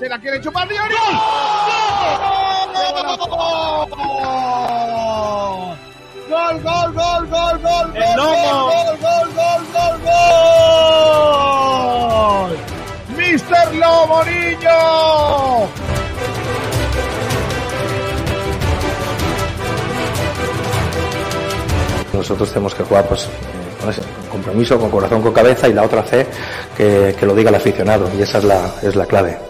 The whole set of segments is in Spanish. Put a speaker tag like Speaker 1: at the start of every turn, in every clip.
Speaker 1: Se la quiere chupar Diori. ¡Gol, gol, gol, gol, gol!
Speaker 2: ¡El lomo!
Speaker 1: ¡Gol, gol, gol, gol, gol! ¡Mister Lomo Niño!
Speaker 3: Nosotros tenemos que jugar pues, eh, con ese compromiso, con corazón, con cabeza y la otra C que, que lo diga el aficionado y esa es la, es la clave.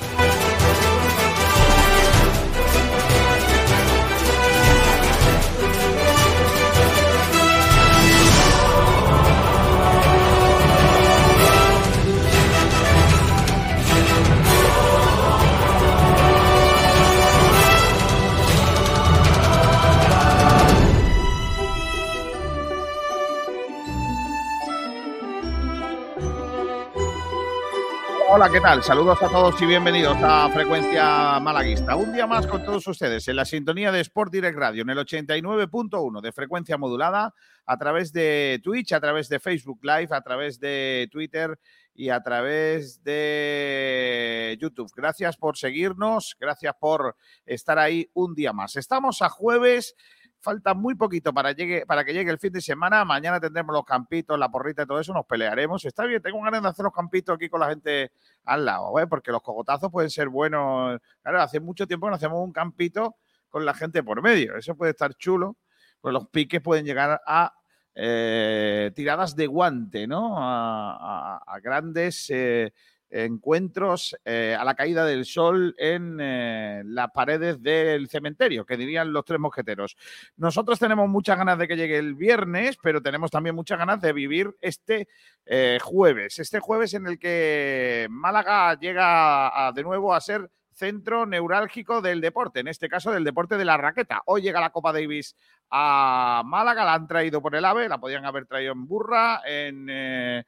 Speaker 1: ¿Qué tal? Saludos a todos y bienvenidos a Frecuencia Malaguista. Un día más con todos ustedes en la sintonía de Sport Direct Radio, en el 89.1 de frecuencia modulada, a través de Twitch, a través de Facebook Live, a través de Twitter y a través de YouTube. Gracias por seguirnos, gracias por estar ahí un día más. Estamos a jueves. Falta muy poquito para, llegue, para que llegue el fin de semana. Mañana tendremos los campitos, la porrita y todo eso. Nos pelearemos. Está bien, tengo ganas de hacer los campitos aquí con la gente al lado, ¿eh? porque los cogotazos pueden ser buenos. Claro, hace mucho tiempo que no hacemos un campito con la gente por medio. Eso puede estar chulo. Pues los piques pueden llegar a eh, tiradas de guante, ¿no? A, grandes eh, encuentros eh, a la caída del sol en eh, las paredes del cementerio, que dirían los tres mosqueteros. Nosotros tenemos muchas ganas de que llegue el viernes, pero tenemos también muchas ganas de vivir este eh, jueves. Este jueves en el que Málaga llega de nuevo a ser centro neurálgico del deporte, en este caso del deporte de la raqueta. Hoy llega la Copa Davis a Málaga, la han traído por el AVE, la podían haber traído en burra, en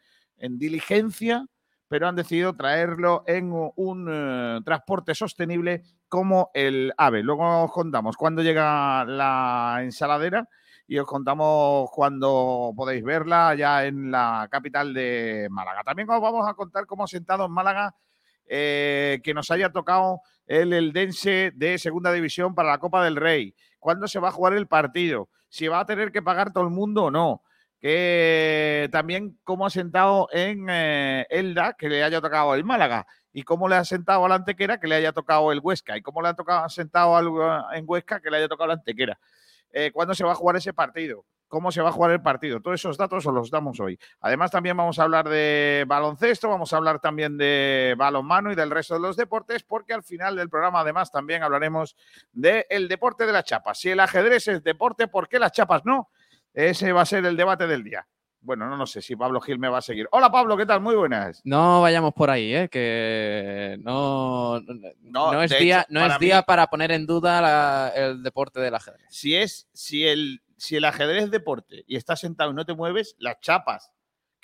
Speaker 1: diligencia, pero han decidido traerlo en un eh, transporte sostenible como el AVE. Luego os contamos cuándo llega la ensaladera y os contamos cuándo podéis verla ya en la capital de Málaga. También os vamos a contar cómo sentado en Málaga eh, que nos haya tocado el Eldense de Segunda División para la Copa del Rey. ¿Cuándo se va a jugar el partido? Si va a tener que pagar todo el mundo o no. Que también cómo ha sentado en eh, Elda que le haya tocado el Málaga y cómo le ha sentado al Antequera que le haya tocado el Huesca y cómo le ha tocado, sentado al, en Huesca que le haya tocado el Antequera. Eh, ¿Cuándo se va a jugar ese partido? ¿Cómo se va a jugar el partido? Todos esos datos os los damos hoy. Además, también vamos a hablar de baloncesto, vamos a hablar también de balonmano y del resto de los deportes, porque al final del programa, además, también hablaremos del deporte de las chapas. Si el ajedrez es deporte, ¿por qué las chapas no? Ese va a ser el debate del día. Bueno, no, no sé si Pablo Gil me va a seguir. Hola Pablo, ¿qué tal? Muy buenas.
Speaker 4: No vayamos por ahí, ¿eh? que no, no, es, día,
Speaker 1: hecho,
Speaker 4: no
Speaker 1: para
Speaker 4: es
Speaker 1: mí-
Speaker 4: día para poner en duda la- el deporte del ajedrez.
Speaker 1: Si es, si el, si el ajedrez es deporte y estás sentado y no te mueves, las chapas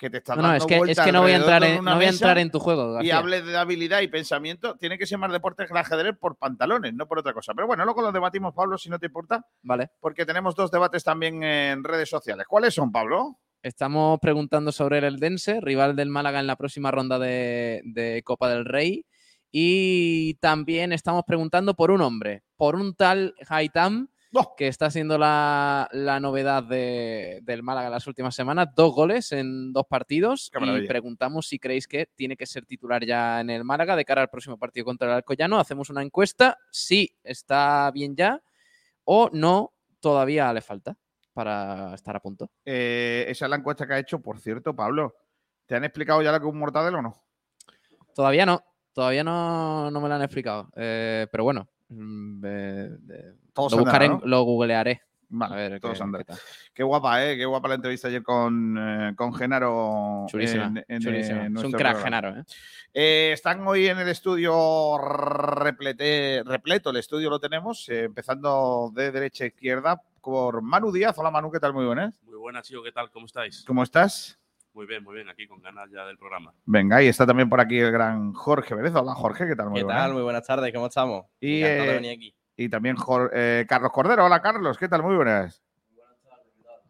Speaker 1: que te están
Speaker 4: No, no,
Speaker 1: dando
Speaker 4: es que, es que no voy a entrar en,
Speaker 1: una
Speaker 4: no voy a
Speaker 1: mesa
Speaker 4: entrar en tu juego.
Speaker 1: y hables de habilidad y pensamiento, tiene que ser más deporte que el ajedrez por pantalones, no por otra cosa. Pero bueno, luego lo debatimos, Pablo, si no te importa,
Speaker 4: Vale.
Speaker 1: porque tenemos dos debates también en redes sociales. ¿Cuáles son, Pablo?
Speaker 4: Estamos preguntando sobre el Eldense, rival del Málaga en la próxima ronda de, de Copa del Rey. Y también estamos preguntando por un hombre, por un tal Haitam,
Speaker 1: ¡Oh!
Speaker 4: que está siendo la, la novedad de- del Málaga las últimas semanas. Dos goles en dos partidos. Y preguntamos si creéis que tiene que ser titular ya en el Málaga de cara al próximo partido contra el Alcoyano. Hacemos una encuesta, si está bien ya o no, todavía le falta para estar a punto.
Speaker 1: Eh, esa es la encuesta que ha hecho, por cierto, Pablo. ¿Te han explicado ya lo que es un mortadelo o no?
Speaker 4: Todavía no, todavía no, no me lo han explicado. Eh, pero bueno, eh, eh,
Speaker 1: Todo
Speaker 4: lo buscaré,
Speaker 1: ¿no?
Speaker 4: lo googlearé.
Speaker 1: Vale,
Speaker 4: A ver,
Speaker 1: todo
Speaker 4: qué- qué
Speaker 1: guapa, ¿eh? Qué guapa la entrevista ayer con, eh, con Genaro.
Speaker 4: Chulísima,
Speaker 1: en- en,
Speaker 4: chulísima. es un crack,
Speaker 1: programa.
Speaker 4: Genaro. ¿eh?
Speaker 1: Eh, están hoy en el estudio replete- repleto, el estudio lo tenemos, eh, empezando de derecha a izquierda por Manu Díaz. Hola Manu, ¿qué tal? Muy buenas.
Speaker 2: Muy buenas, chicos, ¿qué tal? ¿Cómo estáis?
Speaker 1: ¿Cómo estás?
Speaker 2: Muy bien, muy bien, aquí con ganas ya del programa.
Speaker 1: Venga, y está también por aquí el gran Jorge Vélez. Hola Jorge, ¿qué tal? Muy
Speaker 5: ¿Qué
Speaker 1: buenas.
Speaker 5: tal? Muy buenas tardes, ¿cómo estamos?
Speaker 1: Y,
Speaker 5: de
Speaker 1: eh,
Speaker 5: venir aquí.
Speaker 1: Y también Jor- eh, Carlos Cordero. Hola Carlos, ¿qué tal? Muy buenas.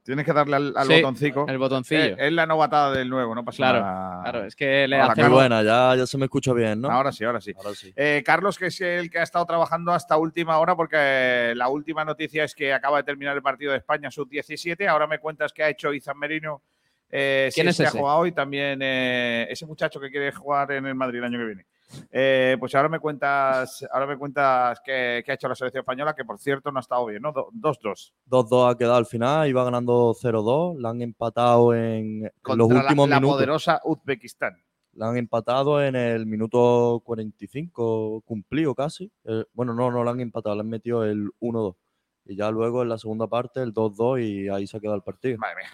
Speaker 1: Tienes que darle al, al
Speaker 4: Sí,
Speaker 1: botoncito.
Speaker 4: El botoncillo.
Speaker 1: Eh, es la novatada del nuevo, no pasa
Speaker 4: Claro,
Speaker 1: nada.
Speaker 4: Claro, es que le.
Speaker 6: Muy buena, ya, ya se me escucha bien, ¿no?
Speaker 1: Ahora sí, ahora sí.
Speaker 6: Ahora sí.
Speaker 1: Eh, Carlos, que es el que ha estado trabajando hasta última hora, porque la última noticia es que acaba de terminar el partido de España sub-17. Ahora me cuentas que ha hecho Izan Merino. Eh, si
Speaker 4: ¿Quién es
Speaker 1: que ha jugado hoy también eh, ese muchacho que quiere jugar en el Madrid el año que viene. Eh, pues ahora me cuentas, ahora me cuentas que, que ha hecho la selección española, que por cierto no ha estado bien, ¿no? Do- 2-2.
Speaker 6: 2-2 ha quedado al final, iba ganando 0-2, la han empatado en,
Speaker 1: Contra
Speaker 6: los
Speaker 1: la-
Speaker 6: últimos
Speaker 1: la,
Speaker 6: minutos.
Speaker 1: poderosa Uzbekistán.
Speaker 6: La han empatado en el minuto 45, cumplido casi. Eh, bueno, no, no la han empatado, le han metido el 1-2. Y ya luego en la segunda parte el 2-2 y ahí se ha quedado el partido.
Speaker 1: Madre mía.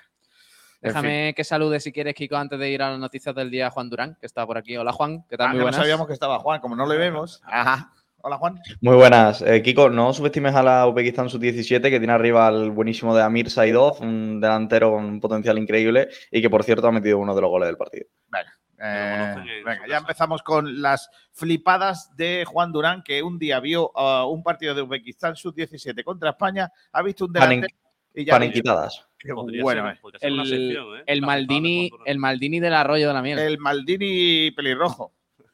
Speaker 1: En
Speaker 4: Déjame que salude si quieres, Kiko, antes de ir a las noticias del día, Juan Durán, que está por aquí. Hola, Juan, ¿qué tal?
Speaker 1: Ah,
Speaker 4: Muy
Speaker 1: que no
Speaker 4: buenas.
Speaker 1: sabíamos que estaba Juan, como no le vemos. Ajá. Hola Juan.
Speaker 7: Muy buenas. Eh, Kiko, no subestimes a la Uzbekistán sub-17 que tiene arriba al buenísimo de Amir Saidov, un delantero con un potencial increíble y que por cierto ha metido uno de los goles del partido.
Speaker 1: Eh,
Speaker 2: en
Speaker 1: venga,
Speaker 2: su
Speaker 1: ya
Speaker 2: empezamos
Speaker 1: con las flipadas de Juan Durán, que un día vio uh, un partido de Uzbekistán sub-17 contra España, ha visto un
Speaker 7: Panen-
Speaker 1: delantero y ya
Speaker 7: Paniquitadas.
Speaker 2: Podría
Speaker 1: bueno,
Speaker 2: ser, podría ser una
Speaker 4: El,
Speaker 2: sección, ¿eh?
Speaker 4: el Maldini, el Maldini del arroyo de la miel.
Speaker 1: El Maldini pelirrojo.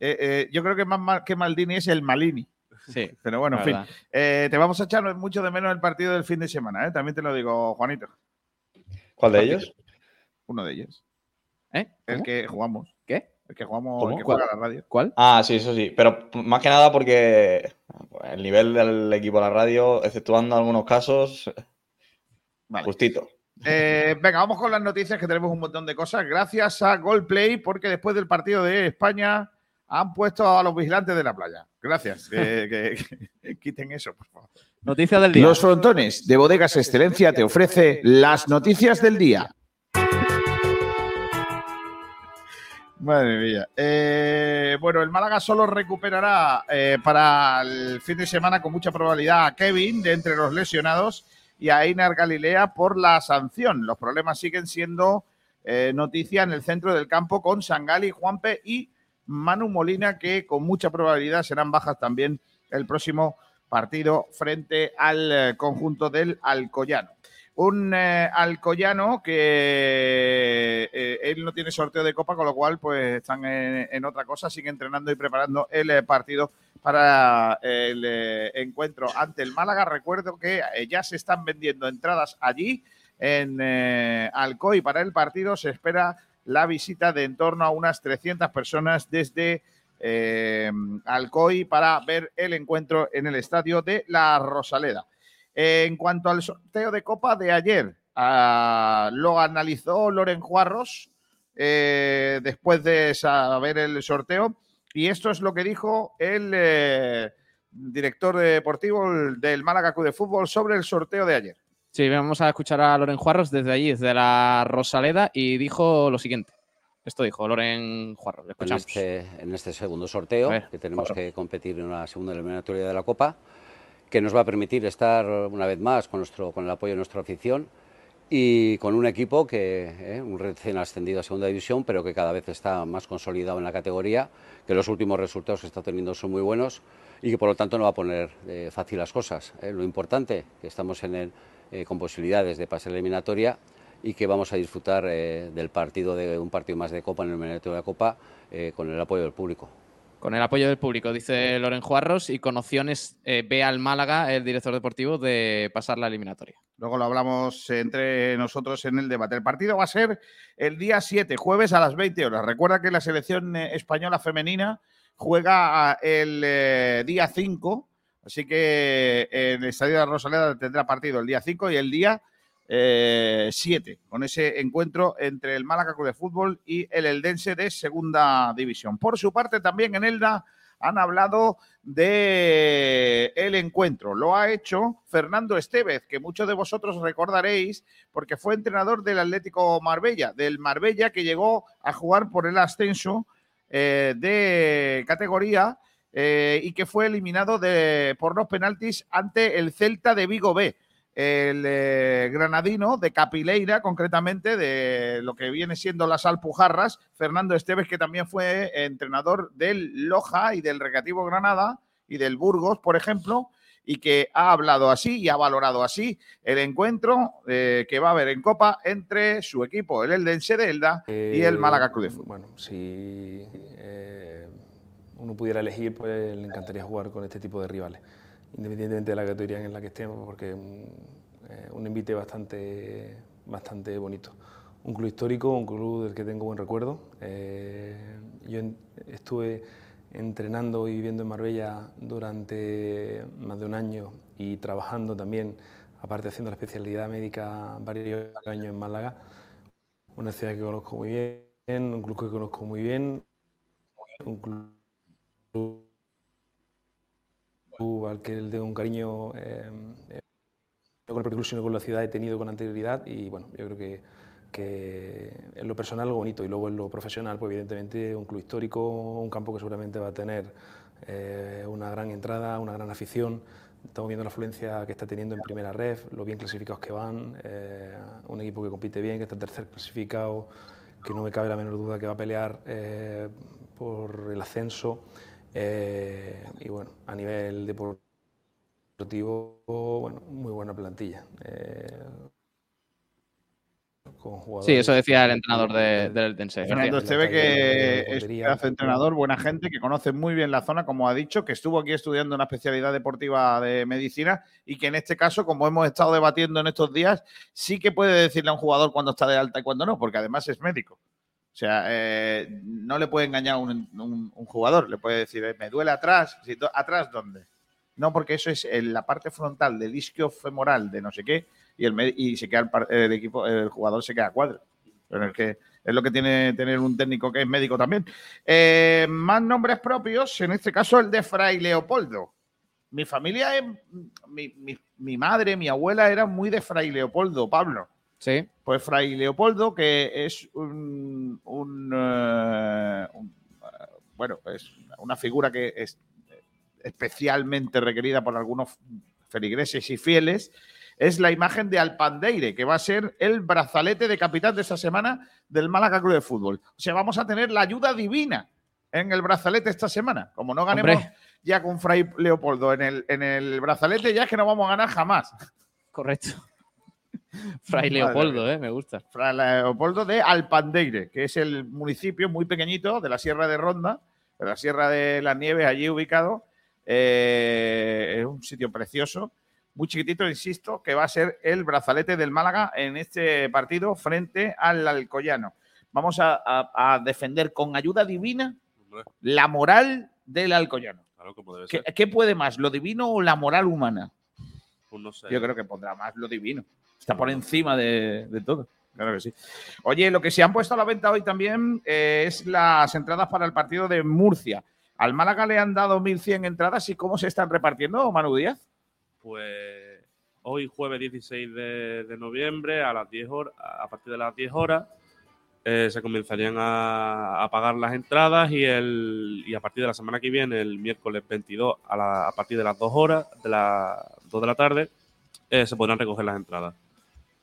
Speaker 1: Eh, eh, yo creo que más mal que Maldini es el Malini.
Speaker 4: Sí,
Speaker 1: Pero bueno, en fin. Eh, te vamos a echar mucho de menos el partido del fin de semana, ¿eh? También te lo digo, Juanito.
Speaker 7: ¿Cuál de ellos?
Speaker 1: Uno de ellos.
Speaker 4: ¿Eh?
Speaker 1: El que jugamos.
Speaker 4: ¿Qué?
Speaker 1: El que jugamos,
Speaker 7: ¿Cómo?
Speaker 1: el que juega a la radio.
Speaker 4: ¿Cuál?
Speaker 7: Ah, sí, eso sí. Pero más que nada porque el nivel del equipo de la radio, exceptuando algunos casos,
Speaker 1: Vale.
Speaker 7: justito.
Speaker 1: Eh, venga, vamos con las noticias que tenemos un montón de cosas. Gracias a Goldplay, porque después del partido de España han puesto a los vigilantes de la playa. Gracias. Que, que- que quiten eso, por favor.
Speaker 4: Noticias del día.
Speaker 1: Los frontones de Bodegas Excelencia te ofrece las noticias del día. Madre mía. Eh, bueno, el Málaga solo recuperará eh, para el fin de semana con mucha probabilidad a Kevin de entre los lesionados y a Einar Galilea por la sanción. Los problemas siguen siendo eh, noticia en el centro del campo con Sangali, Juanpe y Manu Molina, que con mucha probabilidad serán bajas también el próximo partido frente al eh, conjunto del Alcoyano. Un eh, Alcoyano que eh, él no tiene sorteo de copa, con lo cual pues están en, en otra cosa, siguen entrenando y preparando el partido para el eh, encuentro ante el Málaga. Recuerdo que eh, ya se están vendiendo entradas allí en eh, Alcoy para el partido. Se espera la visita de en torno a unas 300 personas desde Alcoy para ver el encuentro en el estadio de La Rosaleda. En cuanto al sorteo de Copa de ayer, ah, lo analizó Loren Juarros después de saber el sorteo y esto es lo que dijo el eh, director deportivo del Málaga Club de Fútbol sobre el sorteo de ayer.
Speaker 4: Sí, vamos a escuchar a Loren Juarros desde allí, desde la Rosaleda, y dijo lo siguiente. Esto dijo Loren Juarros.
Speaker 8: En
Speaker 4: escuchamos.
Speaker 8: este, en este segundo sorteo,
Speaker 4: ver,
Speaker 8: que tenemos que competir en una segunda eliminatoria de la Copa, que nos va a permitir estar una vez más con, nuestro, con el apoyo de nuestra afición y con un equipo que, eh, un recién ascendido a segunda división, pero que cada vez está más consolidado en la categoría, que los últimos resultados que está teniendo son muy buenos y que por lo tanto no va a poner eh, fácil las cosas. eh. Lo importante, que estamos en el, eh, con posibilidades de pasar eliminatoria y que vamos a disfrutar del partido, de un partido más de Copa en el Menetro de la Copa con el apoyo del público.
Speaker 4: Con el apoyo del público, dice Loren Juarros, y con opciones ve al Málaga, el director deportivo, de pasar la eliminatoria.
Speaker 1: Luego lo hablamos entre nosotros en el debate. El partido va a ser el día 7, jueves a las 20 horas. Recuerda que la selección eh, española femenina juega ah, el eh, día 5, así que en el Estadio de Rosaleda tendrá partido el día 5 y el día 7, con ese encuentro entre el Málaga Club de Fútbol y el Eldense de Segunda División. Por su parte, también en Elda han hablado de el encuentro. Lo ha hecho Fernando Estevez, que muchos de vosotros recordaréis porque fue entrenador del Atlético Marbella, del Marbella que llegó a jugar por el ascenso eh, de categoría eh, y que fue eliminado de, por los penaltis ante el Celta de Vigo B el eh, granadino de Capileira, concretamente, de lo que viene siendo las Alpujarras, Fernando Esteves, que también fue entrenador del Loja y del Recreativo Granada y del Burgos, por ejemplo, y que ha hablado así y ha valorado así el encuentro eh, que va a haber en Copa entre su equipo, el Eldense de Elda, y el Málaga Club de Fútbol.
Speaker 5: Bueno, si eh, uno pudiera elegir, pues le encantaría jugar con este tipo de rivales independientemente de la categoría en la que estemos, porque es un, eh, un envite bastante, bastante bonito. Un club histórico, un club del que tengo buen recuerdo. Eh, yo estuve entrenando y viviendo en Marbella durante más de un año y trabajando también, aparte haciendo la especialidad médica varios años en Málaga, una ciudad que conozco muy bien, un club que conozco muy bien, un club al que le tengo un cariño eh, eh, con el club, sino con la ciudad he tenido con anterioridad y bueno, yo creo que, que en lo personal algo bonito y luego en lo profesional, pues evidentemente un club histórico, un campo que seguramente va a tener eh, una gran entrada, una gran afición. Estamos viendo la afluencia que está teniendo en primera red, lo bien clasificados que van, eh, un equipo que compite bien, que está tercer clasificado, que no me cabe la menor duda que va a pelear eh, por el ascenso. Eh, y bueno, a nivel deportivo, bueno, muy buena plantilla. eh, con jugadores-
Speaker 4: Sí, eso decía el entrenador de- del Eldense.
Speaker 1: Fernando. Esteve, que es de entrenador, buena gente, que conoce muy bien la zona, como ha dicho, que estuvo aquí estudiando una especialidad deportiva de medicina y que en este caso, como hemos estado debatiendo en estos días, sí que puede decirle a un jugador cuando está de alta y cuando no, porque además es médico. O sea, eh, no le puede engañar un, un- jugador, le puede decir, eh, me duele atrás, ¿atrás dónde? No, porque eso es en la parte frontal del isquio femoral de no sé qué y, el, y se queda el, el equipo, el jugador se queda cuadro. Pero es que es lo que tiene tener un técnico que es médico también. Eh, más nombres propios, en este caso el de Fray Leopoldo. Mi familia, mi, mi- mi madre, mi abuela era muy de Fray Leopoldo, Pablo.
Speaker 4: Sí.
Speaker 1: Pues Fray Leopoldo, que es un, un, eh, un, eh, bueno, es una figura que es especialmente requerida por algunos feligreses y fieles, es la imagen de Alpandeire, que va a ser el brazalete de capitán de esta semana del Málaga Club de Fútbol. O sea, vamos a tener la ayuda divina en el brazalete esta semana. Como no ganemos
Speaker 4: Hombre.
Speaker 1: ya con Fray Leopoldo en el, en el brazalete, ya es que no vamos a ganar jamás.
Speaker 4: Correcto. Fray Leopoldo, eh, me gusta.
Speaker 1: Fray Leopoldo de Alpandeire, que es el municipio muy pequeñito de la Sierra de Ronda, de la Sierra de las Nieves, allí ubicado. Eh, es un sitio precioso, muy chiquitito, insisto, que va a ser el brazalete del Málaga en este partido frente al Alcoyano. Vamos a, a- a defender con ayuda divina la moral del Alcoyano.
Speaker 2: claro, como debe
Speaker 1: ¿Qué,
Speaker 2: ser.
Speaker 1: qué puede más, lo divino o la moral humana?
Speaker 2: Pues no sé.
Speaker 1: Yo creo que pondrá más lo divino. Está por encima de, de todo. Claro que sí. Oye, lo que se han puesto a la venta hoy también eh, es las entradas para el partido de Murcia. Al Málaga le han dado 1.100 entradas y cómo se están repartiendo, Manu Díaz.
Speaker 2: Pues hoy, jueves 16 de, de noviembre, a las 10 horas, a partir de las 10 horas, eh, se comenzarían a, a pagar las entradas y, el, y a partir de la semana que viene, el miércoles 22, a, la- a partir de las 2 horas, de las 2 de la tarde, eh, se podrán recoger las entradas.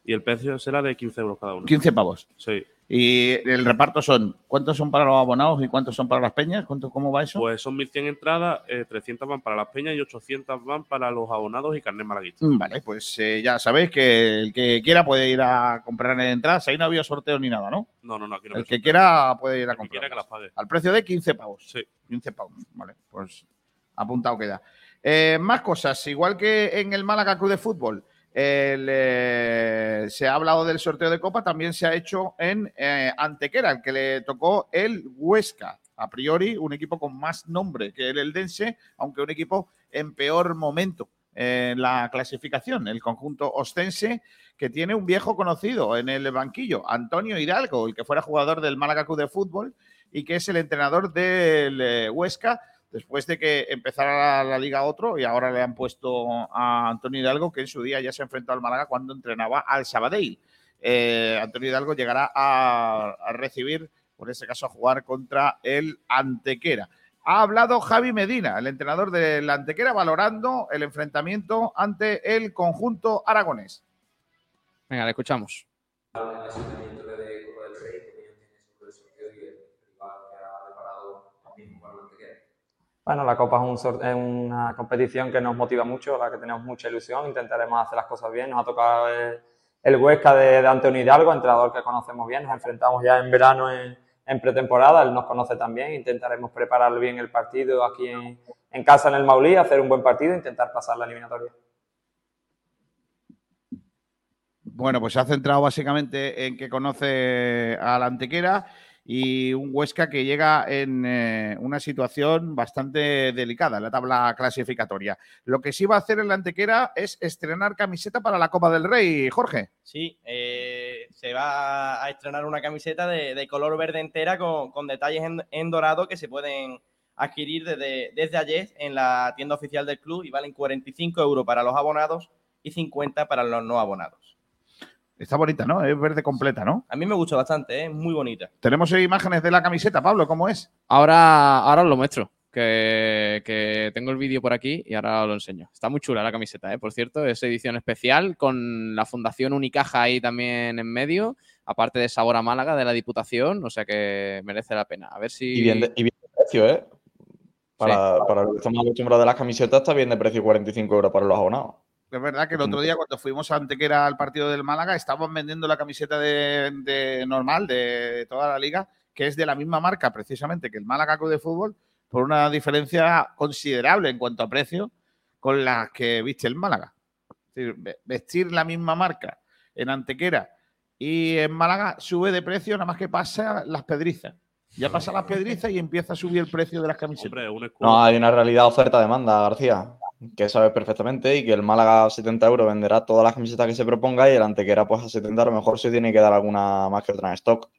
Speaker 2: Y el precio será de 15 euros cada uno.
Speaker 1: 15 pavos.
Speaker 2: Sí.
Speaker 1: Y el reparto son, ¿cuántos son para los abonados y cuántos son para las peñas? ¿Cuánto, ¿Cómo va eso?
Speaker 2: Pues son 1.100 entradas, eh, 300 van para las peñas y 800 van para los abonados y carnet malaguista.
Speaker 1: Mm, Vale, pues eh, ya sabéis que el que quiera puede ir a comprar entradas. Ahí no había sorteo ni nada, ¿no?
Speaker 2: No, no, no, aquí no
Speaker 1: El que quiera puede ir a
Speaker 2: El que
Speaker 1: comprar.
Speaker 2: quiera que las pague.
Speaker 1: Al precio de 15 pavos.
Speaker 2: Sí.
Speaker 1: 15 pavos. Vale, pues apuntado queda. Eh, más cosas, igual que en el Málaga Club de Fútbol, eh, se ha hablado del sorteo de Copa, también se ha hecho en eh, Antequera, el que le tocó el Huesca. A priori, un equipo con más nombre que el Eldense, aunque un equipo en peor momento en la clasificación. El conjunto ostense, que tiene un viejo conocido en el banquillo, Antonio Hidalgo, el que fuera jugador del Málaga Club de Fútbol y que es el entrenador del eh, Huesca después de que empezara la liga otro y ahora le han puesto a Antonio Hidalgo que en su día ya se enfrentó al Málaga cuando entrenaba al Sabadell. Eh, Antonio Hidalgo llegará a, a recibir, por ese caso, a jugar contra el Antequera. Ha hablado Javi Medina, el entrenador del Antequera, valorando el enfrentamiento ante el conjunto aragonés.
Speaker 4: Venga, le escuchamos.
Speaker 9: Bueno, la Copa es, un es una competición que nos motiva mucho, la que tenemos mucha ilusión, intentaremos hacer las cosas bien. Nos ha tocado el, el Huesca de, de Antonio Hidalgo, entrenador que conocemos bien. Nos enfrentamos ya en verano en, en pretemporada, él nos conoce también. Intentaremos preparar bien el partido aquí en, en casa en el Maulí, hacer un buen partido e intentar pasar la eliminatoria.
Speaker 1: Bueno, pues se ha centrado básicamente en que conoce a la Antequera y un Huesca que llega en eh, una situación bastante delicada en la tabla clasificatoria. Lo que sí va a hacer en la Antequera es estrenar camiseta para la Copa del Rey, Jorge.
Speaker 10: Sí, eh, se va a estrenar una camiseta de, color verde entera con, con detalles en, en dorado que se pueden adquirir desde, desde ayer en la tienda oficial del club y valen 45 euros para los abonados y 50 para los no abonados.
Speaker 1: Está bonita, ¿no? Es verde completa, ¿no?
Speaker 10: A mí me gusta bastante, ¿eh? es muy bonita.
Speaker 1: Tenemos imágenes de la camiseta, Pablo, ¿cómo es?
Speaker 4: Ahora, ahora os lo muestro, que, que tengo el vídeo por aquí y ahora os lo enseño. Está muy chula la camiseta, ¿eh? por cierto, es edición especial con la Fundación Unicaja ahí también en medio, aparte de Sabor a Málaga de la Diputación, o sea que merece la pena. A ver si...
Speaker 7: Y bien de, y bien de precio, ¿eh? Para, para los que estamos acostumbrados de las camisetas, está bien de precio 45 euros para los abonados.
Speaker 1: Es verdad que el otro día, cuando fuimos a Antequera al partido del Málaga, estaban vendiendo la camiseta de, de normal de toda la liga, que es de la misma marca, precisamente, que el Málaga Club de Fútbol, por una diferencia considerable en cuanto a precio con las que viste el Málaga. Es decir, ve- vestir la misma marca en Antequera y en Málaga sube de precio nada más que pasa las pedrizas. Ya pasa las pedrizas y empieza a subir el precio de las camisetas.
Speaker 2: Hombre, un escudo.
Speaker 7: No, hay una realidad oferta-demanda, García, que sabes perfectamente y que el Málaga a 70 euros venderá todas las camisetas que se proponga y el Antequera pues a 70 a lo mejor se tiene que dar alguna más que otra en stock.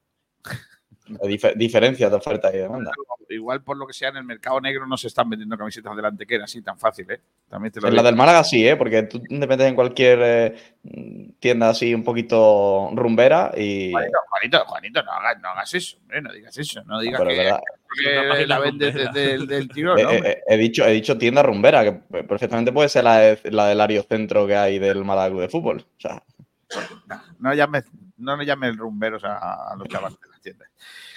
Speaker 7: Hay dif- diferencias de oferta y demanda.
Speaker 1: Igual por lo que sea en el mercado negro no se están vendiendo camisetas de la Antequera así tan fácil, ¿eh? También te lo
Speaker 7: En la del Málaga sí, ¿eh? porque tú te metes en cualquier eh, tienda así un poquito rumbera y...
Speaker 1: Juanito, Juanito, Juanito, no hagas, no hagas eso, hombre, no digas eso, no digas
Speaker 7: es
Speaker 1: que,
Speaker 7: verdad.
Speaker 1: que la vendes
Speaker 2: rumbera.
Speaker 1: desde el del tirón, ¿no?
Speaker 7: eh, eh, he, dicho, he dicho tienda rumbera, que perfectamente puede ser la, de- la del ariocentro que hay del Málaga Club de Fútbol. O sea,
Speaker 1: No llames, no le llames rumberos a, a los chavales de las tiendas.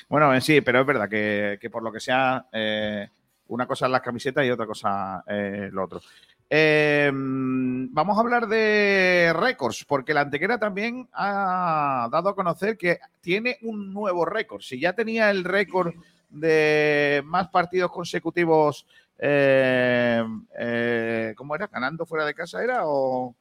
Speaker 1: Bueno, eh, sí, pero es verdad que, por lo que sea, eh, una cosa es las camisetas y otra cosa eh, lo otro. Eh, vamos a hablar de récords, porque la Antequera también ha dado a conocer que tiene un nuevo récord. Si ya tenía el récord de más partidos consecutivos, ¿cómo era? ¿Ganando fuera de casa era? ¿O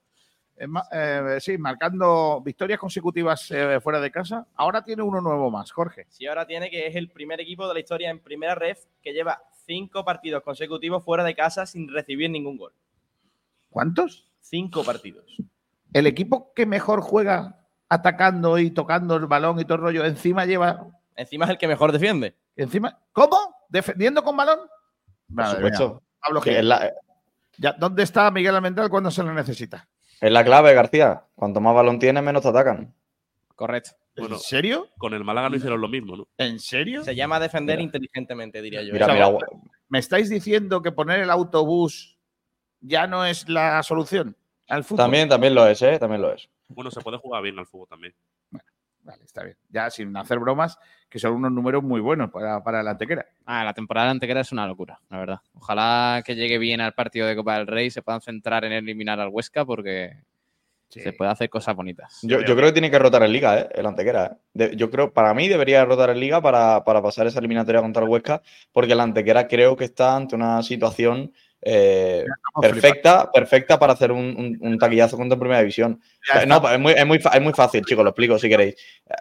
Speaker 1: eh, eh, sí, marcando victorias consecutivas eh, fuera de casa? Ahora tiene uno nuevo más, Jorge.
Speaker 10: Si ahora tiene que es el primer equipo de la historia en primera ref que lleva cinco partidos consecutivos fuera de casa sin recibir ningún gol.
Speaker 1: ¿Cuántos?
Speaker 10: Cinco partidos.
Speaker 1: El equipo que mejor juega atacando y tocando el balón y todo el rollo, encima lleva.
Speaker 10: Encima es el que mejor defiende.
Speaker 1: Encima, ¿Cómo? ¿Defendiendo con balón?
Speaker 7: por
Speaker 1: Madre
Speaker 7: supuesto.
Speaker 1: mía. Pablo Gil.
Speaker 7: la,
Speaker 1: ¿Dónde está Miguel Almendral cuando se lo necesita?
Speaker 7: Es la clave, García. Cuanto más balón tienes, menos te atacan.
Speaker 4: Correcto.
Speaker 2: Bueno,
Speaker 1: ¿En serio?
Speaker 2: Con el Málaga no hicieron lo mismo, ¿no?
Speaker 1: ¿En serio?
Speaker 10: Se llama defender
Speaker 7: Mira.
Speaker 10: inteligentemente, diría yo.
Speaker 7: Mira,
Speaker 1: O sea,
Speaker 7: mira,
Speaker 1: ¿Me estáis diciendo que poner el autobús ya no es la solución al fútbol?
Speaker 7: también, también lo es, ¿eh? También lo es.
Speaker 2: Bueno, se puede jugar bien al fútbol también.
Speaker 1: Vale, está bien. Ya sin hacer bromas, que son unos números muy buenos para, para la Antequera.
Speaker 4: Ah, la temporada de Antequera es una locura, la verdad. Ojalá que llegue bien al partido de Copa del Rey, se puedan centrar en eliminar al Huesca porque se puede hacer cosas bonitas.
Speaker 11: Yo, yo creo que tiene que rotar en Liga, ¿eh? el Antequera. ¿eh? De- yo creo, para mí debería rotar en Liga para, para pasar esa eliminatoria contra el Huesca, porque el Antequera creo que está ante una situación eh, perfecta, perfecta para hacer un, un- un taquillazo contra Primera División. Eh, No, es muy, es, muy, es muy fácil, chicos, lo explico si queréis.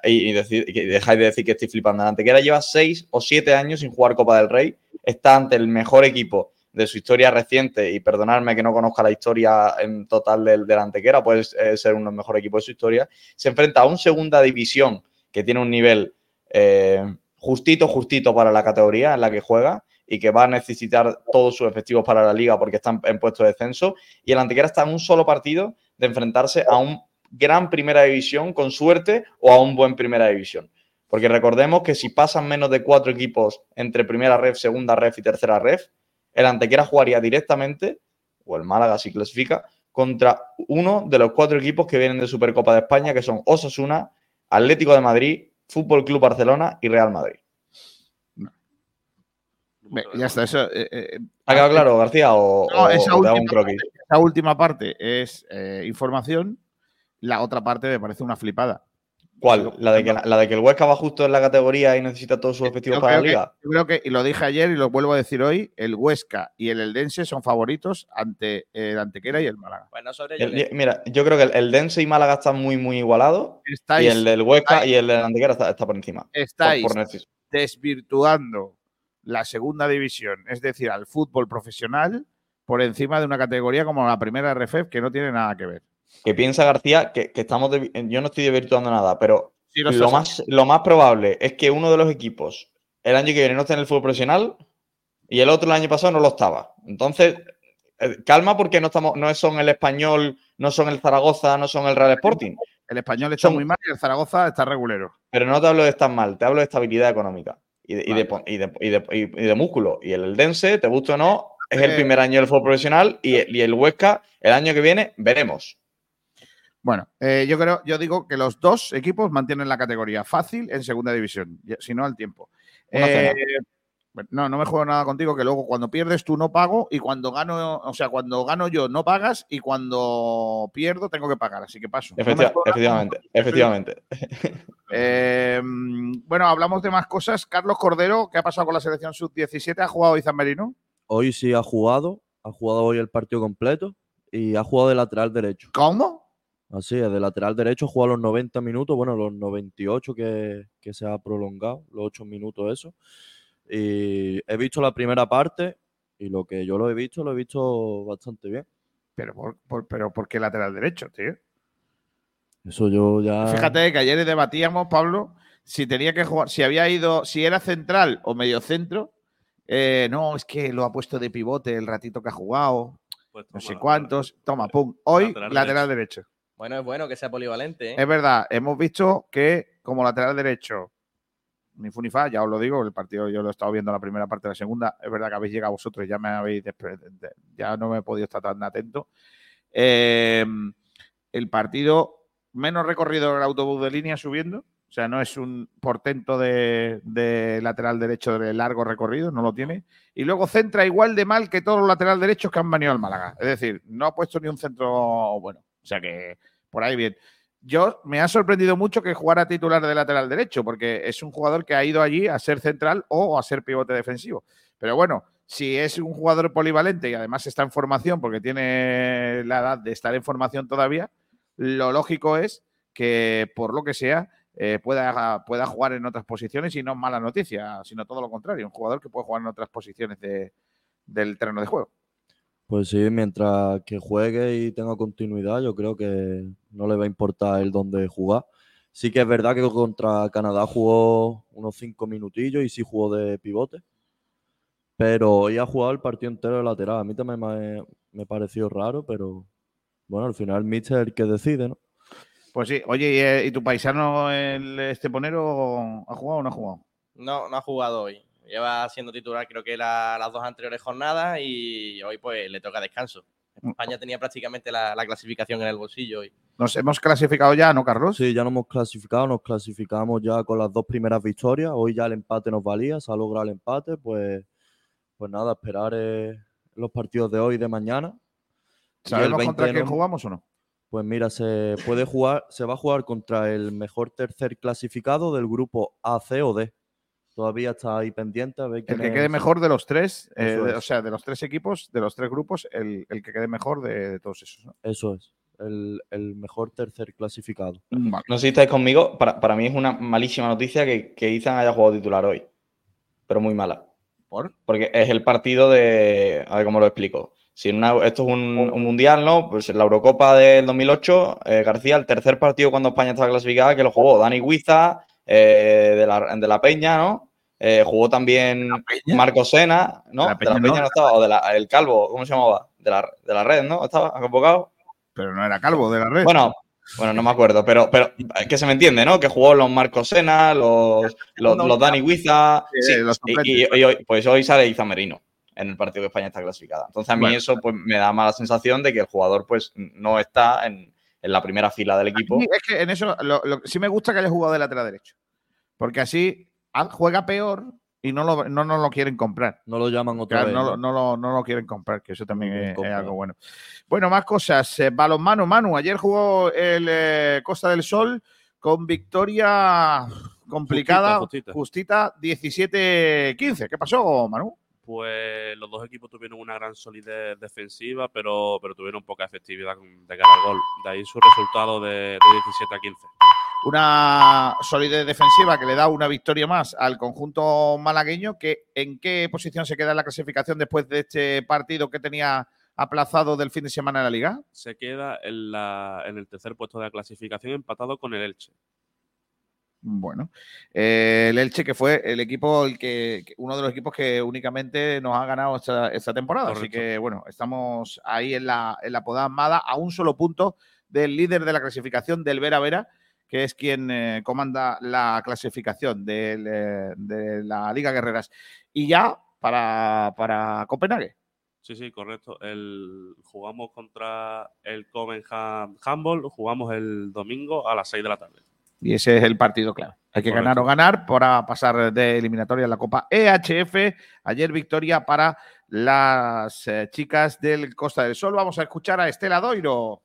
Speaker 11: Y, y decir- y dejáis de decir que estoy flipando. Antequera lleva seis o siete años sin jugar Copa del Rey. Está ante el mejor equipo de su historia reciente. Y perdonadme que no conozca la historia en total del, del Antequera, puede eh, ser uno de los mejores equipos de su historia. Se enfrenta a un segunda división que tiene un nivel eh, justito, justito para la categoría en la que juega y que va a necesitar todos sus efectivos para la liga porque están en puesto de descenso. Y el Antequera está en un solo partido de enfrentarse a un gran primera división con suerte o a un buen primera división. Porque recordemos que si pasan menos de cuatro equipos entre primera ref, segunda ref y tercera ref, el Antequera jugaría directamente, o el Málaga si clasifica, contra uno de los cuatro equipos que vienen de Supercopa de España, que son Osasuna, Atlético de Madrid, Fútbol Club Barcelona y Real Madrid.
Speaker 1: Ve, Ya está, eso. eh, eh,
Speaker 11: ¿Ha quedado claro, García? ¿O,
Speaker 1: No,
Speaker 11: o-
Speaker 1: esa última,
Speaker 11: un croquis?
Speaker 1: parte, esa última parte es eh, información. La otra parte me parece una flipada.
Speaker 11: ¿Cuál? ¿La de, que, la de que el Huesca va justo en la categoría y necesita todos sus efectivos
Speaker 1: Yo
Speaker 11: para la
Speaker 1: que,
Speaker 11: liga?
Speaker 1: yo creo que, y lo dije ayer y lo vuelvo a decir hoy, el Huesca y el Eldense son favoritos ante el Antequera y el Málaga.
Speaker 10: Bueno, sobre
Speaker 11: El- y- mira, yo creo que el, el Dense y Málaga están muy, muy igualados. Y
Speaker 1: Estáis-
Speaker 11: el del Huesca
Speaker 1: estáis-
Speaker 11: y el del Antequera está, está por encima.
Speaker 1: Estáis
Speaker 11: por
Speaker 1: desvirtuando la segunda división, es decir, al fútbol profesional, por encima de una categoría como la primera RFF, que no tiene nada que ver.
Speaker 11: que piensa García que, que estamos. de- yo no estoy desvirtuando nada, pero
Speaker 1: Sí, lo
Speaker 11: más, lo más probable es que uno de los equipos el año que viene no esté en el fútbol profesional y el otro el año pasado no lo estaba. Entonces, eh, calma porque no, estamos, no son el español, no son el Zaragoza, no son el Real Sporting.
Speaker 1: El español está
Speaker 11: Son-
Speaker 1: muy mal y el Zaragoza está regulero.
Speaker 11: Pero no te hablo de estar mal, te hablo de estabilidad económica y de, y de, y de- y de- y- y de músculo. Y el Eldense, te guste o no, es el
Speaker 1: Eh.
Speaker 11: primer año del fútbol profesional y, y el Huesca, el año que viene, veremos.
Speaker 1: Bueno, eh, yo creo, yo digo que los dos equipos mantienen la categoría fácil en segunda división, si no al tiempo. Eh, no, no me juego nada contigo, que luego cuando pierdes tú no pago y cuando gano, o sea, cuando gano yo no pagas y cuando pierdo tengo que pagar, así que paso.
Speaker 11: Efectiva- efectivamente, efectivamente.
Speaker 1: Eh, bueno, hablamos de más cosas. Carlos Cordero, ¿qué ha pasado con la selección sub-17? ¿Ha jugado Izan Merino?
Speaker 6: Hoy sí ha jugado, ha jugado hoy el partido completo y ha jugado de lateral derecho.
Speaker 1: ¿Cómo?
Speaker 6: Así es, de lateral derecho jugó a los 90 minutos, bueno, los 98 que, que se ha prolongado, los 8 minutos eso. Y he visto la primera parte y lo que yo lo he visto, lo he visto bastante bien.
Speaker 1: Pero por, por- pero ¿por qué lateral derecho, tío?
Speaker 6: Eso yo ya...
Speaker 1: Fíjate que ayer debatíamos, Pablo, si tenía que jugar, si había ido, si era central o medio centro. Eh, no, es que lo ha puesto de pivote el ratito que ha jugado,
Speaker 2: Pues
Speaker 1: no sé cuántos. Toma, pum. Hoy,
Speaker 10: Lateral
Speaker 1: lateral, derecho.
Speaker 10: Bueno, es bueno que sea polivalente. ¿eh?
Speaker 1: Es verdad, hemos visto que como lateral derecho, ni fu ni fa, ya os lo digo, el partido yo lo he estado viendo la primera parte de la segunda. Es verdad que habéis llegado vosotros, ya me habéis ya no me he podido estar tan atento. Eh, el partido menos recorrido del autobús de línea subiendo. O sea, no es un portento de, de lateral derecho de largo recorrido, no lo tiene. Y luego centra igual de mal que todos los lateral derechos que han venido al Málaga. Es decir, no ha puesto ni un centro bueno. O sea que por ahí bien. Yo me ha sorprendido mucho que jugara titular de lateral derecho, porque es un jugador que ha ido allí a ser central o a ser pivote defensivo. Pero bueno, si es un jugador polivalente y además está en formación, porque tiene la edad de estar en formación todavía, lo lógico es que por lo que sea eh, pueda, pueda jugar en otras posiciones y no es mala noticia, sino todo lo contrario, un jugador que puede jugar en otras posiciones de- del terreno de juego.
Speaker 6: Pues sí, mientras que juegue y tenga continuidad, yo creo que no le va a importar el dónde jugar. Sí que es verdad que contra Canadá jugó unos cinco minutillos y sí jugó de pivote. Pero hoy ha jugado el partido entero de lateral. A mí también me, me pareció raro, pero bueno, al final el míster es el que decide, ¿no?
Speaker 1: Pues sí, oye, ¿y, eh, ¿y tu paisano, el Esteponero, ha jugado o no ha jugado?
Speaker 10: No, no ha jugado hoy. Lleva siendo titular creo que la- las dos anteriores jornadas y hoy pues le toca descanso. España tenía prácticamente la, la clasificación en el bolsillo hoy.
Speaker 1: Nos hemos clasificado ya, ¿no, Carlos?
Speaker 6: Sí, ya nos hemos clasificado, nos clasificamos ya con las dos primeras victorias. Hoy ya el empate nos valía, se ha logrado el empate, pues, pues nada, esperar eh, los partidos de hoy y de mañana.
Speaker 1: ¿Sabemos
Speaker 6: 20
Speaker 1: contra quién jugamos o no?
Speaker 6: Pues mira, se puede jugar, se va a jugar contra el mejor tercer clasificado del grupo A, C o D. Todavía está ahí pendiente a ver
Speaker 1: El que
Speaker 6: es-
Speaker 1: quede mejor de los tres, eh, de- o sea, de los tres equipos, de los tres grupos, el, el que quede mejor de, de todos esos. ¿no?
Speaker 6: Eso es, el, el mejor tercer clasificado.
Speaker 11: No sé si estáis conmigo. Para, para mí es una malísima noticia que, que Izan haya jugado titular hoy. Pero muy mala.
Speaker 1: ¿Por?
Speaker 11: Porque es el partido de. A ver cómo lo explico. Si una- esto es un, un mundial, ¿no? Pues en la Eurocopa del 2008, eh, García, el tercer partido cuando España estaba clasificada, que lo jugó Dani Huiza, eh, de, la, de la Peña, ¿no? Eh, jugó también Marco Sena, ¿no?
Speaker 1: De la
Speaker 11: De la
Speaker 1: Peña no.
Speaker 11: no estaba, o de la, el Calvo, ¿cómo se llamaba? De la, de la red, ¿no? Estaba convocado.
Speaker 1: Pero no era Calvo de la red.
Speaker 11: Bueno, bueno, no me acuerdo, pero, pero es que se me entiende, ¿no? Que jugó los Marcos Sena, los, los, los Dani Huiza.
Speaker 1: Sí,
Speaker 11: sí,
Speaker 1: los
Speaker 11: y- y, y hoy, pues hoy sale Iza Merino en el partido que España está clasificada. Entonces a mí
Speaker 1: Bueno.
Speaker 11: eso pues, me da mala sensación de que el jugador pues no está en, en la primera fila del equipo.
Speaker 1: Sí, es que en eso lo- lo- sí me gusta que haya jugado de lateral derecho. Porque así ah, juega peor y no, lo, no nos lo quieren comprar.
Speaker 6: No lo llaman otra
Speaker 1: Claro,
Speaker 6: vez.
Speaker 1: no,
Speaker 6: ¿no?
Speaker 1: lo- no lo, no lo quieren comprar, que eso también
Speaker 6: Bien
Speaker 1: es, algo bueno. Bueno, más cosas. Eh, balonmano, Manu. Ayer jugó el eh, Costa del Sol con victoria complicada,
Speaker 2: Justita,
Speaker 1: justita, 17-15. ¿Qué pasó, Manu?
Speaker 2: Pues los dos equipos tuvieron una gran solidez defensiva, pero, pero tuvieron poca efectividad de cara al gol. De ahí su resultado de, de 17 a 15.
Speaker 1: Una solidez defensiva que le da una victoria más al conjunto malagueño. Que, ¿En qué posición se queda en la clasificación después de este partido que tenía aplazado del fin de semana en la liga?
Speaker 2: Se queda en, la, en el tercer puesto de la clasificación empatado con el Elche.
Speaker 1: Bueno, eh, el Elche que fue el equipo, el que, uno de los equipos que únicamente nos ha ganado esta, esta temporada. Así que bueno, estamos ahí en la, en la podada Amada a un solo punto del líder de la clasificación del Vera Vera, que es quien eh, comanda la clasificación del, eh, de la Liga Guerreras. Y ya para, para Copenhague.
Speaker 2: Sí, sí, correcto. El, jugamos contra el Copenhagen Handball, jugamos el domingo a las 6 de la tarde.
Speaker 1: Y ese es el partido clave. Hay que
Speaker 2: Correcto.
Speaker 1: ganar o ganar para pasar de eliminatoria en la Copa EHF. Ayer victoria para las eh, chicas del Costa del Sol. Vamos a escuchar a Estela Doiro.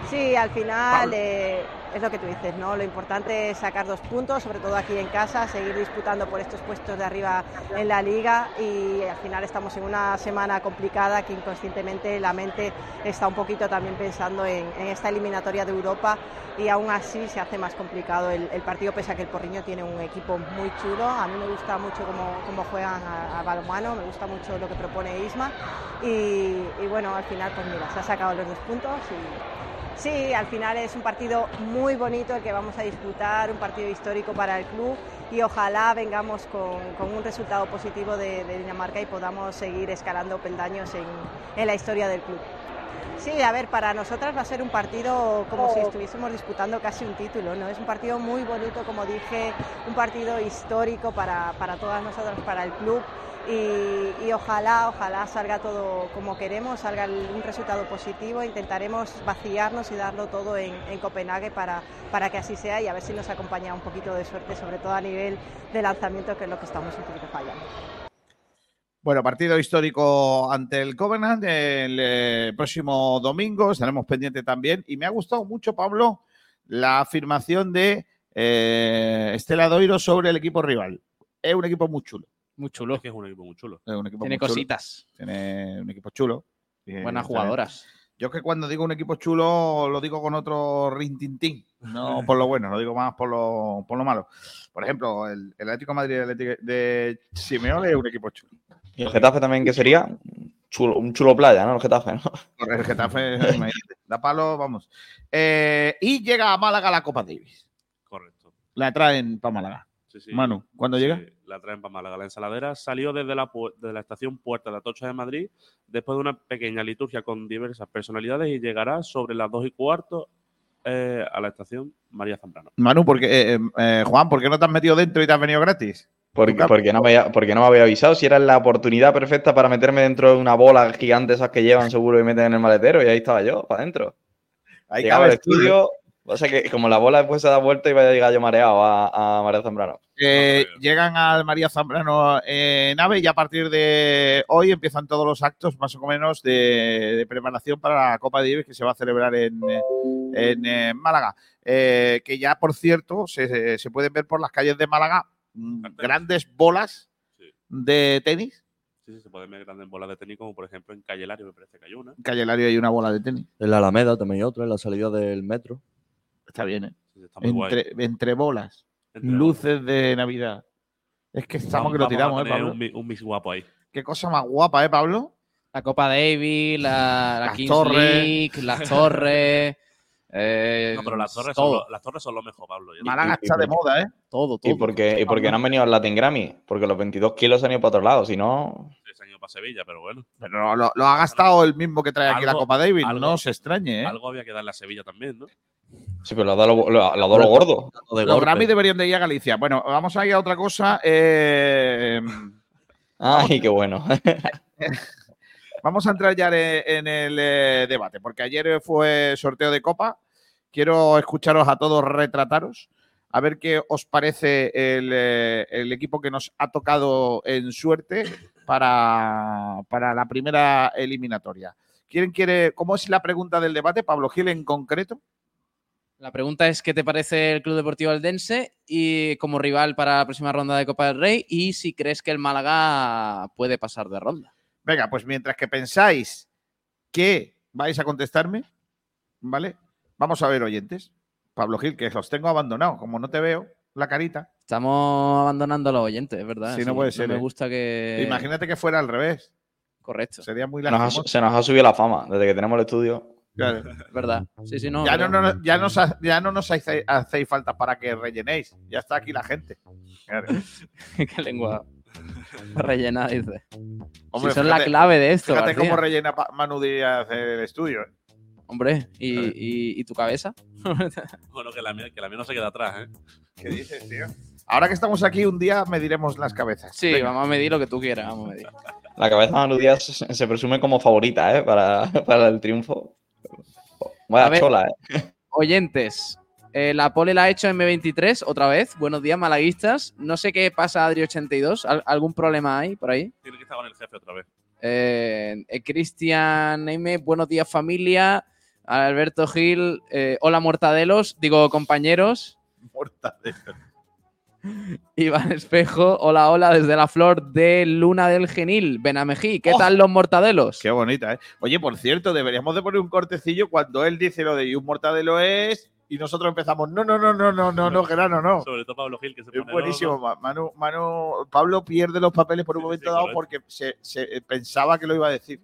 Speaker 12: Sí, al final eh, es lo que tú dices, ¿no? Lo importante es sacar dos puntos, sobre todo aquí en casa, seguir disputando por estos puestos de arriba en la liga y al final estamos en una semana complicada que inconscientemente la mente está un poquito también pensando en, esta eliminatoria de Europa y aún así se hace más complicado el, el partido pese a que el Porriño tiene un equipo muy chulo. A mí me gusta mucho cómo, cómo juegan a, a balonmano, me gusta mucho lo que propone Isma y, y bueno, al final pues mira, se ha sacado los dos puntos y Sí, al final es un partido muy bonito el que vamos a disputar, un partido histórico para el club y ojalá vengamos con, con un resultado positivo de, de Dinamarca y podamos seguir escalando peldaños en, en la historia del club. Sí, a ver, para nosotras va a ser un partido como si estuviésemos disputando casi un título, ¿no? Es un partido muy bonito, como dije, un partido histórico para, para todas nosotras, para el club. Y, ojalá, ojalá salga todo como queremos, salga un resultado positivo. Intentaremos vaciarnos y darlo todo en, en Copenhague para, para que así sea y a ver si nos acompaña un poquito de suerte, sobre todo a nivel de lanzamiento, que es lo que estamos un poquito fallando.
Speaker 1: Bueno, partido histórico ante el Covenant el eh, próximo domingo. Estaremos pendientes también. Y me ha gustado mucho, Pablo, la afirmación de eh, Estela Doiro sobre el equipo rival. Es un equipo muy chulo.
Speaker 4: Muy chulo.
Speaker 2: Es que es un equipo muy chulo.
Speaker 1: Es un equipo
Speaker 4: Tiene
Speaker 1: muy chulo.
Speaker 4: cositas.
Speaker 1: Tiene un equipo chulo.
Speaker 4: Buenas jugadoras.
Speaker 1: Yo es que cuando digo un equipo chulo lo digo con otro rintintín, no por lo bueno, lo digo más por lo, por lo malo. Por ejemplo, el, el Atlético de Madrid el Atlético de Simeone es un equipo chulo.
Speaker 11: Y el Getafe también, que sería chulo, un chulo playa, ¿no? El Getafe,
Speaker 1: El Getafe, da palo, vamos. Eh, y llega a Málaga la Copa Davis.
Speaker 2: Correcto.
Speaker 1: La traen para Málaga.
Speaker 2: Sí, sí.
Speaker 1: Manu, ¿cuándo
Speaker 2: Sí,
Speaker 1: llega?
Speaker 2: La traen para Málaga. La ensaladera salió desde la, la estación Puerta de Atocha de Madrid después de una pequeña liturgia con diversas personalidades y llegará sobre las dos y cuarto eh, a la estación María Zambrano.
Speaker 1: Manu, porque, eh, eh, Juan, ¿por qué no te has metido dentro y te has venido gratis?
Speaker 11: Porque, porque, no me, había- porque no me había avisado si era la oportunidad perfecta para meterme dentro de una bola gigante esas que llevan seguro y meten en el maletero y ahí estaba yo, para adentro.
Speaker 1: Ahí
Speaker 7: Llegaba al estudio. O sea que como la bola después se da vuelta y vaya a llegar yo mareado a, a María Zambrano.
Speaker 1: Eh, llegan al María Zambrano eh, nave y a partir de hoy empiezan todos los actos más o menos de, de preparación para la Copa Davis que se va a celebrar en, eh, en, eh, Málaga. Eh, que ya, por cierto, se, se pueden ver por las calles de Málaga mm, grandes bolas de tenis.
Speaker 2: Sí, sí, se pueden ver grandes bolas de tenis, como por ejemplo en Calle Lario, me parece que hay una.
Speaker 1: En Calle Lario hay una bola de tenis.
Speaker 6: En la Alameda también hay otra, en la salida del metro.
Speaker 1: Está bien, ¿eh?
Speaker 2: Sí, está muy guay.
Speaker 1: Entre, entre bolas,
Speaker 2: Entre
Speaker 1: luces de Navidad. Es que estamos
Speaker 2: Vamos-
Speaker 1: que lo tiramos, ¿eh, Pablo?
Speaker 2: Un, un mix guapo ahí.
Speaker 1: Qué cosa más guapa, ¿eh, Pablo?
Speaker 4: La Copa Davis, la, la
Speaker 1: Las
Speaker 4: Kings
Speaker 1: torres.
Speaker 4: League, las torres. eh,
Speaker 2: No, pero las torres, son lo, las torres son lo mejor, Pablo.
Speaker 1: Málaga
Speaker 7: y-
Speaker 1: está de
Speaker 7: y-
Speaker 1: moda, ¿eh?
Speaker 4: Todo,
Speaker 7: ¿Y
Speaker 4: todo.
Speaker 7: por qué, y por qué no han venido al Latin Grammy? Porque los 22 kilos se han ido para otro lado, si no...
Speaker 2: Para Sevilla, pero bueno.
Speaker 1: Pero lo, lo ha gastado el mismo que trae aquí la Copa Davis.
Speaker 2: algo-
Speaker 1: no se extrañe, ¿eh?
Speaker 2: Algo había que darle a Sevilla también, ¿no?
Speaker 7: Sí, pero lo ha dado lo, lo- gordo.
Speaker 6: De
Speaker 1: Los
Speaker 6: golpe.
Speaker 1: Grammy deberían de ir a Galicia. Bueno, vamos a ir a otra cosa. eh,
Speaker 7: Ay, qué bueno.
Speaker 1: vamos a entrar ya en, en el eh, debate, porque ayer fue sorteo de Copa. Quiero escucharos a todos retrataros, a ver qué os parece el, eh, el equipo que nos ha tocado en suerte para, para la primera eliminatoria. ¿Quién quiere, ¿Cómo es la pregunta del debate, Pablo Gil en concreto?
Speaker 4: La pregunta es: ¿qué te parece el Club Deportivo Aldense y como rival para la próxima ronda de Copa del Rey? Y si crees que el Málaga puede pasar de ronda.
Speaker 1: Venga, pues mientras que pensáis que vais a contestarme, ¿vale? Vamos a ver, oyentes. Pablo Gil, que los tengo abandonados, como no te veo la carita.
Speaker 4: Estamos abandonando a los oyentes, es verdad.
Speaker 1: Sí, no puede ser,
Speaker 4: me
Speaker 1: ¿eh?
Speaker 4: gusta que.
Speaker 1: Imagínate que fuera al revés.
Speaker 4: Correcto.
Speaker 1: Sería muy lastimoso.
Speaker 7: se nos ha subido la fama desde que tenemos el estudio.
Speaker 1: Claro.
Speaker 4: ¿Verdad? Sí, sí, no.
Speaker 1: Ya no, ya, nos, ya no nos hacéis, hacéis falta para que rellenéis. Ya está aquí la gente. Claro.
Speaker 4: Qué lengua rellena, dice.
Speaker 1: Hombre,
Speaker 4: Si son la clave de esto.
Speaker 1: Fíjate
Speaker 4: García.
Speaker 1: cómo rellena Manu Díaz el estudio. ¿eh?
Speaker 4: Hombre, ¿y, y- y tu cabeza?
Speaker 2: Bueno, que la mía, que la mía no se queda atrás, ¿eh?
Speaker 1: ¿Qué dices, tío? Ahora que estamos aquí, un día mediremos las cabezas.
Speaker 4: Sí,
Speaker 1: Venga.
Speaker 4: vamos a medir lo que tú quieras, vamos a medir.
Speaker 7: La cabeza de Manu Díaz se, presume como favorita, ¿eh? Para, para el triunfo. Vaya
Speaker 4: A ver.
Speaker 7: chola, ¿eh?
Speaker 4: Oyentes, eh, la pole la ha hecho M23 otra vez. Buenos días, malaguistas. No sé qué pasa, Adri82. ¿Al- ¿Algún problema hay por ahí?
Speaker 2: Tiene que estar con el jefe otra vez.
Speaker 4: Eh, eh, Cristian Neime, buenos días, familia. Alberto Gil, eh, hola, mortadelos. Digo, compañeros.
Speaker 1: Mortadelo.
Speaker 4: Iván Espejo, hola, hola, desde la flor de Luna del Genil, Benamejí. ¿Qué
Speaker 1: Oh.
Speaker 4: tal los mortadelos?
Speaker 1: Qué bonita, ¿eh? Oye, por cierto, deberíamos de poner un cortecillo cuando él dice lo de y un mortadelo es y nosotros empezamos, no, no, no, no, no, no, no, Gerano, no.
Speaker 2: Sobre todo Pablo Gil, que se
Speaker 1: Es
Speaker 2: pone
Speaker 1: buenísimo.
Speaker 2: loco.
Speaker 1: Ma- Manu, Manu, Pablo pierde los papeles por un
Speaker 2: Sí,
Speaker 1: momento
Speaker 2: sí,
Speaker 1: dado
Speaker 2: correcto.
Speaker 1: porque se, se- pensaba que lo iba a decir.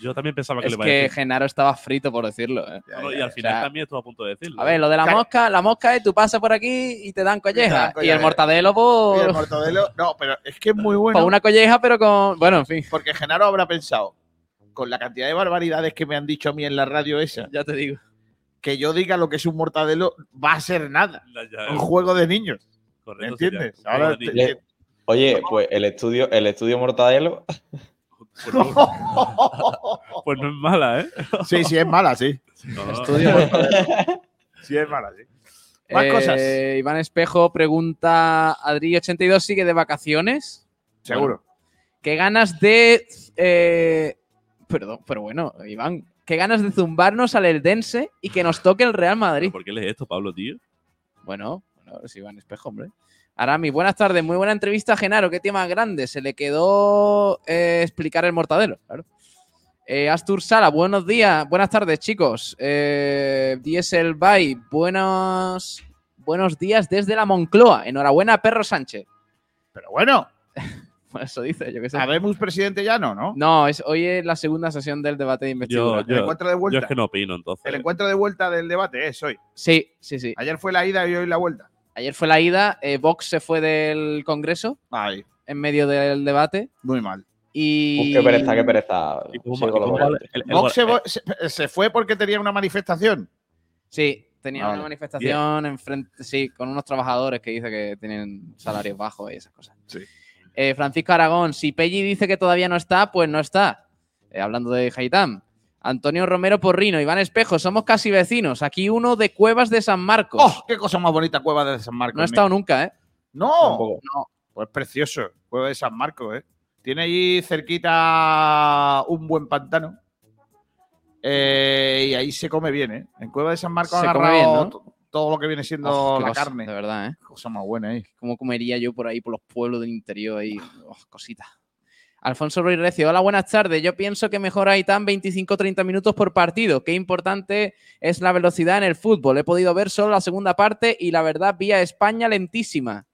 Speaker 2: Yo también pensaba que
Speaker 4: Es
Speaker 2: le iba a
Speaker 4: que
Speaker 2: decir.
Speaker 4: Genaro estaba frito por decirlo. ¿eh?
Speaker 2: Y al final
Speaker 4: O sea,
Speaker 2: también estuvo a punto de decirlo.
Speaker 4: A ver, lo de la
Speaker 1: Claro.
Speaker 4: mosca, la mosca es tú pasas por aquí y te dan colleja.
Speaker 1: dan
Speaker 4: Y el mortadelo,
Speaker 1: Y
Speaker 4: pues,
Speaker 1: el mortadelo, no, pero es que es muy bueno.
Speaker 4: pues una colleja, pero con. Bueno, en fin,
Speaker 1: Porque Genaro habrá pensado, con la cantidad de barbaridades que me han dicho a mí en la radio esa,
Speaker 4: ya te digo.
Speaker 1: que yo diga lo que es un mortadelo va a ser nada. Un juego de niños.
Speaker 2: correcto,
Speaker 1: ¿Me entiendes? Ahora te-.
Speaker 7: Le- Oye, pues el estudio, el estudio Mortadelo,
Speaker 2: Pues no, pues no es mala, ¿eh?
Speaker 1: sí, sí, es mala, sí.
Speaker 2: No.
Speaker 4: Estudio
Speaker 1: Sí, es mala, sí. Más
Speaker 4: Eh,
Speaker 1: cosas.
Speaker 4: Iván Espejo pregunta: ¿Adri82 sigue de vacaciones?
Speaker 1: Seguro.
Speaker 4: ¿Qué ganas de. eh, perdón, pero bueno, Iván. ¿Qué ganas de zumbarnos al Eldense y que nos toque el Real Madrid?
Speaker 2: ¿Por qué lees esto, Pablo, tío?
Speaker 4: Bueno, bueno, es Iván Espejo, hombre. Arami, buenas tardes. Muy buena entrevista a Genaro. Qué tema grande. Se le quedó eh, explicar el mortadelo, claro. Eh, Astur Sala, buenos días. Buenas tardes, chicos. Eh, Diesel Bay, buenos, buenos días desde la Moncloa. Enhorabuena, Perro Sánchez.
Speaker 1: Pero bueno,
Speaker 4: Eso dice, yo qué sé.
Speaker 1: ¿habemos presidente ya no, no?
Speaker 4: No, es, hoy es la segunda sesión del debate de investidura.
Speaker 2: Yo,
Speaker 1: El
Speaker 2: yo,
Speaker 1: encuentro de
Speaker 2: yo
Speaker 1: vuelta.
Speaker 2: es que no opino, entonces.
Speaker 1: El encuentro de vuelta del debate es hoy.
Speaker 4: Sí, sí, sí.
Speaker 1: Ayer fue la ida y hoy la vuelta.
Speaker 4: Ayer fue la ida. eh, Vox se fue del Congreso
Speaker 1: Ay,
Speaker 4: en medio del debate.
Speaker 1: muy mal.
Speaker 4: Y.
Speaker 7: Uf, qué pereza, qué pereza.
Speaker 2: ¿Y cómo-
Speaker 7: Sigo
Speaker 2: y
Speaker 7: con lo
Speaker 2: cómo
Speaker 7: que-
Speaker 2: vale el- el
Speaker 1: Vox se, fue porque tenía una manifestación.
Speaker 4: Sí, tenía
Speaker 1: Vale.
Speaker 4: una manifestación enfrente, sí, con unos trabajadores que dice que tienen salarios bajos y esas cosas.
Speaker 1: Sí.
Speaker 4: Eh, Francisco Aragón, si Pelli dice que todavía no está, pues no está. Eh, hablando de Haitán. Antonio Romero Porrino, Iván Espejo, somos casi vecinos. Aquí uno de Cuevas de San Marcos.
Speaker 1: ¡Oh! ¡Qué cosa más bonita Cueva de San Marcos!
Speaker 4: no he estado nunca, ¿eh?
Speaker 1: No, no. Pues precioso. Cueva de San Marcos, ¿eh? Tiene allí cerquita un buen pantano. Eh, y ahí se come bien, ¿eh? En Cueva de San Marcos
Speaker 4: Se come bien, ¿no?
Speaker 1: to- todo lo que viene siendo
Speaker 4: Oh,
Speaker 1: la
Speaker 4: cosa,
Speaker 1: carne.
Speaker 4: De verdad, ¿eh?
Speaker 1: Cosa más buena ahí.
Speaker 4: ¿Cómo comería yo por ahí, por los pueblos del interior ahí? Oh, cositas. Alfonso Ruiz Recio, hola, buenas tardes. Yo pienso que mejor Aitán 25-30 minutos por partido. Qué importante es la velocidad en el fútbol. He podido ver solo la segunda parte y la verdad, vía España lentísima.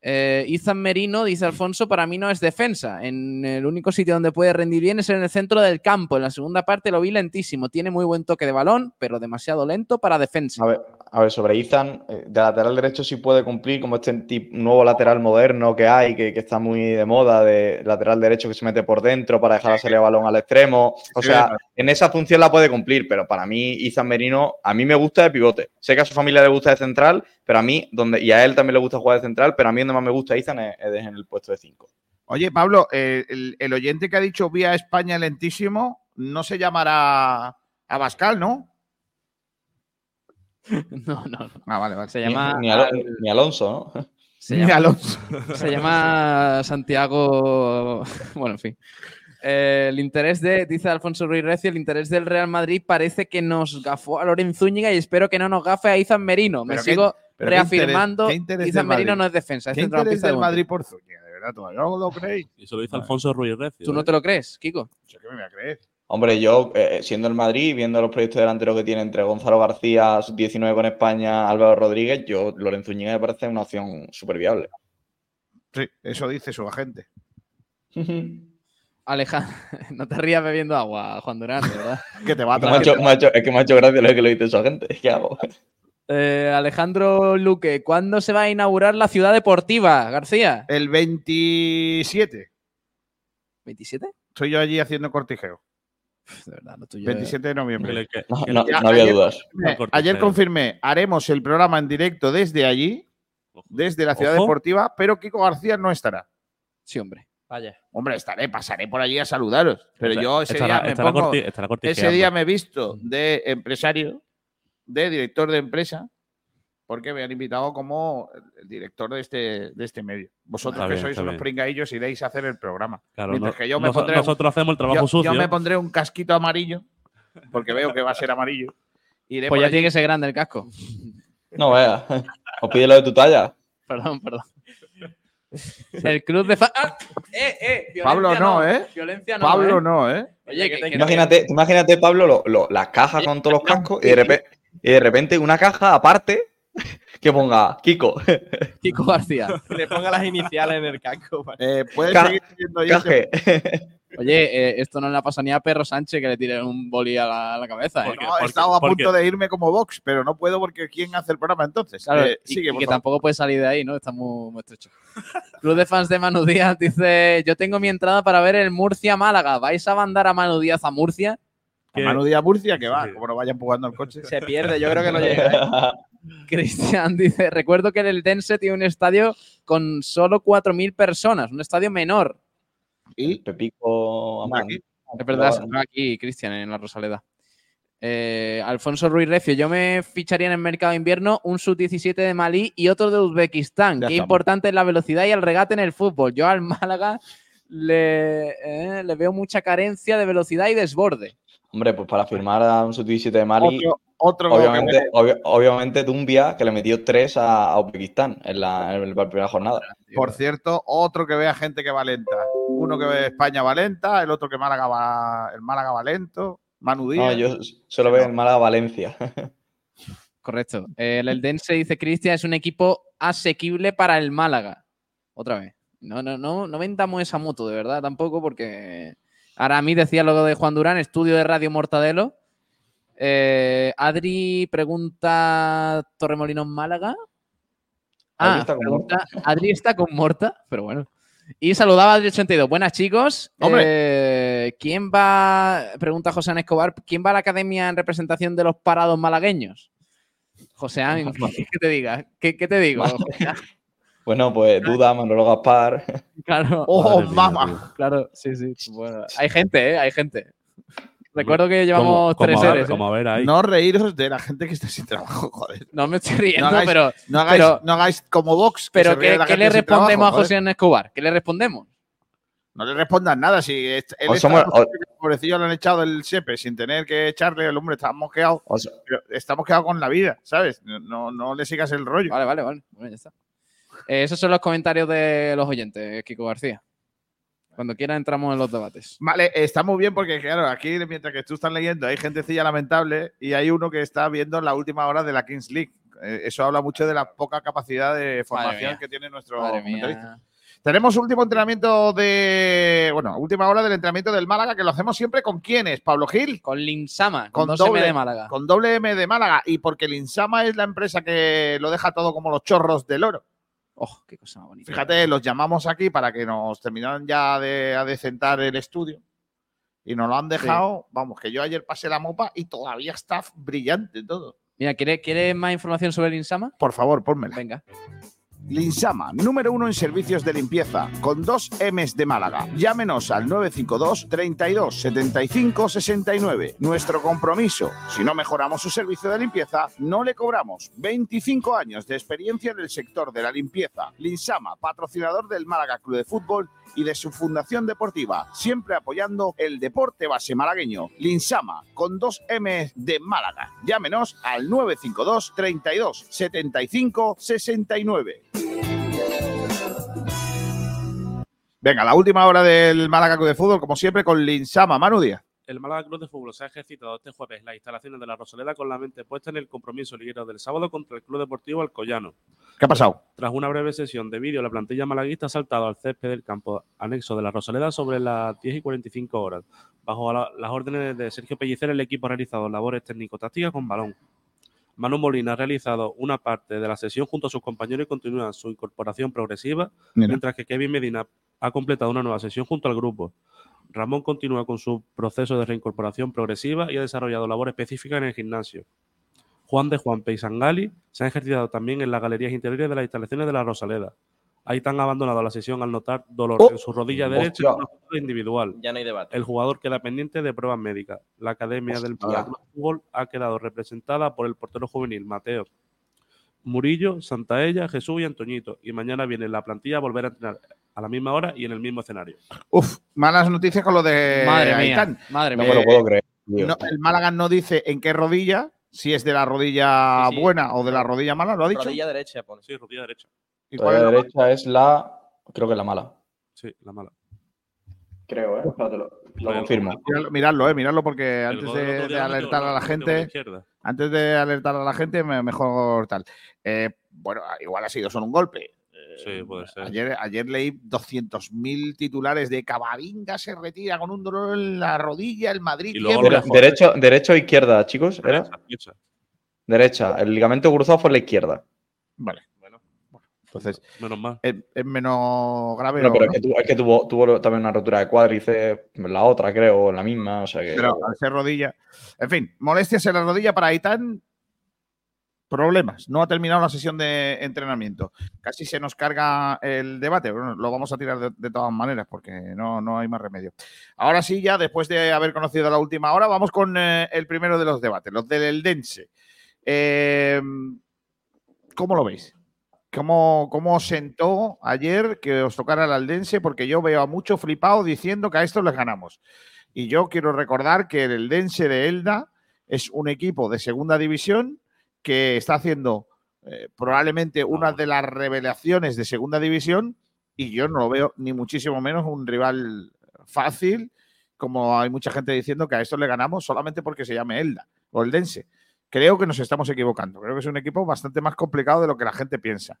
Speaker 4: Eh, Izan Merino, dice Alfonso, para mí no es defensa. En el único sitio donde puede rendir bien es en el centro del campo. En la segunda parte lo vi lentísimo. Tiene muy buen toque de balón, pero demasiado lento para defensa.
Speaker 11: A ver, a ver, sobre Ethan, eh, de lateral derecho sí puede cumplir como este tip- nuevo lateral moderno que hay, que, que está muy de moda, de lateral derecho que se mete por dentro para dejar salir el balón al extremo. O sea, en esa función la puede cumplir, pero para mí Ethan Merino, a mí me gusta de pivote. Sé que a su familia le gusta de central, pero a mí, donde, y a él también le gusta jugar de central, pero a mí donde más me gusta es, es en el puesto de 5.
Speaker 1: Oye, Pablo, eh, el, el oyente que ha dicho vía España lentísimo no se llamará Abascal, ¿no?
Speaker 4: No, no, no.
Speaker 1: Ah, vale, vale.
Speaker 4: Se llama.
Speaker 11: Ni, Alo- ni Alonso, ¿no?
Speaker 4: Se
Speaker 1: Ni
Speaker 4: llama,
Speaker 1: Alonso.
Speaker 4: se llama Santiago. Bueno, en fin. Eh, el interés de, dice Alfonso Ruiz Recio, el interés del Real Madrid parece que nos gafó a Lorenzo Zúñiga y espero que no nos gafe a Izan Merino. Me sigo
Speaker 1: qué
Speaker 4: reafirmando.
Speaker 1: interés-
Speaker 4: Izan Merino no es defensa, es
Speaker 1: ¿Qué interés del. Madrid por Zúñiga? De verdad, todavía no lo creéis.
Speaker 2: Y eso lo dice Alfonso Ruiz Recio.
Speaker 4: ¿Tú no
Speaker 2: ¿eh?
Speaker 4: te lo crees, Kiko?
Speaker 1: Yo que me voy a creer.
Speaker 11: Hombre, yo, eh, siendo el Madrid, viendo los proyectos delanteros que tiene entre Gonzalo García, 19 con España, Álvaro Rodríguez, yo, Lorenzo Ñiga me parece una opción súper viable.
Speaker 1: Sí, eso dice su agente.
Speaker 4: Alejandro, no te rías bebiendo agua, Juan Durán, ¿verdad?
Speaker 1: Que te va a
Speaker 11: hecho- es que me ha hecho gracia lo que lo dice su agente. ¿Qué hago?
Speaker 4: Eh, Alejandro Luque, ¿cuándo se va a inaugurar la ciudad deportiva, García?
Speaker 1: El 27.
Speaker 4: ¿27?
Speaker 1: Estoy yo allí haciendo cortijeo.
Speaker 4: De verdad, lo tuyo
Speaker 1: 27 de noviembre.
Speaker 2: Que le- que-
Speaker 11: No,
Speaker 2: que
Speaker 11: no-
Speaker 2: le-
Speaker 1: Ya,
Speaker 11: no había
Speaker 1: ayer
Speaker 11: dudas.
Speaker 1: confirmé- ayer confirmé, haremos el programa en directo desde allí, desde la ciudad
Speaker 2: Ojo.
Speaker 1: deportiva, pero Kiko García no estará.
Speaker 4: Sí, hombre.
Speaker 10: Vaya.
Speaker 1: Hombre, estaré, pasaré por allí a saludaros. Pero yo ese
Speaker 2: estará-
Speaker 1: día me
Speaker 2: estará
Speaker 1: pongo-
Speaker 2: corti- estará
Speaker 1: ese día me he visto de empresario, de director de empresa, porque me han invitado como el director de este, de este medio. Vosotros
Speaker 2: Está
Speaker 1: que
Speaker 2: bien,
Speaker 1: sois unos
Speaker 2: bien.
Speaker 1: pringaillos iréis a hacer el programa.
Speaker 2: Claro,
Speaker 1: Mientras
Speaker 2: no-
Speaker 1: que yo me
Speaker 2: nos-
Speaker 1: pondré un-
Speaker 2: nosotros hacemos el trabajo
Speaker 1: yo,
Speaker 2: sucio.
Speaker 1: yo me pondré un casquito amarillo, porque veo que va a ser amarillo. Iré
Speaker 4: Pues ya
Speaker 1: allí.
Speaker 4: tiene que ser grande el casco.
Speaker 11: No vea. O pídelo de tu talla.
Speaker 4: Perdón, perdón. El club de fa- ¡Ah! ¡Eh, eh!
Speaker 1: Pablo no, ¿eh?
Speaker 4: Violencia no,
Speaker 1: Pablo
Speaker 4: ¿eh?
Speaker 1: no, ¿eh?
Speaker 4: Oye, que, que-
Speaker 11: Imagínate, imagínate Pablo, lo- lo- las cajas con todos los cascos y de, repente, y de repente una caja aparte que ponga Kiko.
Speaker 4: Kiko García.
Speaker 10: Le ponga las iniciales en el casco.
Speaker 1: Eh, Puedes
Speaker 11: Ca-
Speaker 1: seguir diciendo yo.
Speaker 4: Oye, eh, esto no le pasa ni a Perro Sánchez que le tire un boli a la, a la cabeza. ¿eh?
Speaker 1: No, he
Speaker 2: porque-
Speaker 1: estado a
Speaker 2: porque-
Speaker 1: punto de irme como Vox, pero no puedo porque ¿quién hace el programa entonces?
Speaker 4: Claro,
Speaker 1: Eh,
Speaker 4: y-
Speaker 1: sigue,
Speaker 4: y,
Speaker 1: por
Speaker 4: que
Speaker 1: favor.
Speaker 4: tampoco puede salir de ahí, ¿no? Está muy, muy estrecho. Club de fans de Manu Díaz dice: Yo tengo mi entrada para ver el Murcia-Málaga. ¿Vais a mandar a Manu Díaz a Murcia?
Speaker 1: A Manu Díaz Murcia, que va,
Speaker 2: Sí.
Speaker 1: como no vaya empujando el coche.
Speaker 10: Se pierde, yo creo que no llega.
Speaker 4: Cristian dice: Recuerdo que el Eldense tiene un estadio con solo 4.000 personas, un estadio menor.
Speaker 1: Y
Speaker 11: Pepico.
Speaker 1: Aquí.
Speaker 4: Es verdad, se aquí, Cristian, en la Rosaleda. Eh, Alfonso Ruiz Recio, yo me ficharía en el mercado de invierno un sub-17 de Malí y otro de Uzbekistán.
Speaker 1: Ya
Speaker 4: Qué
Speaker 1: estamos.
Speaker 4: importante es la velocidad y el regate en el fútbol. Yo al Málaga le, eh, le veo mucha carencia de velocidad y desborde.
Speaker 11: Hombre, pues para firmar a un sub-17 de Mali,
Speaker 1: Otro, otro
Speaker 11: obviamente, obvio- obviamente Dumbia, que le metió tres a, a Uzbekistán en la, en la primera jornada.
Speaker 1: Por cierto, otro que vea gente que va lenta. Uno que ve España va lenta, el otro que Málaga va, el Málaga va lento. Manu
Speaker 11: No, yo solo veo en Málaga-Valencia.
Speaker 4: Correcto. Eh, El Eldense, dice Cristian, es un equipo asequible para el Málaga. Otra vez. No, no, no, no vendamos esa moto, de verdad, tampoco, porque. Ahora a mí decía lo de Juan Durán, estudio de Radio Mortadelo. Eh, Adri pregunta Torremolinos Málaga.
Speaker 11: Adri
Speaker 4: Ah,
Speaker 11: está con
Speaker 4: pregunta, Adri está con Morta, pero bueno. Y saludaba a Adri82. Buenas, chicos.
Speaker 1: Hombre.
Speaker 4: Eh, ¿Quién va? Pregunta José Ana Escobar. ¿Quién va a la academia en representación de los parados malagueños? José Ana, ¿qué te diga? ¿Qué, qué te digo?
Speaker 11: Bueno, pues Duda, Manolo Gaspar.
Speaker 4: Claro,
Speaker 1: ¡Oh, mamá!
Speaker 4: claro, sí, sí. Bueno, hay gente, ¿eh? Hay gente. Recuerdo que llevamos
Speaker 2: Como-
Speaker 4: tres seres. ¿eh?
Speaker 2: como a ver ahí.
Speaker 1: No reíros de la gente que está sin trabajo, joder.
Speaker 4: No me estoy riendo,
Speaker 1: No hagáis,
Speaker 4: pero.
Speaker 1: no hagáis,
Speaker 4: pero,
Speaker 1: no hagáis como Vox. que
Speaker 4: pero ¿qué,
Speaker 1: de la
Speaker 4: qué
Speaker 1: gente
Speaker 4: le respondemos
Speaker 1: trabajo,
Speaker 4: a
Speaker 1: joder.
Speaker 4: José Escobar? ¿Qué le respondemos?
Speaker 1: No le respondan nada. Si él está
Speaker 7: somos- o-
Speaker 1: pobrecillo le han echado del SEPE sin tener que echarle, el hombre está mosqueado.
Speaker 7: O sea,
Speaker 1: Pero está mosqueado con la vida, ¿sabes? No, no le sigas el rollo.
Speaker 4: Vale, vale, vale. Bueno, ya está. Eh, esos son los comentarios de los oyentes, Kiko García. Cuando quiera entramos en los debates.
Speaker 1: Vale, está muy bien porque, claro, aquí mientras que tú estás leyendo hay gentecilla lamentable y hay uno que está viendo la última hora de la Kings League. Eh, eso habla mucho de la poca capacidad de formación que tiene nuestro comentarista. Tenemos último entrenamiento de. Bueno, última hora del entrenamiento del Málaga, que lo hacemos siempre con quiénes, Pablo Gil.
Speaker 4: Con Linsama, con,
Speaker 1: Con
Speaker 4: 2M
Speaker 1: doble,
Speaker 4: de Málaga.
Speaker 1: Con doble M de Málaga. Y porque el Insama es la empresa que lo deja todo como los chorros del oro.
Speaker 4: Oh, qué cosa más bonita.
Speaker 1: Fíjate, los llamamos aquí para que nos terminaran ya de adecentar el estudio. Y nos lo han dejado, vamos, que yo ayer pasé la mopa y todavía está brillante todo.
Speaker 4: Mira, ¿quieres ¿quiere más información sobre Linsama?
Speaker 1: Por favor, pónmela.
Speaker 4: Venga.
Speaker 1: Linsama, número uno en servicios de limpieza, con dos M's de Málaga. Llámenos al 952 32 75 69. Nuestro compromiso, si no mejoramos su servicio de limpieza, no le cobramos. 25 años de experiencia en el sector de la limpieza. Linsama, patrocinador del Málaga Club de Fútbol y de su fundación deportiva, siempre apoyando el deporte base malagueño. Linsama, con dos M de Málaga. Llámenos al 952 32 75 69. Venga, la última hora del Málaga Club de Fútbol, como siempre, con Linsama. Manu Díaz.
Speaker 2: El Málaga Club de Fútbol se ha ejercitado este jueves en las instalaciones de la Rosaleda con la mente puesta en el compromiso liguero del sábado contra el Club Deportivo Alcoyano.
Speaker 1: ¿Qué ha pasado?
Speaker 2: Tras una breve sesión de vídeo, la plantilla malaguista ha saltado al césped del campo anexo de la Rosaleda sobre las 10 y 45 horas. Bajo la- las órdenes de Sergio Pellicer, el equipo ha realizado labores técnico-tácticas con balón. Manu Molina ha realizado una parte de la sesión junto a sus compañeros y continúa su incorporación progresiva,
Speaker 1: Mira.
Speaker 2: mientras que Kevin Medina ha completado una nueva sesión junto al grupo. Ramón continúa con su proceso de reincorporación progresiva y ha desarrollado labor específica en el gimnasio. Juan de Juan Peisangali se ha ejercitado también en las galerías interiores de las instalaciones de la Rosaleda. Aitan ha abandonado la sesión al notar dolor
Speaker 1: Oh.
Speaker 2: en su rodilla derecha
Speaker 7: Hostia.
Speaker 2: en una jugada individual.
Speaker 10: Ya no hay debate.
Speaker 2: El jugador queda pendiente de pruebas médicas. La academia del Málaga Club de Fútbol ha quedado representada por el portero juvenil Mateo Murillo, Santaella, Jesús y Antoñito. Y mañana viene la plantilla a volver a entrenar a la misma hora y en el mismo escenario.
Speaker 1: Uf, malas noticias con lo de
Speaker 4: Madre mía,
Speaker 1: Aitán.
Speaker 4: madre
Speaker 7: no
Speaker 4: mía.
Speaker 7: me lo puedo creer. tío.
Speaker 1: No, el Málaga no dice en qué rodilla, si es de la rodilla
Speaker 10: Sí, sí.
Speaker 1: buena o de la rodilla mala, ¿lo ha dicho?
Speaker 10: Rodilla derecha, pone.
Speaker 2: Sí, rodilla derecha.
Speaker 1: ¿Y
Speaker 7: La
Speaker 1: cuál es la
Speaker 7: derecha es la. Creo que es la mala.
Speaker 2: Sí, la mala.
Speaker 7: Creo, ¿eh? Espérate, lo, lo confirmo.
Speaker 1: Miradlo, miradlo, eh, miradlo porque
Speaker 2: el
Speaker 1: antes de, alertar a la gente, antes de alertar a la gente, me- mejor tal. Eh, bueno, igual ha sido solo un golpe. Eh,
Speaker 2: Sí, puede ser.
Speaker 1: Ayer, ayer leí 200.000 titulares de Cavaringa se retira con un dolor en la rodilla, el Madrid.
Speaker 2: Y luego
Speaker 7: Dere- derecho, derecho o izquierda, chicos. ¿Era?
Speaker 2: Derecha, derecha.
Speaker 7: Derecha. El ligamento cruzado fue la izquierda.
Speaker 1: Vale. Entonces,
Speaker 2: Menos mal.
Speaker 1: es, es menos grave.
Speaker 7: No, pero
Speaker 1: no?
Speaker 7: es que, tu- es que tuvo, tuvo también una rotura de cuádriceps, la otra creo, o la misma, o sea que...
Speaker 1: Pero al ser rodilla. En fin, molestias en la rodilla para Aitán. Problemas. No ha terminado la sesión de entrenamiento. Casi se nos carga el debate. Bueno, lo vamos a tirar de, de todas maneras porque no, no hay más remedio. Ahora sí, ya después de haber conocido la última hora, vamos con eh, el primero de los debates, los del Eldense. Eh, ¿Cómo lo veis? ¿Cómo, ¿Cómo os sentó ayer que os tocara el Aldense? Porque yo veo a mucho flipado diciendo que a estos les ganamos. Y yo quiero recordar que el Eldense de Elda es un equipo de segunda división que está haciendo eh, probablemente una de las revelaciones de segunda división y yo no lo veo ni muchísimo menos un rival fácil, como hay mucha gente diciendo que a estos le ganamos solamente porque se llame Elda o Eldense. Creo que nos estamos equivocando. Creo que es un equipo bastante más complicado de lo que la gente piensa.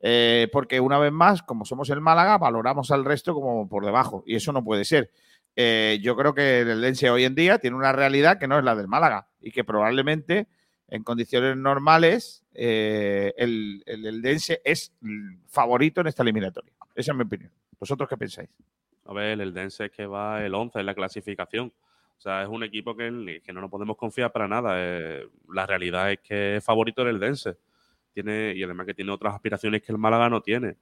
Speaker 1: Eh, porque una vez más, como somos el Málaga, valoramos al resto como por debajo. Y eso no puede ser. Eh, yo creo que el Eldense hoy en día tiene una realidad que no es la del Málaga. Y que probablemente en condiciones normales eh, el, el Eldense es favorito en esta eliminatoria. Esa es mi opinión. ¿Vosotros qué pensáis?
Speaker 2: A ver, el Dense es que va el 11 en la clasificación. O sea, es un equipo que, que no nos podemos confiar para nada. Eh, la realidad es que es favorito el Dense. Tiene, y además que tiene otras aspiraciones que el Málaga no tiene.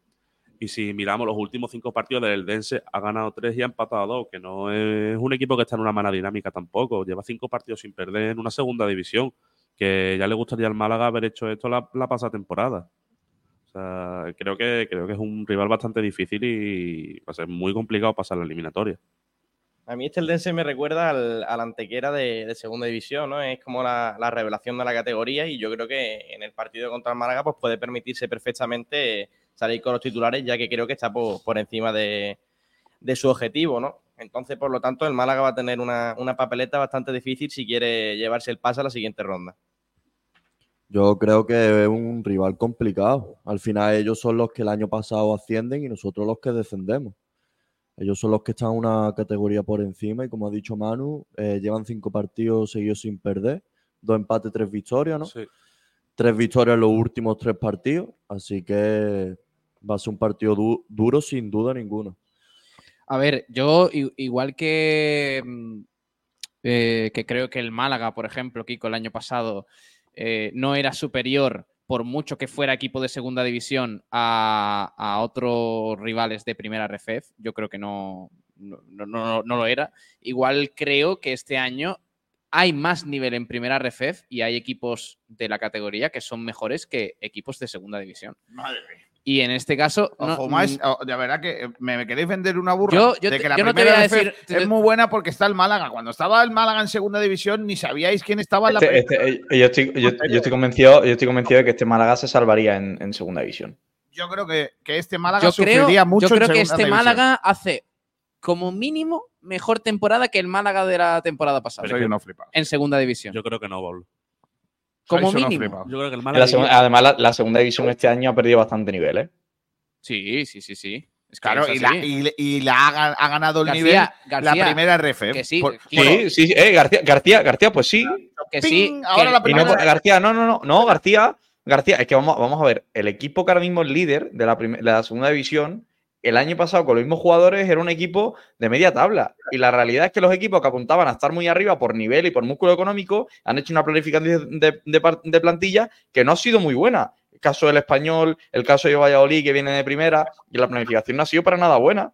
Speaker 2: Y si miramos los últimos cinco partidos del Dense, ha ganado tres y ha empatado dos, que no es un equipo que está en una mala dinámica tampoco. Lleva cinco partidos sin perder en una segunda división, que ya le gustaría al Málaga haber hecho esto la, la pasada temporada. O sea, creo que, creo que es un rival bastante difícil y va a ser muy complicado pasar la eliminatoria.
Speaker 10: A mí este Eldense me recuerda al, al Antequera de, segunda división, ¿no? Es como la, la revelación de la categoría y yo creo que en el partido contra el Málaga pues puede permitirse perfectamente salir con los titulares ya que creo que está por, encima de, de su objetivo, ¿no? Entonces, por lo tanto, el Málaga va a tener una, una papeleta bastante difícil si quiere llevarse el pase a la siguiente ronda.
Speaker 6: Yo creo que es un rival complicado. Al final ellos son los que el año pasado ascienden y nosotros los que descendemos. Ellos son los que están una categoría por encima y como ha dicho Manu, eh, llevan cinco partidos seguidos sin perder, dos empates, tres victorias, ¿no?
Speaker 2: Sí.
Speaker 6: Tres victorias en los últimos tres partidos, así que va a ser un partido du- duro sin duda ninguna.
Speaker 4: A ver, yo igual que, mm, eh, que creo que el Málaga, por ejemplo, Kiko, el año pasado, eh, no era superior por mucho que fuera equipo de segunda división a, otros rivales de primera RFF, yo creo que no, no, no- no- lo era. Igual creo que este año hay más nivel en primera RFF y hay equipos de la categoría que son mejores que equipos de segunda división.
Speaker 1: Madre mía.
Speaker 4: Y en este caso... no-
Speaker 1: Ojo, más, oh, de verdad que eh, me, queréis vender una burra
Speaker 4: Yo- yo
Speaker 1: de que la
Speaker 4: yo no te
Speaker 1: primera
Speaker 4: voy a
Speaker 1: RFF
Speaker 4: decir- te-
Speaker 1: es muy buena porque está el Málaga. Cuando estaba el Málaga en segunda división ni sabíais quién estaba en la
Speaker 7: Este-
Speaker 1: primera.
Speaker 7: este- yo, estoy, yo- yo estoy convencido, yo estoy convencido de que este Málaga se salvaría en, en segunda división.
Speaker 1: Yo creo que, que este Málaga
Speaker 4: yo creo,
Speaker 1: sufriría mucho
Speaker 4: yo creo
Speaker 1: en
Speaker 4: que este
Speaker 1: división.
Speaker 4: Málaga hace como mínimo mejor temporada que el Málaga de la temporada pasada.
Speaker 1: Soy uno flipado.
Speaker 4: En segunda división.
Speaker 2: Yo creo que no, Pablo.
Speaker 4: Como
Speaker 1: unos
Speaker 4: mínimo.
Speaker 2: Yo creo que el
Speaker 7: la
Speaker 2: Málaga.
Speaker 7: además, la, la segunda división este año ha perdido bastante nivel, ¿eh?
Speaker 4: Sí, sí, sí, sí. Es que
Speaker 1: Claro,
Speaker 4: es
Speaker 1: y la, y, y la ha, ga- ha ganado el
Speaker 4: García,
Speaker 1: nivel
Speaker 4: García,
Speaker 1: la primera RF.
Speaker 4: que sí,
Speaker 1: Por-
Speaker 4: que-
Speaker 7: Sí, sí, sí. Eh, García, García, García, pues sí.
Speaker 4: que
Speaker 1: ¡ping!
Speaker 4: sí.
Speaker 1: ahora
Speaker 4: que-
Speaker 1: la
Speaker 7: no,
Speaker 1: primera.
Speaker 7: García, no, no, no, no, García, García, es que vamos, vamos a ver, el equipo que ahora mismo es líder de la, de la segunda división, el año pasado con los mismos jugadores era un equipo de media tabla. Y la realidad es que los equipos que apuntaban a estar muy arriba por nivel y por músculo económico han hecho una planificación de, plantilla que no ha sido muy buena. El caso del español, el caso de Valladolid que viene de primera, y la planificación no ha sido para nada buena.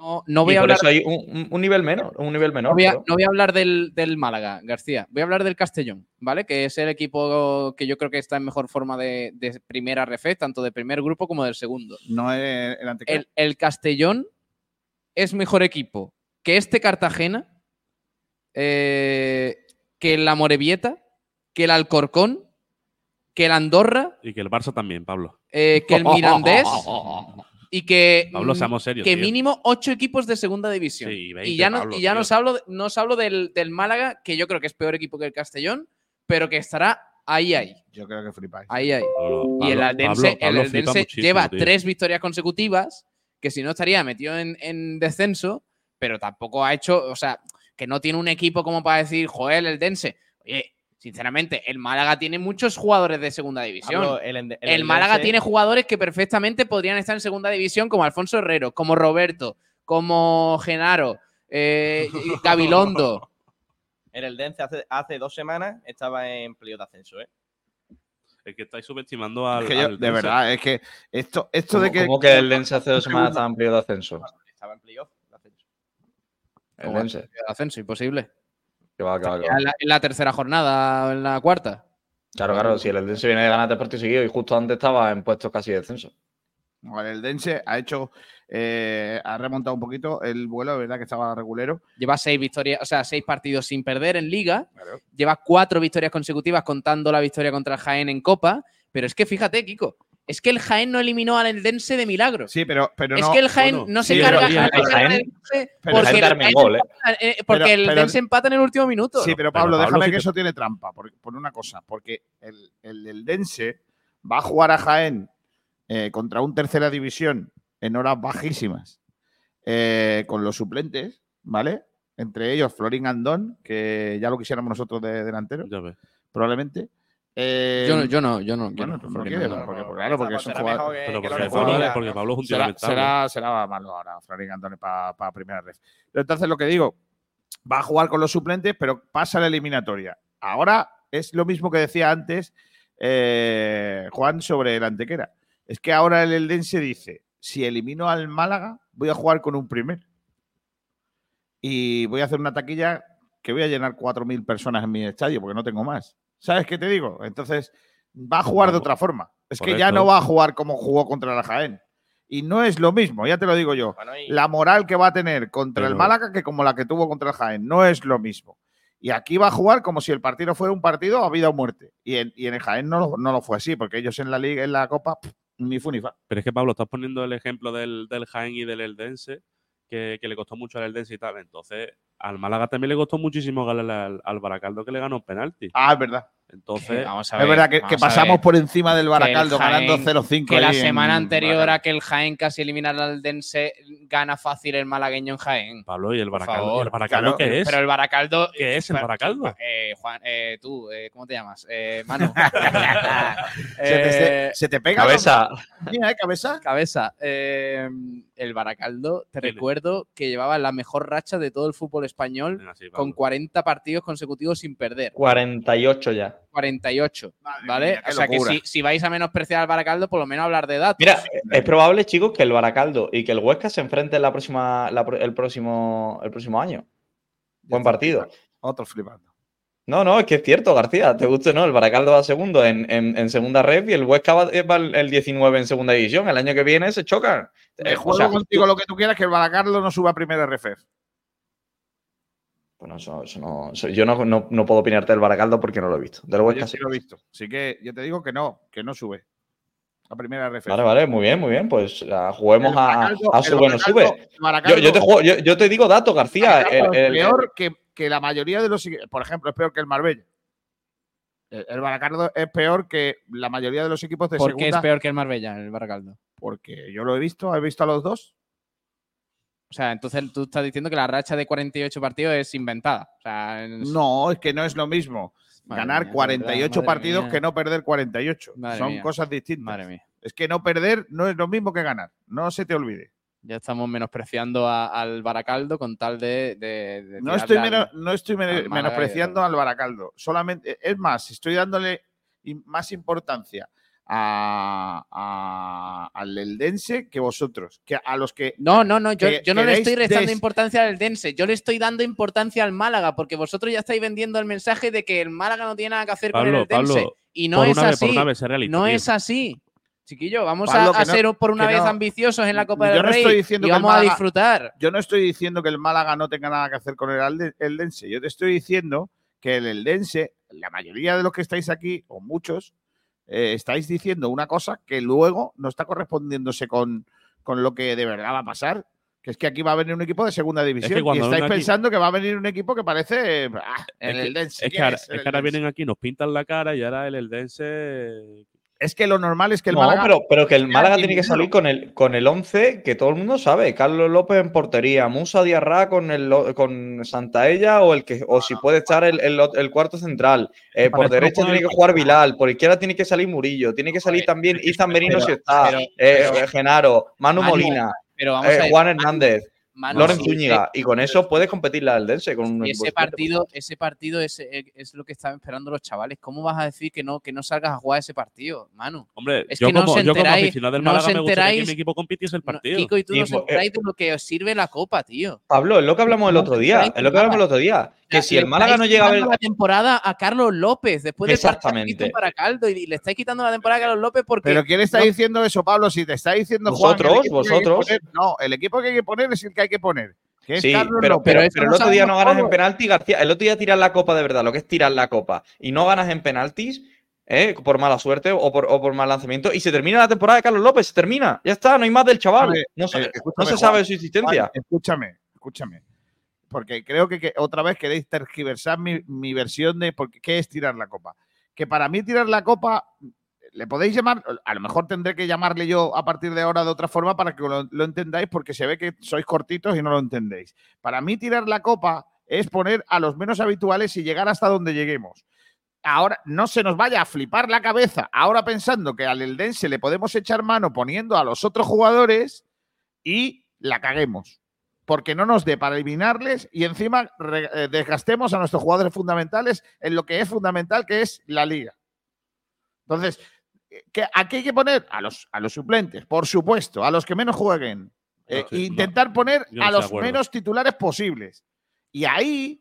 Speaker 4: No, no voy
Speaker 7: y
Speaker 4: a
Speaker 7: por
Speaker 4: hablar,
Speaker 7: eso hay un, nivel menor, un nivel menor.
Speaker 4: no voy a,
Speaker 7: pero-
Speaker 4: no voy a hablar del, del Málaga, García. Voy a hablar del Castellón, ¿vale? Que es el equipo que yo creo que está en mejor forma de, de primera RF, tanto de primer grupo como del segundo.
Speaker 1: No es el.
Speaker 4: El, el Castellón es mejor equipo que este Cartagena, eh, que el Amorebieta, que el Alcorcón, que el Andorra,
Speaker 2: Y que el Barça también, Pablo.
Speaker 4: eh, que el Mirandés y que,
Speaker 2: Pablo,
Speaker 4: mm,
Speaker 2: seamos serios.
Speaker 4: que
Speaker 2: tío.
Speaker 4: mínimo ocho equipos de segunda división.
Speaker 2: Sí, 20,
Speaker 4: y ya no,
Speaker 2: Pablo,
Speaker 4: y ya
Speaker 2: tío.
Speaker 4: no os hablo, de- no os hablo del, del Málaga, que yo creo que es peor equipo que el Castellón, pero que estará ahí, ahí.
Speaker 1: Yo creo que flipáis.
Speaker 4: Ahí, ahí.
Speaker 2: Pablo-
Speaker 4: Y el Aldense,
Speaker 2: Pablo-
Speaker 4: el Aldense lleva
Speaker 2: tío.
Speaker 4: tres victorias consecutivas, que si no estaría metido en, en descenso, pero tampoco ha hecho, o sea, que no tiene un equipo como para decir, joder, el Dense. Oye, sinceramente, el Málaga tiene muchos jugadores de segunda división.
Speaker 10: El,
Speaker 4: Málaga
Speaker 10: Eldense-
Speaker 4: tiene jugadores que perfectamente podrían estar en segunda división, como Alfonso Herrero, como Roberto, como Genaro, eh, y Gabilondo.
Speaker 10: El Eldense hace, hace dos semanas estaba en playoff de ascenso, ¿eh?
Speaker 2: Es que estáis subestimando al.
Speaker 1: Es que yo-
Speaker 2: al
Speaker 1: de
Speaker 2: Dense.
Speaker 1: verdad, es que esto, esto
Speaker 7: ¿Cómo,
Speaker 1: de que.
Speaker 7: cómo que el Dense hace dos semanas estaba en periodo de ascenso?
Speaker 10: Estaba en playoff de ascenso.
Speaker 7: El Dense.
Speaker 4: Ascenso, imposible.
Speaker 7: Que va, que va, que va.
Speaker 4: En la, en la tercera jornada o en la cuarta.
Speaker 7: Claro, claro, si el Eldense viene de ganar tres partidos seguidos y justo antes estaba en puestos casi de descenso.
Speaker 1: Vale, el Dense ha hecho. eh, ha remontado un poquito el vuelo, de verdad que estaba regulero.
Speaker 4: Lleva seis victorias, o sea, seis partidos sin perder en liga.
Speaker 1: Claro.
Speaker 4: Lleva cuatro victorias consecutivas contando la victoria contra el Jaén en Copa. Pero es que fíjate, Kiko, es que el Jaén no eliminó al Eldense de milagro.
Speaker 1: Sí, pero, pero
Speaker 4: es
Speaker 1: no.
Speaker 4: que el Jaén
Speaker 2: bueno,
Speaker 4: no se
Speaker 1: sí,
Speaker 4: carga,
Speaker 1: pero-
Speaker 7: Jaén-
Speaker 4: Eldense porque el Jaén
Speaker 7: gol, ¿eh?
Speaker 4: empata, eh, porque
Speaker 1: Pero-
Speaker 4: el
Speaker 1: pero-
Speaker 4: Eldense empata en el último minuto.
Speaker 1: Sí, pero
Speaker 2: Pero,
Speaker 1: Pablo, déjame
Speaker 2: si
Speaker 1: que
Speaker 2: te-
Speaker 1: eso tiene trampa, por, por una cosa, porque el, el, el Dense va a jugar a Jaén eh, contra un tercera división en horas bajísimas eh, con los suplentes, ¿vale? Entre ellos Florín Andón, que ya lo quisiéramos nosotros de delantero,
Speaker 2: Ya ves.
Speaker 1: probablemente. Eh,
Speaker 4: Yo no, yo no, yo no.
Speaker 1: Bueno, porque, porque claro, porque es un jugador.
Speaker 2: Pero porque,
Speaker 10: lo
Speaker 2: Pablo,
Speaker 10: refuerce.
Speaker 2: porque Pablo es un tío
Speaker 1: será, será, será malo ahora, Florín Andone para primera red. Entonces lo que digo, va a jugar con los suplentes, pero pasa la eliminatoria. Ahora es lo mismo que decía antes eh, Juan sobre el Antequera. Es que ahora el Eldense dice, si elimino al Málaga, voy a jugar con un primer. Y voy a hacer una taquilla que voy a llenar 4.000 personas en mi estadio porque no tengo más. ¿Sabes qué te digo? Entonces, va a jugar de otra forma. Es
Speaker 2: por
Speaker 1: que ya
Speaker 2: eso-
Speaker 1: no va a jugar como jugó contra la Jaén. Y no es lo mismo, ya te lo digo yo.
Speaker 10: Bueno, y-
Speaker 1: La moral que va a tener contra el Málaga que como la que tuvo contra el Jaén. No es lo mismo. Y aquí va a jugar como si el partido fuera un partido a vida o muerte. Y en, y en el Jaén no lo, no lo fue así, porque ellos en la liga, en la Copa, pff, ni fu ni fa.
Speaker 2: Pero es que, Pablo, estás poniendo el ejemplo del, del Jaén y del Eldense, que, le costó mucho al Eldense y tal. Entonces, al Málaga también le costó muchísimo ganarle al, al Baracaldo, que le ganó un penalti.
Speaker 1: Ah, es verdad.
Speaker 2: Entonces,
Speaker 4: Vamos a
Speaker 1: Es
Speaker 4: ver,
Speaker 1: verdad que, que
Speaker 4: vamos a
Speaker 1: pasamos
Speaker 4: ver.
Speaker 1: por encima del Baracaldo ganando
Speaker 4: Jaén-
Speaker 1: 0-5.
Speaker 4: Que la semana anterior
Speaker 1: Baracaldo.
Speaker 4: a que el Jaén casi eliminara al Dense, gana fácil el malagueño en Jaén.
Speaker 2: Pablo, ¿y el Baracaldo,
Speaker 4: favor.
Speaker 2: ¿y el Baracaldo
Speaker 1: Claro,
Speaker 2: qué es?
Speaker 4: Pero el Baracaldo.
Speaker 2: ¿Qué es el Baracaldo?
Speaker 4: Eh, Juan, eh, tú, eh, ¿cómo te llamas? Eh, Manu.
Speaker 1: Se te, se-
Speaker 4: Eh,
Speaker 1: se te pega.
Speaker 11: Cabeza.
Speaker 1: Mira, ¿eh? Cabeza.
Speaker 4: Cabeza, eh, el Baracaldo, te
Speaker 2: Dile.
Speaker 4: recuerdo que llevaba la mejor racha de todo el fútbol español
Speaker 2: Venga, sí,
Speaker 4: con
Speaker 2: Pablo.
Speaker 4: 40 partidos consecutivos sin perder.
Speaker 11: 48 ya.
Speaker 4: 48,
Speaker 1: Madre
Speaker 4: ¿vale?
Speaker 1: mía,
Speaker 4: o sea que si, si vais a menospreciar al Baracaldo, por lo menos hablar de datos.
Speaker 11: Mira, es probable, chicos, que el Baracaldo y que el Huesca se enfrenten la próxima, la el, próximo, el próximo año. Buen partido.
Speaker 1: Otro flipando.
Speaker 11: No, no, es que es cierto, García. Te guste, ¿no? El Baracaldo va segundo en, en- en segunda red y el Huesca va, va el el 19 en segunda división. El año que viene se chocan. Eh,
Speaker 1: juego
Speaker 11: o sea,
Speaker 1: contigo lo que tú quieras, que el Baracaldo no suba a primera RFF.
Speaker 11: Bueno, eso, eso no, eso- yo no, no- no puedo opinarte del Baracaldo porque no lo he visto. Del
Speaker 1: Yo
Speaker 11: Huesca
Speaker 1: sí
Speaker 11: sí.
Speaker 1: lo he visto. Así que yo te digo que no, que no sube. A primera RFF.
Speaker 11: Vale, vale, muy bien, muy bien. Pues ah, juguemos
Speaker 1: El
Speaker 11: a, a sube o no sube. Yo,
Speaker 1: Baracaldo-
Speaker 11: yo te juego- yo- yo te digo datos, García.
Speaker 1: Baracaldo
Speaker 11: El- el-
Speaker 1: es peor que, que la mayoría de los. Por ejemplo, es peor que el Marbella. El, el Baracaldo es peor que la mayoría de los equipos de
Speaker 4: ¿Por qué
Speaker 1: segunda.
Speaker 4: es peor que el Marbella, el Baracaldo?
Speaker 1: Porque yo lo he visto, he visto a los dos.
Speaker 4: O sea, entonces tú estás diciendo que la racha de 48 partidos es inventada. O sea, es-
Speaker 1: No, es que no es lo mismo
Speaker 4: Madre
Speaker 1: ganar
Speaker 4: mía, de
Speaker 1: 48
Speaker 4: verdad, madre
Speaker 1: partidos
Speaker 4: mía.
Speaker 1: que no perder 48.
Speaker 4: Madre
Speaker 1: Son
Speaker 4: mía.
Speaker 1: cosas distintas.
Speaker 4: Madre mía.
Speaker 1: Es que no perder no es lo mismo que ganar. No se te olvide.
Speaker 4: Ya estamos menospreciando a- al Baracaldo con tal de. de- de
Speaker 1: No estoy,
Speaker 4: al-
Speaker 1: no menospreciando
Speaker 4: al-
Speaker 1: al Baracaldo. Solamente, es más, estoy dándole más importancia a, a- al Eldense que vosotros. Que a los que.
Speaker 4: No, no, no, yo, yo no le estoy restando
Speaker 1: des-
Speaker 4: importancia al Dense, yo le estoy dando importancia al Málaga, porque vosotros ya estáis vendiendo el mensaje de que el Málaga no tiene nada que hacer con el Dense.
Speaker 2: Pablo,
Speaker 4: y no es
Speaker 2: vez-
Speaker 4: así.
Speaker 2: vez, realista,
Speaker 4: no
Speaker 2: tío.
Speaker 4: es así. Chiquillo, vamos
Speaker 1: Pablo,
Speaker 4: a, a
Speaker 1: no-
Speaker 4: ser por una vez
Speaker 1: no-
Speaker 4: ambiciosos en la Copa
Speaker 1: yo
Speaker 4: del
Speaker 1: no
Speaker 4: Rey
Speaker 1: estoy diciendo
Speaker 4: y vamos a disfrutar.
Speaker 1: Yo no estoy diciendo que el Málaga no tenga nada que hacer con el Eldense. Yo te estoy diciendo que el Eldense, la mayoría de los que estáis aquí, o muchos, eh, estáis diciendo una cosa que luego no está correspondiéndose con, con lo que de verdad va a pasar. Que es que aquí va a venir un equipo de segunda división. y estáis
Speaker 2: aquí-
Speaker 1: pensando que va a venir un equipo que parece ah, el
Speaker 2: Es que-
Speaker 1: Eldense.
Speaker 2: Es que
Speaker 1: ¿quién
Speaker 2: ahora,
Speaker 1: es
Speaker 2: que ahora vienen aquí, nos pintan la cara y ahora el Eldense.
Speaker 1: Es que lo normal es que el
Speaker 11: no,
Speaker 1: Málaga.
Speaker 11: pero, pero que el Málaga tiene que salir con el, con el 11 que todo el mundo sabe. Carlos López en portería, Musa Diarra con, el, lo- con Santaella o, el que, o si puede estar el, el- el cuarto central. Eh, por derecha tiene que jugar Vilal, por izquierda tiene que salir Murillo, tiene que salir también Izan Merino si está,
Speaker 4: pero-
Speaker 11: eh, Genaro, Manu,
Speaker 4: Manu,
Speaker 11: Molina,
Speaker 4: pero vamos
Speaker 11: eh,
Speaker 4: a ver,
Speaker 11: Juan
Speaker 4: Manu-
Speaker 11: Hernández.
Speaker 4: Sí,
Speaker 11: Zúñiga, y con eso puedes competir la Eldense con un
Speaker 4: ese partido, ese partido es, es lo que estaban esperando los chavales. ¿Cómo vas a decir que no, que no salgas a jugar ese partido, Manu?
Speaker 2: Hombre,
Speaker 4: Es
Speaker 2: yo,
Speaker 4: que no
Speaker 2: como,
Speaker 4: os
Speaker 2: yo como
Speaker 4: enteráis-
Speaker 2: del
Speaker 4: no os
Speaker 2: Málaga me gustaría que
Speaker 4: enteráis-
Speaker 2: mi equipo compitiese el
Speaker 4: No,
Speaker 2: partido.
Speaker 4: Kiko, y tú no os
Speaker 11: eh,
Speaker 4: enteráis de lo que os sirve la copa, tío.
Speaker 11: Pablo, es lo que hablamos el
Speaker 4: No
Speaker 11: otro día,
Speaker 4: enteráis
Speaker 11: es lo que hablamos el otro día, que si el Málaga no llega a ver...
Speaker 4: la temporada a Carlos López después de
Speaker 11: Exactamente.
Speaker 4: para Caldo y le estáis quitando la temporada a Carlos López porque
Speaker 1: Pero ¿quién está
Speaker 4: no-
Speaker 1: diciendo eso, Pablo? Si te está diciendo Juan,
Speaker 11: Vosotros, vosotros.
Speaker 1: poner- no, el equipo que hay que poner es el que hay que poner. Que
Speaker 11: Sí, pero,
Speaker 1: López.
Speaker 11: pero, el otro día no ganas en penalti, García. El otro día tiras la copa de verdad, lo que es tirar la copa, y no ganas en penaltis, ¿eh? por mala suerte o por, o por mal lanzamiento, y se termina la temporada de Carlos López, se termina, ya está, no hay más del chaval. No, se-
Speaker 1: eh,
Speaker 11: no se
Speaker 1: Juan,
Speaker 11: sabe de su existencia.
Speaker 1: Juan, escúchame, escúchame. Porque creo que, otra vez queréis tergiversar mi, versión de por qué- qué es tirar la copa. Que para mí tirar la copa, le podéis llamar, a lo mejor tendré que llamarle yo a partir de ahora de otra forma para que lo, lo entendáis, porque se ve que sois cortitos y no lo entendéis. Para mí tirar la copa es poner a los menos habituales y llegar hasta donde lleguemos. Ahora no se nos vaya a flipar la cabeza, ahora pensando que al Eldense le podemos echar mano poniendo a los otros jugadores y la caguemos. Porque no nos dé para eliminarles y encima eh, desgastemos a nuestros jugadores fundamentales en lo que es fundamental, que es la liga. Entonces, que aquí hay que poner a los, a los suplentes, por supuesto, a los que menos jueguen. Eh,
Speaker 2: sí,
Speaker 1: intentar poner
Speaker 2: no
Speaker 1: a los
Speaker 2: acuerdo.
Speaker 1: menos titulares posibles. Y ahí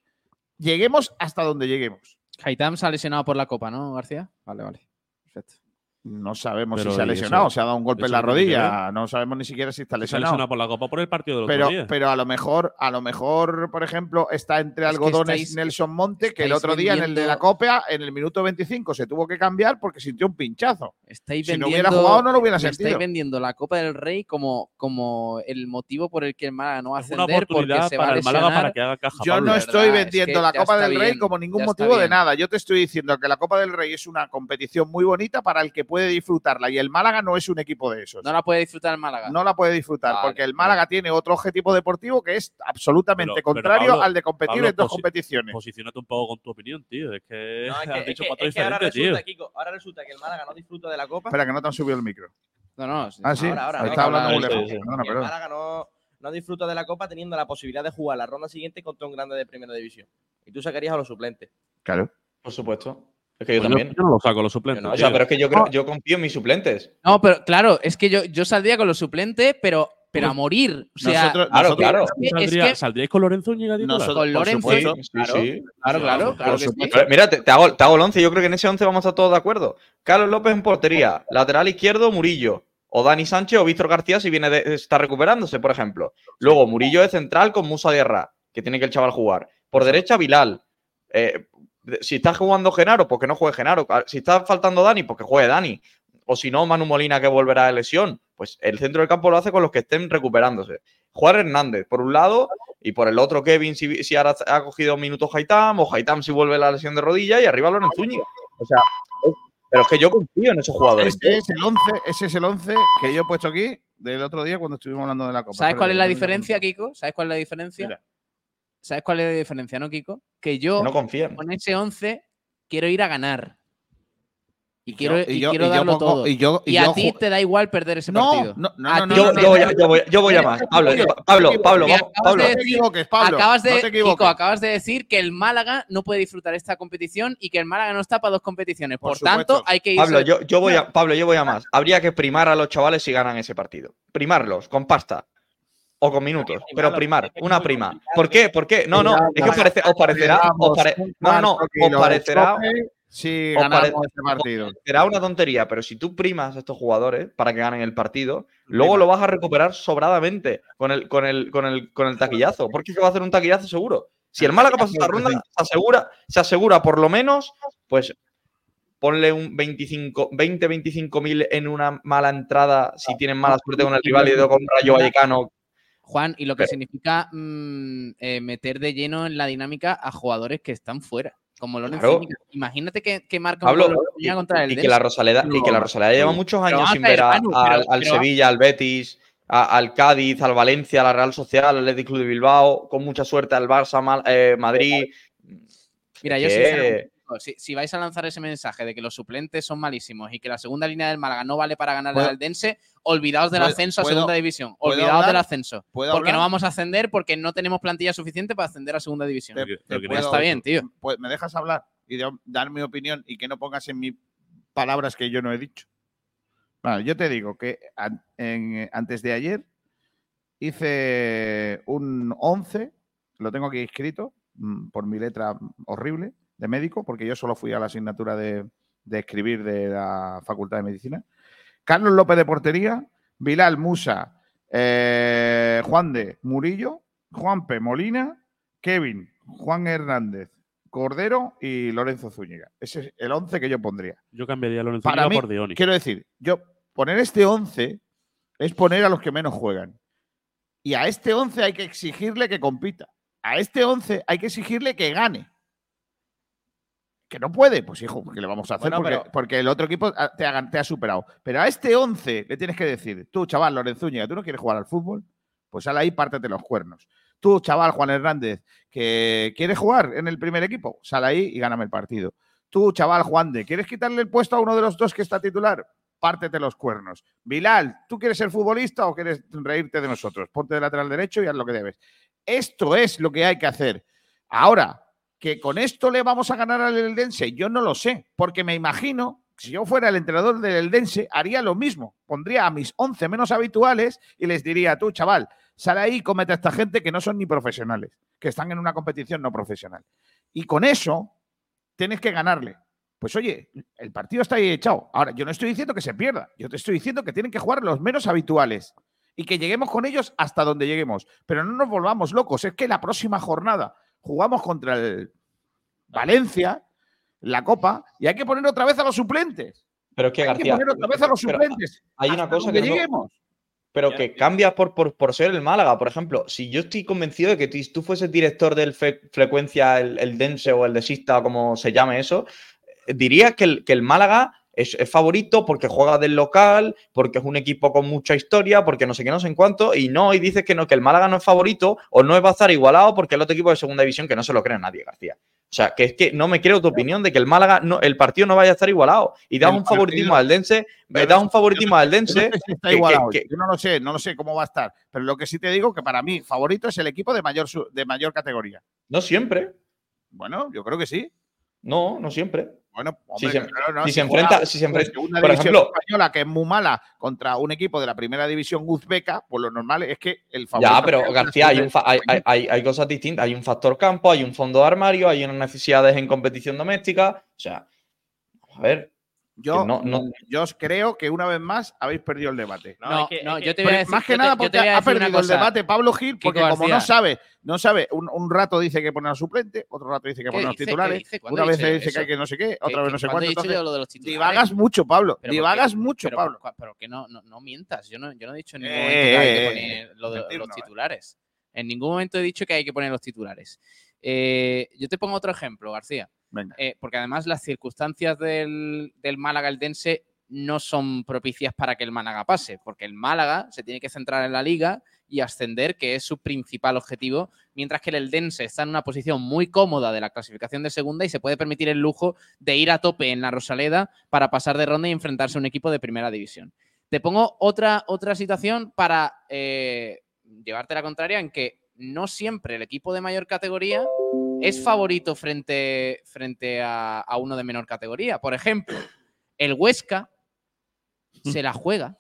Speaker 1: lleguemos hasta donde lleguemos.
Speaker 4: Haitam se ha lesionado por la copa, ¿no, García? Vale, vale. Perfecto.
Speaker 1: No sabemos
Speaker 2: Pero,
Speaker 1: si se ha
Speaker 2: ¿y
Speaker 1: lesionado,
Speaker 2: eso-
Speaker 1: se ha dado un golpe en la rodilla. No sabemos ni siquiera si está
Speaker 2: Se ha
Speaker 1: lesionado.
Speaker 2: lesionado por la Copa por el partido del
Speaker 1: Pero,
Speaker 2: otro día.
Speaker 1: pero a lo mejor, a lo mejor, por ejemplo, está entre
Speaker 4: Es
Speaker 1: algodones
Speaker 4: estáis-
Speaker 1: Nelson Monte, que el otro día en el de la Copa, en el minuto 25, se tuvo que cambiar porque sintió un pinchazo.
Speaker 4: Estáis
Speaker 1: Si no
Speaker 4: vendiendo,
Speaker 1: hubiera jugado, no lo hubiera sentido.
Speaker 4: Estáis vendiendo la Copa del Rey como, como el motivo por el que el Málaga no va a ascender porque se va a
Speaker 2: para el Málaga
Speaker 4: lesionar.
Speaker 2: para que haga caja.
Speaker 1: Yo
Speaker 2: Pablo.
Speaker 1: no estoy
Speaker 4: verdad, es
Speaker 1: vendiendo
Speaker 4: que
Speaker 1: la Copa del Rey como ningún motivo de nada. Yo te estoy diciendo que la Copa del Rey es una competición muy bonita para el que puede disfrutarla y el Málaga no es un equipo de esos.
Speaker 4: No la puede disfrutar el Málaga.
Speaker 1: No la puede disfrutar
Speaker 4: Vale,
Speaker 1: porque el Málaga tiene otro objetivo deportivo que es absolutamente
Speaker 2: Pero- pero,
Speaker 1: contrario
Speaker 2: Pablo,
Speaker 1: al de competir
Speaker 2: Pablo,
Speaker 1: en dos
Speaker 2: posi-
Speaker 1: competiciones.
Speaker 2: Posiciónate un poco con tu opinión, tío. Es que
Speaker 10: No, es que,
Speaker 2: has
Speaker 10: es
Speaker 2: dicho
Speaker 10: que-
Speaker 2: cuatro
Speaker 10: es que ahora resulta,
Speaker 2: tío.
Speaker 10: Kiko, ahora resulta que el Málaga no disfruta de la Copa.
Speaker 1: Espera, que no te han subido el micro.
Speaker 4: No, no.
Speaker 1: Ah, sí.
Speaker 10: Ahora,
Speaker 1: está hablando muy
Speaker 11: Sí,
Speaker 1: lejos.
Speaker 11: sí, sí.
Speaker 10: El. Málaga no, no disfruta de la Copa teniendo la posibilidad de jugar la ronda siguiente contra un grande de primera división. Y tú sacarías a los suplentes.
Speaker 1: Claro.
Speaker 11: Por supuesto. Es que yo
Speaker 2: Pues
Speaker 11: también.
Speaker 2: yo no lo saco los suplentes.
Speaker 10: Yo no,
Speaker 11: O sea, pero es que yo, creo, yo confío en mis suplentes.
Speaker 4: No, pero claro, es que yo, yo saldría con los suplentes, pero, pero a morir. O sea,
Speaker 1: Nosotros-
Speaker 11: Claro, claro.
Speaker 4: es es
Speaker 2: ¿Saldría-
Speaker 4: que-
Speaker 2: ¿Saldríais con Lorenzo?
Speaker 1: Nosotros-
Speaker 4: con Lorenzo.
Speaker 11: Sí,
Speaker 4: claro,
Speaker 11: sí.
Speaker 4: claro, claro, claro que sí.
Speaker 1: supuesto.
Speaker 11: Pero Mira, te, te hago, te hago el 11. Yo creo que en ese 11 vamos a estar todos de acuerdo. Carlos López en portería. Lateral izquierdo, Murillo. O Dani Sánchez o Víctor García si viene de, está recuperándose, por ejemplo. Luego Murillo de central con Musa Diarra, que tiene que el chaval jugar. Por derecha, Bilal. Eh, si está jugando Genaro, pues que no juegue Genaro. Ah, Si está faltando Dani, pues que juegue Dani. O si no, Manu Molina que volverá de lesión. Pues el centro del campo lo hace con los que estén recuperándose. Juan Hernández, por un lado, y por el otro Kevin, si, si ahora ha cogido minutos Haitam, o Haitam si vuelve la lesión de rodilla, y arriba Lorenzo Zúñiga. O sea, es- pero es que yo confío en esos jugadores.
Speaker 1: Ese es el 11, ese es el 11 que yo he puesto aquí del otro día cuando estuvimos hablando de la Copa.
Speaker 4: ¿Sabes cuál es la diferencia, Kiko? ¿Sabes cuál es la diferencia?
Speaker 1: Mira.
Speaker 4: ¿Sabes cuál es la diferencia, no, Kiko? Que yo
Speaker 11: No
Speaker 4: con ese 11 quiero ir a ganar. Y quiero,
Speaker 1: yo- y
Speaker 4: y
Speaker 1: yo-
Speaker 4: quiero
Speaker 1: y yo
Speaker 4: darlo
Speaker 1: pongo-
Speaker 4: todo.
Speaker 1: y yo- y
Speaker 4: a
Speaker 1: yo
Speaker 4: ti te da igual perder ese
Speaker 1: No,
Speaker 4: partido.
Speaker 1: no, no, no,
Speaker 11: Yo,
Speaker 1: no,
Speaker 11: voy a,
Speaker 4: igual.
Speaker 11: yo, voy, yo voy a
Speaker 1: Espera,
Speaker 11: más. Pablo, Pablo, Pablo, vamos,
Speaker 4: Acabas
Speaker 11: Pablo.
Speaker 4: de
Speaker 1: No te Pablo.
Speaker 4: acabas de,
Speaker 1: no te equivoques.
Speaker 4: Kiko, acabas de decir que el Málaga no puede disfrutar esta competición y que el Málaga no está para dos competiciones.
Speaker 1: Por
Speaker 4: Por, tanto, hay que irse.
Speaker 11: Pablo, yo, yo voy a, Pablo, yo voy a más. Habría que primar a los chavales si ganan ese partido. Primarlos, con pasta. O con minutos, pero primar, una prima. ¿Por qué? ¿Por qué? No, no, es que parece- os parecerá, os pare- no, no, os parecerá,
Speaker 1: si
Speaker 11: os
Speaker 1: ganamos este partido.
Speaker 11: será una tontería, pero si tú primas a estos jugadores para que ganen el partido, luego lo vas a recuperar sobradamente con el, con el, con el, con el taquillazo. Porque es que va a hacer un taquillazo seguro. Si el Málaga pasa esta ronda, se asegura, se asegura por lo menos, pues ponle un 25, 20, 25 mil en una mala entrada si tienen mala suerte con el rival y de con Rayo Vallecano.
Speaker 4: Juan, y lo que
Speaker 11: Pero-
Speaker 4: significa mm, eh, meter de lleno en la dinámica a jugadores que están fuera, como Lorenzo
Speaker 11: Claro.
Speaker 4: Imagínate que, que marca un
Speaker 11: y,
Speaker 4: contra el
Speaker 11: y que la Rosaleda, y que la Rosaleda lleva muchos años sin
Speaker 4: ver,
Speaker 11: a- al,
Speaker 4: pero-
Speaker 11: al
Speaker 4: pero-
Speaker 11: Sevilla, al Betis, a- al Cádiz, al Valencia, a la Real Social, al Athletic Club de Bilbao, con mucha suerte al Barça, Mal- eh, Madrid.
Speaker 4: Mira, yo
Speaker 11: que-
Speaker 4: si, si vais a lanzar ese mensaje de que los suplentes son malísimos y que la segunda línea del Málaga no vale para ganar
Speaker 1: ¿Puedo-
Speaker 4: al Dense, olvidaos del ascenso a segunda división. Olvidaos
Speaker 1: hablar?
Speaker 4: del ascenso.
Speaker 1: ¿Puedo
Speaker 4: Porque no vamos a ascender porque no tenemos plantilla suficiente para ascender a segunda división.
Speaker 1: Te- puedo-
Speaker 4: está bien, tío.
Speaker 1: Pues, ¿Me dejas hablar y de- dar mi opinión y que no pongas en mis palabras que yo no he dicho? Yo te digo que an- en- antes de ayer hice un 11, lo tengo aquí escrito mm, por mi letra horrible de médico, porque yo solo fui a la asignatura de, de escribir de la Facultad de Medicina. Carlos López de portería, Bilal Musa, eh, Juan de Murillo, Juanpe Molina, Kevin, Juan Hernández, Cordero y Lorenzo Zúñiga. Ese es el 11 que yo pondría.
Speaker 2: Yo cambiaría a Lorenzo
Speaker 1: Para
Speaker 2: Úñiga
Speaker 1: mí,
Speaker 2: por Dioni.
Speaker 1: quiero decir, yo poner este 11 es poner a los que menos juegan. Y a este 11 hay que exigirle que compita. A este 11 hay que exigirle que gane. Que no puede, pues hijo, ¿qué le vamos a hacer?
Speaker 10: Bueno,
Speaker 1: porque,
Speaker 10: pero-
Speaker 1: porque el otro equipo ah, te ha, te ha superado. Pero a este 11 le tienes que decir, tú, chaval, Lorenzo Úñiga, ¿tú no quieres jugar al fútbol? Pues sal ahí, pártete los cuernos. Tú, chaval, Juan Hernández, que quieres jugar en el primer equipo, sal ahí y gáname el partido. Tú, chaval, Juan de, ¿quieres quitarle el puesto a uno de los dos que está titular? Pártete los cuernos. Bilal, ¿tú quieres ser futbolista o quieres reírte de nosotros? Ponte de lateral derecho y haz lo que debes. Esto es lo que hay que hacer. Ahora, que con esto le vamos a ganar al Eldense, yo no lo sé, porque me imagino si yo fuera el entrenador del Eldense, haría lo mismo. Pondría a mis 11 menos habituales y les diría, tú, chaval, sale ahí y comete a esta gente que no son ni profesionales, que están en una competición no profesional. Y con eso tienes que ganarle. Pues oye, el partido está ahí echado. Ahora, yo no estoy diciendo que se pierda, yo te estoy diciendo que tienen que jugar los menos habituales y que lleguemos con ellos hasta donde lleguemos. Pero no nos volvamos locos, es que la próxima jornada jugamos contra el Valencia, la Copa, y hay que poner otra vez a los suplentes.
Speaker 11: Pero es que
Speaker 1: Hay que poner otra vez a los suplentes.
Speaker 11: Hay una cosa que no-
Speaker 1: lleguemos.
Speaker 11: Pero que cambia por, por, por ser el Málaga. Por ejemplo, si yo estoy convencido de que si tú fueses director del Fre- Frecuencia, el, el Dense o el Desista, o como se llame eso, eh, dirías que el, que el Málaga es, es favorito porque juega del local, porque es un equipo con mucha historia, porque no sé qué, no sé en cuánto, y no, y dices que no, que el Málaga no es favorito o no va a estar igualado porque el otro equipo de segunda división que no se lo cree nadie, García. O sea, que es que no me creo tu opinión de que el Málaga, no, el partido no vaya a estar igualado. Y
Speaker 1: El
Speaker 11: un favoritismo al Dense,
Speaker 1: Pero
Speaker 11: das
Speaker 1: es-
Speaker 11: un favoritismo al Dense.
Speaker 1: Yo no sé si está
Speaker 11: que- que-
Speaker 1: igualado.
Speaker 11: que-
Speaker 1: Yo no lo sé, no lo sé cómo va a estar. Pero lo que sí te digo que para mí favorito es el equipo de mayor, de mayor categoría.
Speaker 11: No siempre.
Speaker 1: Bueno, yo creo que sí.
Speaker 11: No, no siempre.
Speaker 1: Bueno,
Speaker 11: Si se-
Speaker 1: claro, no,
Speaker 11: si se
Speaker 1: juega
Speaker 11: enfrenta- si se enfrenta- por
Speaker 1: división
Speaker 11: ejemplo-
Speaker 1: española que es muy mala contra un equipo de la primera división uzbeca, pues lo normal es que el favorito.
Speaker 11: Ya, pero García, hay, un hay- hay- hay cosas distintas. Hay un factor campo, hay un fondo de armario, hay unas necesidades en competición doméstica. O sea, a ver.
Speaker 1: Yo,
Speaker 11: que no- no-
Speaker 1: yo os creo que una vez más habéis perdido el debate.
Speaker 4: No, no, yo te voy a
Speaker 1: Pero
Speaker 4: decir,
Speaker 1: más que nada porque
Speaker 4: te a
Speaker 1: ha perdido el debate Pablo Gil, porque como no sabe, no sabe, un, un rato dice que poner al suplente, otro rato dice que
Speaker 4: ¿Qué
Speaker 1: poner los
Speaker 4: dice? ¿Qué
Speaker 1: titulares, una vez dice que hay que no sé qué,
Speaker 4: ¿Qué-
Speaker 1: otra vez no sé cuánto. entonces,
Speaker 4: lo de los
Speaker 1: divagas mucho, Pablo,
Speaker 4: Pero
Speaker 1: divagas
Speaker 4: porque-
Speaker 1: mucho,
Speaker 4: pero,
Speaker 1: Pablo.
Speaker 4: cua- Pero que no, no, no mientas. Yo no, yo no he dicho en ningún
Speaker 1: Eh,
Speaker 4: momento que hay que
Speaker 1: eh,
Speaker 4: poner lo de-
Speaker 1: mentir
Speaker 4: los
Speaker 1: eh.
Speaker 4: titulares. En ningún momento he dicho que hay que poner los titulares. Eh, yo te pongo otro ejemplo, García. Eh, porque además las circunstancias del, del Málaga Eldense no son propicias para que el Málaga pase, porque el Málaga se tiene que centrar en la liga y ascender, que es su principal objetivo, mientras que el Eldense está en una posición muy cómoda de la clasificación de segunda y se puede permitir el lujo de ir a tope en la Rosaleda para pasar de ronda y enfrentarse a un equipo de primera división. Te pongo otra, otra situación para eh, llevarte la contraria en que no siempre el equipo de mayor categoría es favorito frente, frente a, a uno de menor categoría. Por ejemplo, el Huesca se la juega.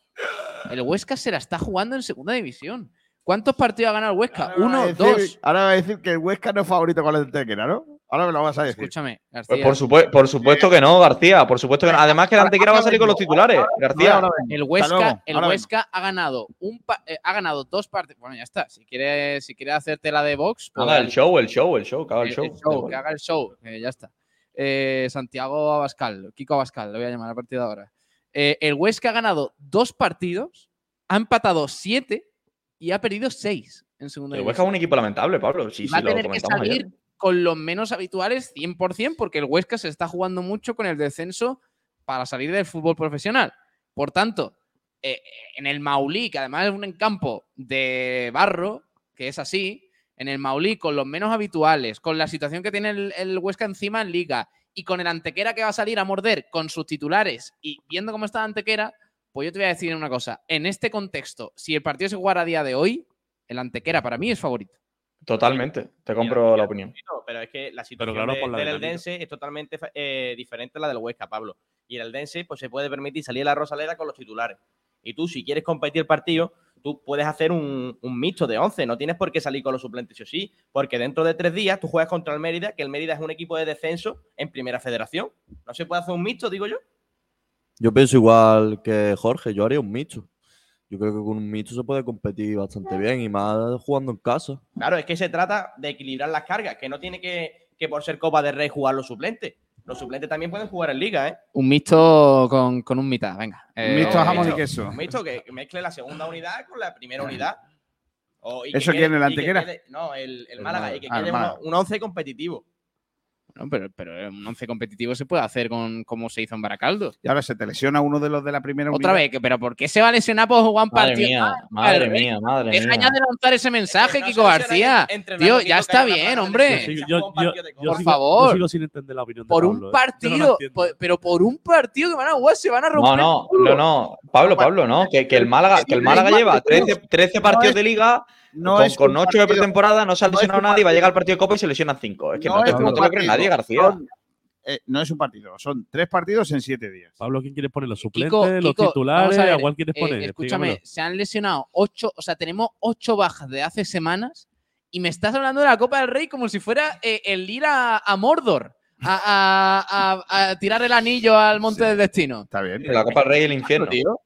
Speaker 4: El Huesca se la está jugando en segunda división. ¿Cuántos partidos ha ganado el Huesca?
Speaker 1: Ahora
Speaker 4: Uno,
Speaker 1: decir-
Speaker 4: dos.
Speaker 1: Ahora va a decir que el Huesca no es favorito con el Antequera, ¿no? Ahora me lo vas a decir.
Speaker 4: Escúchame,
Speaker 11: Pues
Speaker 4: García.
Speaker 11: por, supue- por supuesto que no, García. Por supuesto que no. Además que el Antequera va a salir con los titulares, García.
Speaker 4: El Huesca, el Huesca ha ganado un pa- eh, ha ganado dos partidos. Bueno, ya está. Si quieres, si quieres hacerte la de box, pues
Speaker 11: Haga el show, el show, el show, que haga el
Speaker 4: el-
Speaker 11: show.
Speaker 4: el show, que haga el show, que ya está. Eh, Santiago Abascal, Kiko Abascal, lo voy a llamar a partir de ahora. Eh, el Huesca ha ganado dos partidos, ha empatado siete y ha perdido seis en segunda
Speaker 11: El Huesca es un equipo lamentable, Pablo. Sí,
Speaker 4: va
Speaker 11: sí,
Speaker 4: a
Speaker 11: lo
Speaker 4: tener que
Speaker 11: comentamos
Speaker 4: salir
Speaker 11: ayer.
Speaker 4: Con los menos habituales 100% porque el Huesca se está jugando mucho con el descenso para salir del fútbol profesional. Por tanto, eh, en el Maulí, que además es un campo de barro, que es así, en el Maulí con los menos habituales, con la situación que tiene el, Huesca encima en liga y con el Antequera que va a salir a morder con sus titulares y viendo cómo está Antequera, pues yo te voy a decir una cosa. En este contexto, si el partido se jugara a día de hoy, el Antequera para mí es favorito.
Speaker 11: Totalmente. Te compro la opinión.
Speaker 10: No, pero es que la situación
Speaker 2: claro,
Speaker 10: de-
Speaker 2: la
Speaker 10: del. Eldense es totalmente eh, diferente a la del Huesca, Pablo. Y el Eldense pues, se puede permitir salir a la Rosaleda con los titulares. Y tú, si quieres competir el partido, tú puedes hacer un, un mixto de 11. No tienes por qué salir con los suplentes, sí o sí. Porque dentro de tres días tú juegas contra el Mérida, que el Mérida es un equipo de descenso en Primera Federación. ¿No se puede hacer un mixto, digo yo?
Speaker 6: Yo pienso igual que Jorge, yo haría un mixto. Yo creo que con un mixto se puede competir bastante bien y más jugando en casa.
Speaker 10: Claro, es que se trata de equilibrar las cargas, que no tiene que, que por ser Copa de Rey jugar los suplentes. Los suplentes también pueden jugar en Liga, ¿eh?
Speaker 4: Un mixto con, con un mitad, venga. Eh,
Speaker 1: mixto
Speaker 10: No,
Speaker 1: jamón y queso.
Speaker 10: un mixto que, mezcle la segunda unidad con la primera unidad. O- y que
Speaker 1: ¿Eso quién, el
Speaker 10: que
Speaker 1: Antequera?
Speaker 10: quede- no, el, el
Speaker 6: El
Speaker 10: Málaga.
Speaker 6: Málaga.
Speaker 10: Y que
Speaker 1: Ah,
Speaker 10: quede uno-
Speaker 1: Málaga.
Speaker 10: un 11 competitivo.
Speaker 4: Pero, pero un 11 competitivo se puede hacer con como se hizo en Baracaldo.
Speaker 1: Y ahora se te lesiona uno de los de la primera
Speaker 4: Otra
Speaker 1: unidad.
Speaker 4: vez, que- pero ¿por qué se va a lesionar por jugar un
Speaker 11: Madre
Speaker 4: partido?
Speaker 11: mía,
Speaker 4: Ah,
Speaker 11: madre
Speaker 4: madre
Speaker 11: mía, madre
Speaker 4: Deja
Speaker 11: mía.
Speaker 4: ya de lanzar ese mensaje,
Speaker 10: no
Speaker 4: Kiko García. Tío, ya está bien, hombre.
Speaker 2: yo, yo- yo.
Speaker 4: Por favor.
Speaker 2: Yo sigo sin entender la opinión de
Speaker 4: Por
Speaker 2: Pablo,
Speaker 4: un
Speaker 2: ¿eh?
Speaker 4: Partido, por- pero por un partido que van a jugar se van a romper.
Speaker 11: No, no, no, no. Pablo, Pablo, no. Que, que el Málaga, que el Málaga lleva 13, 13 partidos de liga
Speaker 1: No
Speaker 11: con,
Speaker 1: es
Speaker 11: con 8 de pretemporada, no se ha
Speaker 1: no es
Speaker 11: lesionado
Speaker 1: un
Speaker 11: nadie y va a llegar al partido de Copa y se lesionan 5. Es que no, te,
Speaker 1: es
Speaker 11: no
Speaker 1: un
Speaker 11: te lo cree nadie, García.
Speaker 1: son eh, no es un partido, son tres partidos en siete días.
Speaker 2: Pablo, ¿quién quieres poner? ¿Los suplentes,
Speaker 4: Kiko,
Speaker 2: los
Speaker 4: Kiko,
Speaker 2: titulares?
Speaker 4: a ver,
Speaker 2: ¿A cuál quieres
Speaker 4: eh,
Speaker 2: poner?
Speaker 4: escúchame, se han lesionado ocho, o sea, tenemos ocho bajas de hace semanas y me estás hablando de la Copa del Rey como si fuera eh, el ir a, a Mordor a, a- a- a tirar el anillo al Monte del Destino.
Speaker 1: Está bien.
Speaker 11: La Copa del Rey y el infierno.
Speaker 4: tío.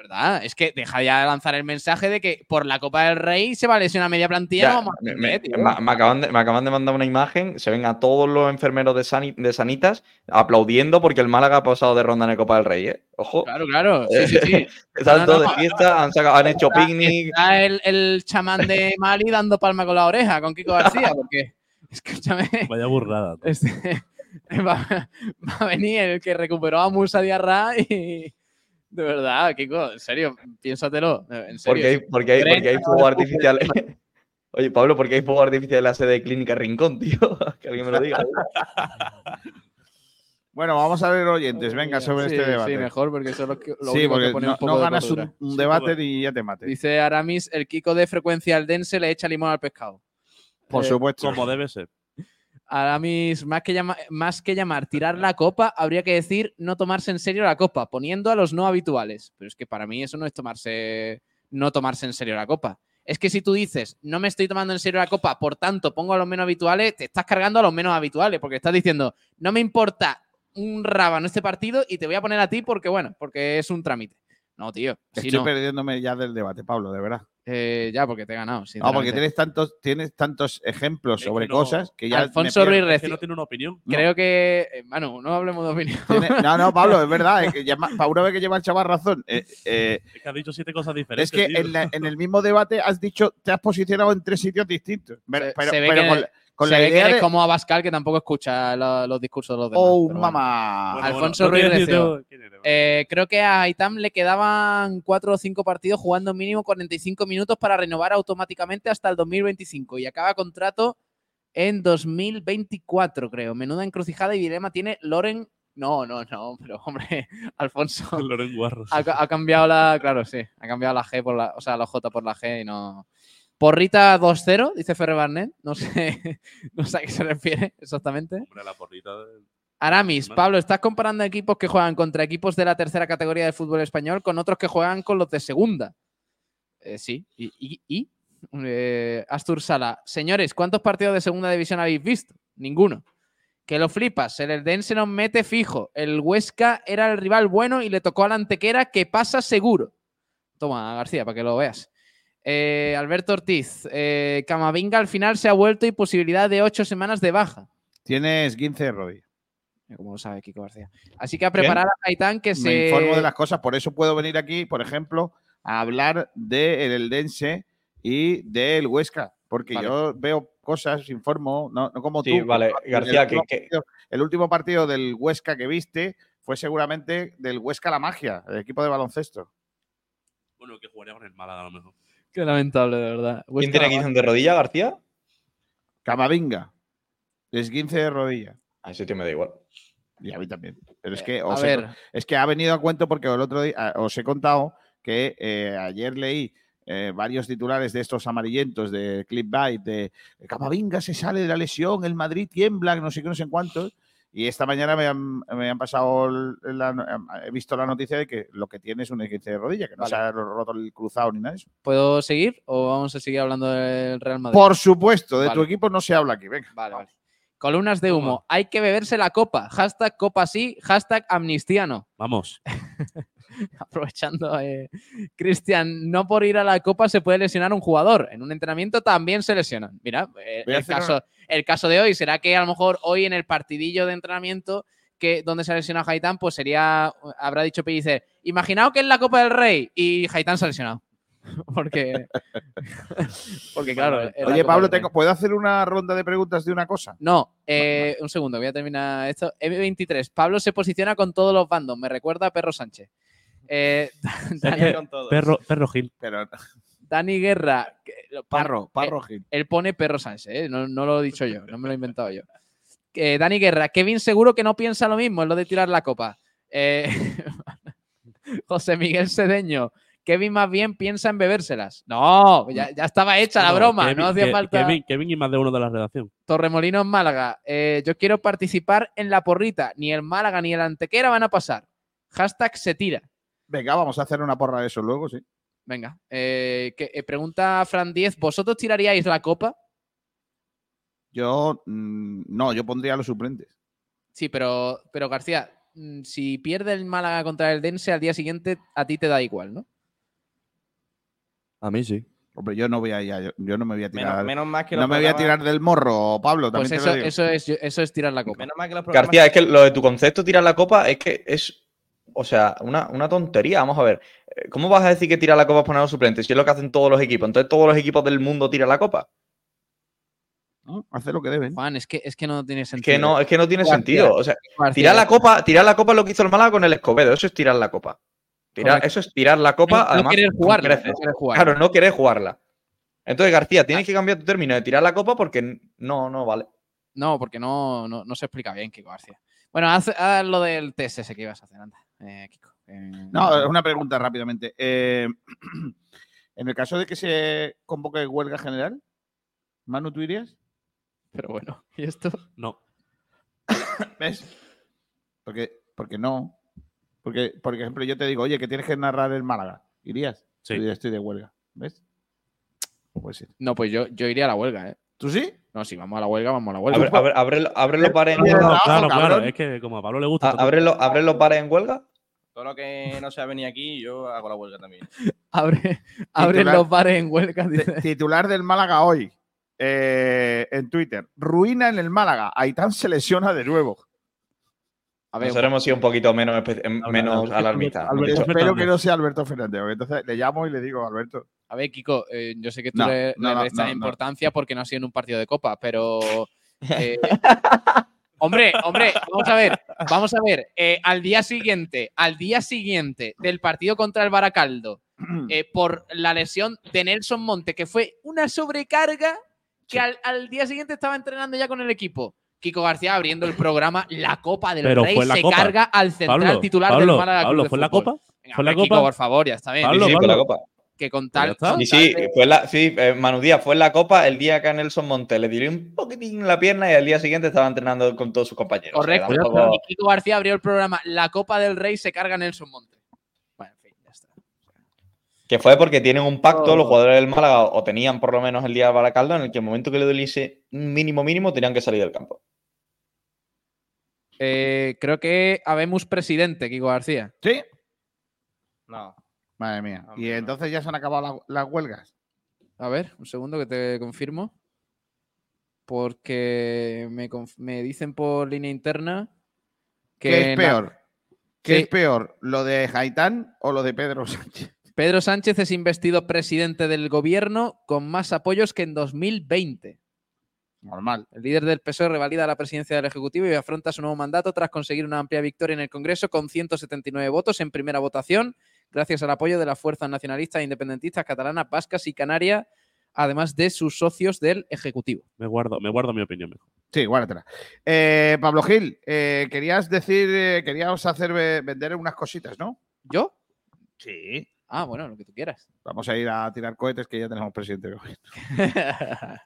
Speaker 4: Verdad, es que deja ya de lanzar el mensaje de que por la Copa del Rey se va a lesionar media plantilla.
Speaker 11: Ya,
Speaker 4: vamos a
Speaker 11: me, me- me- acaban de, me acaban de mandar una imagen, se ven a todos los enfermeros de, Sani- de Sanitas aplaudiendo porque el Málaga ha pasado de ronda en el Copa del Rey, ¿eh? Ojo.
Speaker 4: Claro, claro. Sí, sí, sí.
Speaker 11: Están
Speaker 4: No,
Speaker 11: todos
Speaker 4: no.
Speaker 11: de fiesta, han, sacado- han hecho
Speaker 4: Está-
Speaker 11: picnic.
Speaker 4: Está el, el chamán de Mali dando palma con la oreja con Kiko García, porque, escúchame,
Speaker 2: Vaya burrada. tú.
Speaker 4: este, va, va a venir el que recuperó a Musa Diarra y. De verdad, Kiko, en serio, piénsatelo. En serio.
Speaker 11: Porque hay, porque hay, porque hay fuego artificial. Oye, Pablo, ¿por qué hay fuego artificial en la sede de Clínica Rincón, tío? que alguien me lo diga.
Speaker 1: Bueno, vamos a ver oyentes, venga, sobre
Speaker 4: Sí,
Speaker 1: este debate.
Speaker 4: Sí, mejor, porque eso es lo, que, lo
Speaker 1: Sí,
Speaker 4: único
Speaker 1: porque
Speaker 4: que pone
Speaker 1: no,
Speaker 4: un poco
Speaker 1: no
Speaker 4: de
Speaker 1: ganas un,
Speaker 2: Sí,
Speaker 1: debate ni ya te mate.
Speaker 4: Dice Aramis, el Kiko de frecuencia aldense le echa limón al pescado.
Speaker 1: Por
Speaker 4: Eh,
Speaker 1: supuesto.
Speaker 2: Como debe ser.
Speaker 4: Aramis, más que, llama- más que llamar tirar la copa, habría que decir no tomarse en serio la copa, poniendo a los no habituales. Pero es que para mí eso no es tomarse, no tomarse en serio la copa. Es que si tú dices no me estoy tomando en serio la copa, por tanto pongo a los menos habituales, te estás cargando a los menos habituales, porque estás diciendo no me importa un rábano este partido y te voy a poner a ti porque, bueno, porque es un trámite. No, tío. si
Speaker 1: Estoy
Speaker 4: no,
Speaker 1: perdiéndome ya del debate, Pablo, de verdad.
Speaker 4: Eh, ya, porque te he ganado.
Speaker 1: No, porque tienes tantos, tienes tantos ejemplos
Speaker 2: Es que
Speaker 1: sobre
Speaker 2: no-
Speaker 1: cosas que ya.
Speaker 4: Alfonso. Ruiz
Speaker 2: Es que no tiene una opinión.
Speaker 4: Creo que. eh, Manu, no hablemos de opinión.
Speaker 1: Tiene- No, no, Pablo, es verdad. es que ya para una vez que lleva el chaval razón. eh, eh,
Speaker 2: Es que has dicho siete cosas
Speaker 1: es
Speaker 2: diferentes.
Speaker 1: que
Speaker 2: tío.
Speaker 1: en, la- en el mismo debate has dicho, te has posicionado en tres sitios distintos. Pero,
Speaker 4: Se-
Speaker 1: pero-
Speaker 4: se ve
Speaker 1: pero
Speaker 4: que-
Speaker 1: con, con
Speaker 4: Se
Speaker 1: la
Speaker 4: ve que
Speaker 1: idea
Speaker 4: eres
Speaker 1: de.
Speaker 4: como Abascal, que tampoco escucha lo- los discursos de los demás.
Speaker 1: Oh,
Speaker 4: pero bueno.
Speaker 1: mamá.
Speaker 2: Bueno,
Speaker 4: Alfonso
Speaker 2: no
Speaker 4: Ruiz
Speaker 2: quiero decir
Speaker 4: Recio.
Speaker 2: yo quién eres,
Speaker 4: Eh, creo que a Aitam le quedaban cuatro o cinco partidos jugando mínimo 45 minutos para renovar automáticamente hasta el 2025 y acaba contrato en 2024, creo. Menuda encrucijada y dilema tiene Loren. No, no, no, pero hombre, Alfonso
Speaker 2: Loren Guarros.
Speaker 4: ha, ha cambiado la. Claro, sí, ha cambiado la G por la. O sea, la J por la G y no. Porrita 2-0, dice Ferre Barnet. No sé, no sé a qué se refiere exactamente.
Speaker 2: Hombre, la porrita del-
Speaker 4: Aramis. Pablo, estás comparando equipos que juegan contra equipos de la tercera categoría del fútbol español con otros que juegan con los de segunda. Eh, sí, y, y- y, eh, Astur Sala. Señores, ¿cuántos partidos de segunda división habéis visto? Ninguno. Que lo flipas. El Eldense nos mete fijo. El Huesca era el rival bueno y le tocó a la Antequera que pasa seguro. Toma, García, para que lo veas. Eh, Alberto Ortiz. eh, Camavinga al final se ha vuelto y posibilidad de ocho semanas de baja.
Speaker 1: Tienes 15 de rodilla.
Speaker 4: Como lo sabe Kiko García. Así que a preparar a Gaitán que se.
Speaker 1: Me informo de las cosas, por eso puedo venir aquí, por ejemplo, a hablar del Eldense y del Huesca, porque
Speaker 4: Vale.
Speaker 1: yo veo cosas, informo, no, no como
Speaker 11: Sí,
Speaker 1: tú.
Speaker 11: vale,
Speaker 1: El
Speaker 11: García,
Speaker 1: último
Speaker 11: que- que-
Speaker 1: partido- el último partido del Huesca que viste fue seguramente del Huesca La Magia, el equipo de baloncesto.
Speaker 2: Bueno, que jugaría con el Málaga a lo mejor.
Speaker 4: Qué lamentable, de verdad.
Speaker 11: ¿Quién tiene 15 de rodilla, García?
Speaker 1: Camavinga, esguince de rodilla.
Speaker 11: A ese tío me da igual.
Speaker 1: Y a mí también. Pero es
Speaker 4: Eh,
Speaker 1: que,
Speaker 4: a
Speaker 1: os he,
Speaker 4: ver.
Speaker 1: es que ha venido a cuento porque el otro día ah, os he contado que eh, ayer leí eh, varios titulares de estos amarillentos de Clipbait de Camavinga se sale de la lesión, el Madrid tiembla, no sé qué, no sé en cuántos. Y esta mañana me han, me han pasado, la- he visto la noticia de que lo que tiene es un esguince de rodilla, que no
Speaker 4: Vale.
Speaker 1: se ha roto el cruzado ni nada de eso.
Speaker 4: ¿Puedo seguir o vamos a seguir hablando del Real Madrid?
Speaker 1: Por supuesto, de tu equipo no se habla aquí, venga.
Speaker 4: Vale, vale. Columnas de humo. Hay que beberse la copa. Hashtag copa sí, hashtag amnistiano.
Speaker 2: Vamos.
Speaker 4: Aprovechando, eh, Cristian, no por ir a la copa se puede lesionar un jugador. En un entrenamiento también se lesionan. Mira, eh, el, caso, el caso de hoy será que a lo mejor hoy en el partidillo de entrenamiento que donde se ha lesionado Haitán, pues sería, habrá dicho Pellicer, imaginaos que es la Copa del Rey y Haitán se ha lesionado. Porque, porque claro.
Speaker 1: Oye, Pablo, tengo- ¿puedo hacer una ronda de preguntas de una cosa?
Speaker 4: No, eh, un segundo, voy a terminar esto. M23, Pablo se posiciona con todos los bandos, me recuerda a Perro Sánchez. Eh, Dani,
Speaker 10: con todos.
Speaker 2: Perro, perro Gil.
Speaker 1: Pero,
Speaker 4: Dani Guerra, que lo pone-
Speaker 1: Parro, Parro Gil.
Speaker 4: él pone Perro Sánchez, eh, no, no lo he dicho yo, no me lo he inventado yo. Eh, Dani Guerra, Kevin seguro que no piensa lo mismo en lo de tirar la copa. Eh, José Miguel Sedeño, Kevin más bien piensa en bebérselas. No, ya, ya estaba hecha la
Speaker 2: No,
Speaker 4: broma,
Speaker 2: Kevin-
Speaker 4: no hacía
Speaker 2: Ke-
Speaker 4: falta.
Speaker 2: Kevin, Kevin y más de uno de la redacción.
Speaker 4: Torremolinos Málaga. eh, yo quiero participar en la porrita. Ni el Málaga ni el Antequera van a pasar. Hashtag se tira.
Speaker 1: Venga, vamos a hacer una porra de eso luego, sí.
Speaker 4: Venga. eh, que- eh, pregunta Fran 10. ¿Vosotros tiraríais la copa?
Speaker 1: Yo mm, no, yo pondría a los suplentes.
Speaker 4: Sí, pero, pero García, mm, si pierde el Málaga contra el Dense al día siguiente, a ti te da igual, ¿no?
Speaker 6: A mí sí.
Speaker 1: Hombre, yo no voy a yo, yo no me voy a tirar.
Speaker 10: Menos, menos más que
Speaker 1: no me voy a tirar del morro, Pablo.
Speaker 4: Pues
Speaker 1: te
Speaker 4: eso,
Speaker 1: lo digo.
Speaker 4: eso, es, eso es tirar la copa.
Speaker 10: Menos mal que los programas-
Speaker 11: García, es que lo de tu concepto tirar la copa es que es, o sea, una, una tontería. Vamos a ver, eh, ¿cómo vas a decir que tirar la copa es poner a los suplentes si es lo que hacen todos los equipos? Entonces todos los equipos del mundo tiran la copa.
Speaker 1: ¿no? Hace lo que deben.
Speaker 4: Juan, es que, es que no tiene
Speaker 11: Es
Speaker 4: sentido.
Speaker 11: que no, es que no tiene sentido. O sea, tirar la copa, tirar la copa es lo que hizo el Málaga con el Escobedo. Eso es tirar la copa. Tirar,
Speaker 4: Correcto.
Speaker 11: eso es tirar la copa,
Speaker 4: No- no
Speaker 11: además,
Speaker 4: querer jugarla, no querer jugarla.
Speaker 11: Claro, no querer jugarla. Entonces, García, tienes que cambiar tu término de tirar la copa porque no, no vale.
Speaker 4: No, porque no, no, no se explica bien, Kiko García. Bueno, haz, haz lo del test ese que ibas a hacer, anda, eh, Kiko. Eh,
Speaker 1: No, es una pregunta rápidamente. Eh, en el caso de que se convoque huelga general, Manu, ¿tú irías?
Speaker 4: Pero bueno, ¿y esto?
Speaker 2: No.
Speaker 1: ¿Ves? Porque, porque no. Porque, por ejemplo, yo te digo, oye, que tienes que narrar el Málaga. ¿Irías?
Speaker 2: Sí.
Speaker 1: Dirías, estoy de huelga. ¿Ves? No
Speaker 4: pues yo, yo iría a la huelga, ¿eh?
Speaker 1: ¿Tú sí?
Speaker 4: No, si vamos a la huelga, vamos a la huelga.
Speaker 11: Abre, abre, ábrelo para en,
Speaker 1: Oye,
Speaker 2: No, claro, claro. Es que como a Pablo le gusta.
Speaker 11: a- ábrelo, ábrelo los bares en huelga.
Speaker 10: Todo lo que no sea venir aquí, yo hago la huelga también.
Speaker 4: Abre, abren
Speaker 1: Titular-
Speaker 4: los bares en huelga. dice.
Speaker 1: Titular del Málaga hoy. eh, en Twitter. Ruina en el Málaga. Aitán se lesiona de nuevo.
Speaker 4: A ver,
Speaker 11: Nosotros hemos sido un poquito menos, em,
Speaker 2: Alberto-
Speaker 11: menos alarmistas.
Speaker 1: Espero que no sea Alberto Fernández. Entonces le llamo y le digo, Alberto.
Speaker 4: A ver, Kiko, eh, yo sé que tú
Speaker 1: No,
Speaker 4: le,
Speaker 1: no,
Speaker 4: le
Speaker 1: no,
Speaker 4: restas
Speaker 1: no, no.
Speaker 4: importancia porque no ha sido en un partido de copa, pero. eh, hombre, hombre, vamos a ver, vamos a ver. eh, al día siguiente, al día siguiente del partido contra el Baracaldo, eh, por la lesión de Nelson Monte, que fue una sobrecarga que al, al día siguiente estaba entrenando ya con el equipo. Kiko García abriendo el programa La Copa del
Speaker 2: Pero
Speaker 4: Rey
Speaker 2: fue la
Speaker 4: se
Speaker 2: Copa.
Speaker 4: carga al central
Speaker 2: Pablo,
Speaker 4: titular
Speaker 2: Pablo,
Speaker 4: del Málaga. Club
Speaker 2: Pablo,
Speaker 4: de
Speaker 2: ¿fue la
Speaker 4: Fútbol.
Speaker 2: Copa?
Speaker 4: Venga,
Speaker 2: ¿Fue la
Speaker 4: Kiko,
Speaker 2: Copa?
Speaker 4: por favor, ya está bien.
Speaker 2: Pablo,
Speaker 11: Sí, sí, fue la copa.
Speaker 4: Que con
Speaker 2: Ya
Speaker 4: tal.
Speaker 2: está.
Speaker 4: con
Speaker 11: Y sí, fue la, sí, eh, Manu Díaz fue en la copa el día que a Nelson Monte le dio un poquitín la pierna y al día siguiente estaba entrenando con todos sus compañeros. O sea,
Speaker 4: Correcto.
Speaker 11: tampoco-
Speaker 4: Y Kiko García abrió el programa La Copa del Rey se carga Nelson Monte. Bueno, en fin, ya está.
Speaker 11: Que fue porque tienen un pacto,
Speaker 4: Oh.
Speaker 11: los jugadores del Málaga, o tenían por lo menos el día de Baracaldo, en el que el momento que le doliese un mínimo mínimo tenían que salir del campo.
Speaker 4: Eh, creo que habemos presidente, Kiko García.
Speaker 1: ¿Sí?
Speaker 10: No.
Speaker 1: Madre mía.
Speaker 10: Hombre,
Speaker 1: Y entonces ya se han acabado la- las huelgas.
Speaker 4: A ver, un segundo que te confirmo. Porque me, me dicen por línea interna que.
Speaker 1: ¿Qué es peor? ¿Qué
Speaker 4: Sí.
Speaker 1: es peor? ¿Lo de Haitán o lo de Pedro Sánchez?
Speaker 4: Pedro Sánchez es investido presidente del gobierno con más apoyos que en 2020.
Speaker 1: Normal.
Speaker 4: El líder del PSOE revalida la presidencia del Ejecutivo y afronta su nuevo mandato tras conseguir una amplia victoria en el Congreso con 179 votos en primera votación, gracias al apoyo de las fuerzas nacionalistas e independentistas catalanas, vascas y canarias, además de sus socios del Ejecutivo.
Speaker 2: Me guardo, me guardo mi opinión mejor.
Speaker 1: Sí, guárdatela. Eh, Pablo Gil, eh, querías decir, eh, queríamos hacer ve- vender unas cositas, ¿no?
Speaker 4: ¿Yo?
Speaker 1: Sí.
Speaker 4: Ah, bueno, lo que tú quieras.
Speaker 1: Vamos a ir a tirar cohetes que ya tenemos presidente. de gobierno.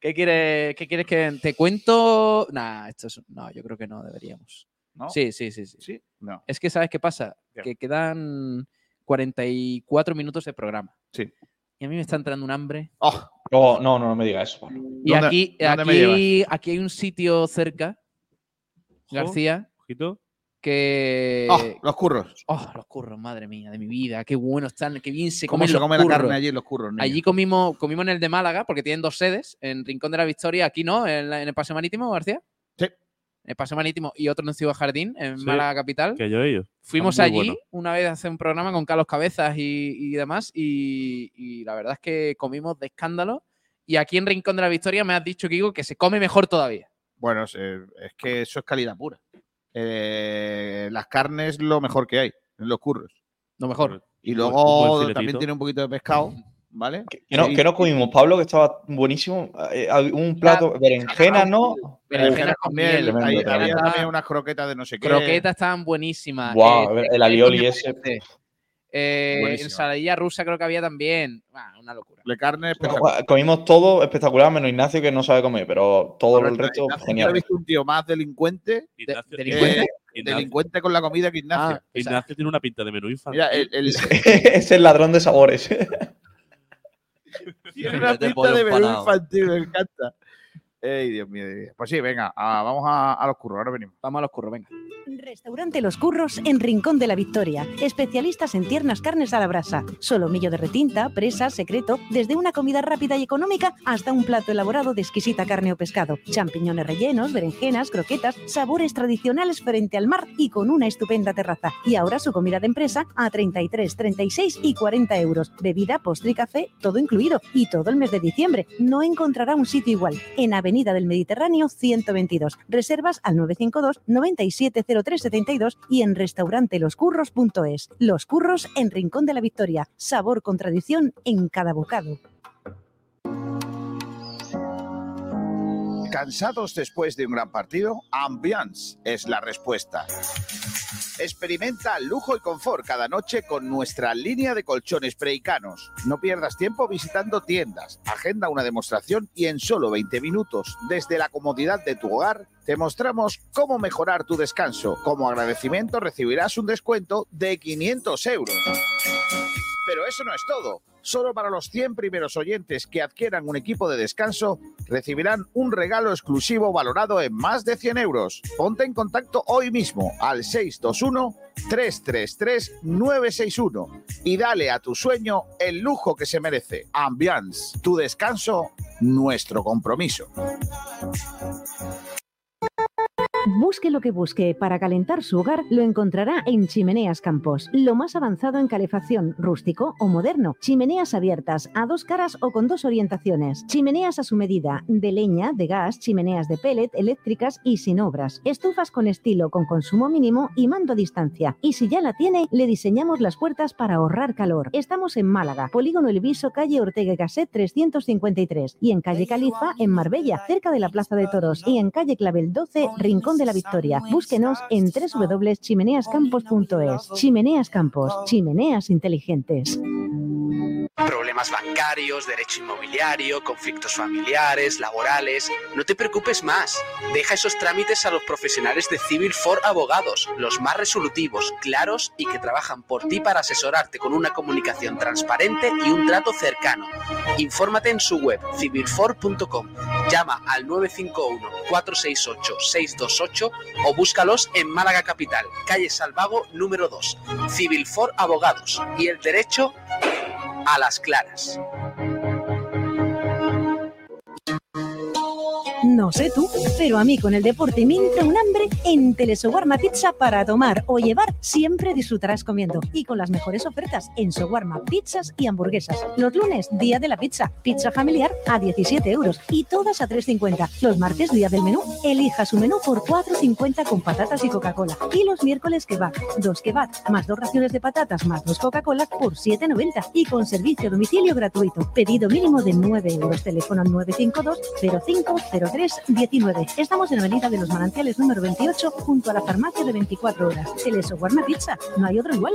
Speaker 4: ¿Qué quieres, ¿Qué quieres que te cuento? Nah, esto es, no, yo creo que no deberíamos.
Speaker 1: ¿No?
Speaker 4: Sí, sí, sí, sí.
Speaker 1: ¿Sí? No.
Speaker 4: Es que, ¿sabes qué pasa? Que quedan 44 minutos de programa.
Speaker 1: Sí.
Speaker 4: Y a mí me está entrando un hambre.
Speaker 1: Oh,
Speaker 11: No, no, no, no me digas eso.
Speaker 4: Y
Speaker 1: ¿Dónde-
Speaker 4: aquí, aquí, aquí hay un sitio cerca, García,
Speaker 2: ojito.
Speaker 4: que.
Speaker 1: oh, los curros.
Speaker 4: Oh, los curros, madre mía, de mi vida. Qué buenos están, qué bien se
Speaker 1: ¿Cómo
Speaker 4: comen
Speaker 1: se
Speaker 4: los
Speaker 1: come la
Speaker 4: curros.
Speaker 1: carne allí en los curros? niño?
Speaker 4: Allí comimos, comimos en el de Málaga, porque tienen dos sedes, en Rincón de la Victoria, aquí no, en, la- en el Paseo Marítimo, García. El Paseo Marítimo y otro en Ciudad Jardín, en
Speaker 2: Sí,
Speaker 4: Málaga Capital.
Speaker 2: Que yo he ido.
Speaker 4: Fuimos allí
Speaker 2: bueno.
Speaker 4: una vez a hacer un programa con Carlos Cabezas y, y demás, y, y la verdad es que comimos de escándalo. Y aquí en Rincón de la Victoria me has dicho, Kiko, que se come mejor todavía.
Speaker 1: Bueno, es, que eso es calidad pura. Eh, las carnes lo mejor que hay en los curros.
Speaker 4: Lo mejor.
Speaker 1: Y luego también tiene un poquito de pescado, ¿vale?
Speaker 11: Que no,
Speaker 1: Sí.
Speaker 11: que no comimos, Pablo, que estaba buenísimo. Eh, había un plato, berenjena, ¿no?
Speaker 4: Berenjena con miel.
Speaker 11: tremendo,
Speaker 1: ahí-
Speaker 11: tremendo.
Speaker 1: había también unas croquetas de no sé qué.
Speaker 4: Croquetas estaban buenísimas.
Speaker 11: Guau,
Speaker 4: eh,
Speaker 11: el alioli ese.
Speaker 4: Eh, ensaladilla rusa creo que había también. Ah, una locura.
Speaker 1: De carne espectacular.
Speaker 11: Comimos todo espectacular, menos Ignacio que no sabe comer, pero todo el resto
Speaker 1: Ignacio,
Speaker 11: genial.
Speaker 1: visto un tío más delincuente.
Speaker 2: Ignacio-
Speaker 1: delincuente,
Speaker 2: Ignacio-
Speaker 1: delincuente con la comida que Ignacio.
Speaker 4: Ah,
Speaker 2: Ignacio tiene una pinta de menú infantil.
Speaker 1: Mira, el, el-
Speaker 11: es el ladrón de sabores.
Speaker 1: tiene una pinta de menú infantil, me encanta. Ey, Dios mío, Dios mío. Pues sí, venga, vamos a, a los curros, ahora venimos.
Speaker 4: Vamos a los curros, venga.
Speaker 13: Restaurante Los Curros en Rincón de la Victoria. Especialistas en tiernas carnes a la brasa. Solomillo de retinta, presa, secreto, desde una comida rápida y económica hasta un plato elaborado de exquisita carne o pescado. Champiñones rellenos, berenjenas, croquetas, sabores tradicionales frente al mar y con una estupenda terraza. Y ahora su comida de empresa a 33, 36 y 40 euros. Bebida, postre y café, todo incluido. Y todo el mes de diciembre. No encontrará un sitio igual. En Avenida del Mediterráneo 122. Reservas al 952 970372 y en restauranteloscurros.es. Los Curros en Rincón de la Victoria. Sabor con tradición en cada bocado.
Speaker 1: ¿Cansados después de un gran partido? Ambiance es la respuesta. Experimenta lujo y confort cada noche con nuestra línea de colchones preicanos. No pierdas tiempo visitando tiendas. Agenda una demostración y en solo 20 minutos, desde la comodidad de tu hogar, te mostramos cómo mejorar tu descanso. Como agradecimiento recibirás un descuento de 500 euros. Pero eso no es todo. Solo para los 100 primeros oyentes que adquieran un equipo de descanso recibirán un regalo exclusivo valorado en más de 100 euros. Ponte en contacto hoy mismo al 621-333-961 y dale a tu sueño el lujo que se merece. Ambiance, tu descanso, nuestro compromiso.
Speaker 13: Busque lo que busque para calentar su hogar, lo encontrará en Chimeneas Campos. Lo más avanzado en calefacción, rústico o moderno. Chimeneas abiertas, a dos caras o con dos orientaciones. Chimeneas a su medida, de leña, de gas, chimeneas de pellet, eléctricas y sin obras. Estufas con estilo, con consumo mínimo y mando a distancia. Y si ya la tiene, le diseñamos las puertas para ahorrar calor. Estamos en Málaga, Polígono El Viso, calle Ortega y Gasset 353 y en calle Califa, en Marbella, cerca de la Plaza de Toros y en calle Clavel 12, Rincón de la Victoria. Búsquenos en www.chimeneascampos.es. Chimeneas Campos, chimeneas inteligentes.
Speaker 14: Problemas bancarios, derecho inmobiliario, conflictos familiares, laborales. No te preocupes más. Deja esos trámites a los profesionales de Civil for Abogados, los más resolutivos, claros y que trabajan por ti para asesorarte con una comunicación transparente y un trato cercano. Infórmate en su web civilfor.com. Llama al 951-468-628 o búscalos en Málaga Capital, calle Salvago número 2. Civil for Abogados y el derecho a las claras.
Speaker 13: No sé tú, pero a mí con el deporte me un hambre en Telesoguarma Pizza para tomar o llevar, siempre disfrutarás comiendo. Y con las mejores ofertas en Soguarma Pizzas y hamburguesas. Los lunes, día de la pizza, pizza familiar a 17 euros y todas a 3,50. Los martes, día del menú, elija su menú por 4,50 con patatas y Coca-Cola. Y los miércoles kebab, dos kebab, más dos raciones de patatas, más dos Coca-Cola por 7,90 y con servicio a domicilio gratuito. Pedido mínimo de 9 euros. Teléfono 952 0503 19. Estamos en Avenida de los Manantiales número 28 junto a la farmacia de 24 horas. Telesoguarma Pizza, no hay otro igual.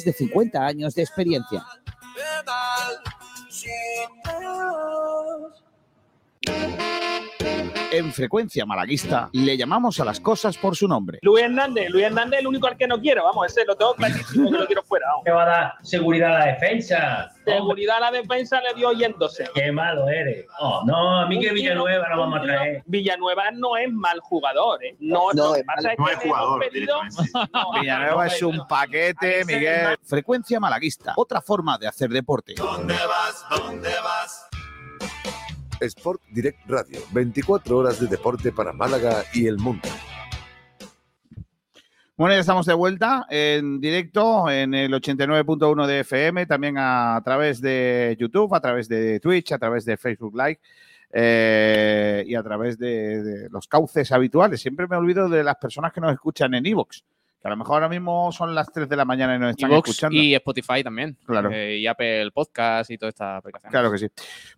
Speaker 15: de 50 años de experiencia.
Speaker 1: En frecuencia malaguista le llamamos a las cosas por su nombre.
Speaker 16: Luis Hernández, Luis Hernández es el único al que no quiero, vamos, ese lo tengo clarísimo que lo quiero fuera. vamos.
Speaker 17: ¿Qué va a dar seguridad a la defensa?
Speaker 16: Seguridad a la defensa le dio yéndose.
Speaker 17: Qué malo eres. Oh, no, a mí que Villanueva lo vamos a traer.
Speaker 16: Villanueva no es mal jugador, ¿eh? No,
Speaker 17: No, es mal- no es jugador,
Speaker 16: No,
Speaker 1: Villanueva es un paquete, Miguel. Frecuencia malaguista, otra forma de hacer deporte.
Speaker 18: ¿Dónde vas? ¿Dónde vas? Sport Direct Radio, 24 horas de deporte para Málaga y el mundo.
Speaker 1: Bueno, ya estamos de vuelta en directo en el 89.1 de FM, también a, través de YouTube, a través de Twitch, a través de Facebook Live eh, y a través de, de los cauces habituales. Siempre me olvido de las personas que nos escuchan en Evox, que a lo mejor ahora mismo son las 3 de la mañana y nos están escuchando.
Speaker 4: y Spotify también.
Speaker 1: Claro.
Speaker 4: Eh, y Apple Podcast y toda esta aplicación.
Speaker 1: Claro que sí.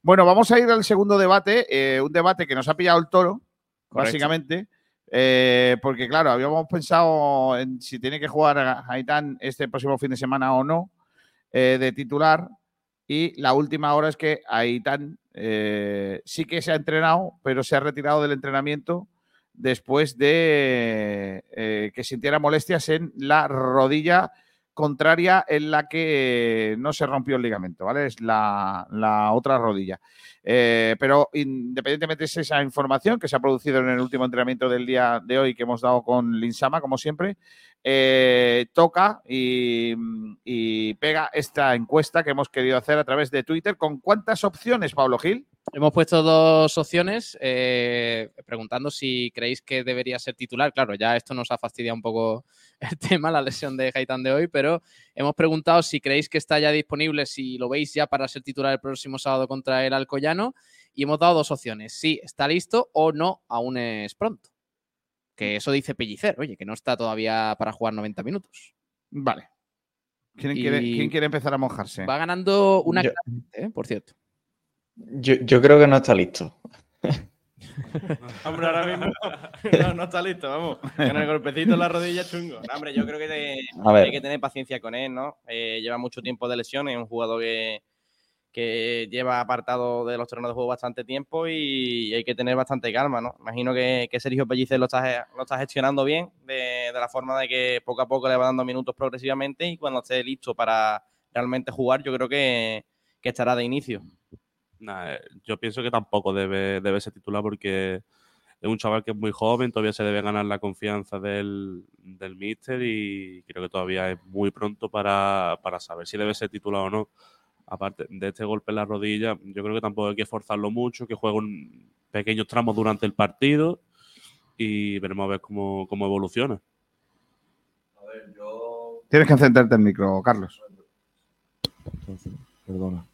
Speaker 1: Bueno, vamos a ir al segundo debate, eh, un debate que nos ha pillado el toro,
Speaker 4: Correcto.
Speaker 1: básicamente, eh, porque claro, habíamos pensado en si tiene que jugar a Haitán este próximo fin de semana o no de titular y la última hora es que Haitán sí que se ha entrenado, pero se ha retirado del entrenamiento después de eh, que sintiera molestias en la rodilla contraria en la que no se rompió el ligamento, ¿vale? Es la, la otra rodilla. Eh, pero independientemente de esa información que se ha producido en el último entrenamiento del día de hoy que hemos dado con Linsama, como siempre, eh, toca y, y pega esta encuesta que hemos querido hacer a través de Twitter. ¿Con cuántas opciones, Pablo Gil?
Speaker 4: Hemos puesto dos opciones eh, preguntando si creéis que debería ser titular. Claro, ya esto nos ha fastidiado un poco el tema, la lesión de Gaitán de hoy, pero hemos preguntado si creéis que está ya disponible, si lo veis ya para ser titular el próximo sábado contra el Alcoyano. Y hemos dado dos opciones, si está listo o no, aún es pronto. Que eso dice Pellicer, oye, que no está todavía para jugar 90 minutos.
Speaker 1: Vale. ¿Quién,
Speaker 4: Y-
Speaker 1: quiere, quién quiere empezar a mojarse?
Speaker 4: Va ganando una
Speaker 11: Yo-
Speaker 4: claramente, ¿eh? por cierto.
Speaker 11: Yo, yo creo que no está listo.
Speaker 10: Hombre, ahora mismo no, no está listo, vamos. Con el golpecito en la rodilla es chungo. No, hombre, yo creo que te- hay que tener paciencia con él, ¿no? Eh, lleva mucho tiempo de lesiones, es un jugador que, que lleva apartado de los terrenos de juego bastante tiempo y hay que tener bastante calma, ¿no? Imagino que, que Sergio Pellicer lo está, lo está gestionando bien, de, de la forma de que poco a poco le va dando minutos progresivamente y cuando esté listo para realmente jugar, yo creo que, que estará de inicio.
Speaker 2: Nah, eh, yo pienso que tampoco debe, debe ser titular porque es un chaval que es muy joven, todavía se debe ganar la confianza del, del míster y creo que todavía es muy pronto para, para saber si debe ser titular o no. Aparte de este golpe en la rodilla, yo creo que tampoco hay que forzarlo mucho, que juegue un pequeños tramos durante el partido y veremos a ver cómo, cómo evoluciona.
Speaker 1: Tienes que encenderte el micro, Carlos.
Speaker 6: Perdona.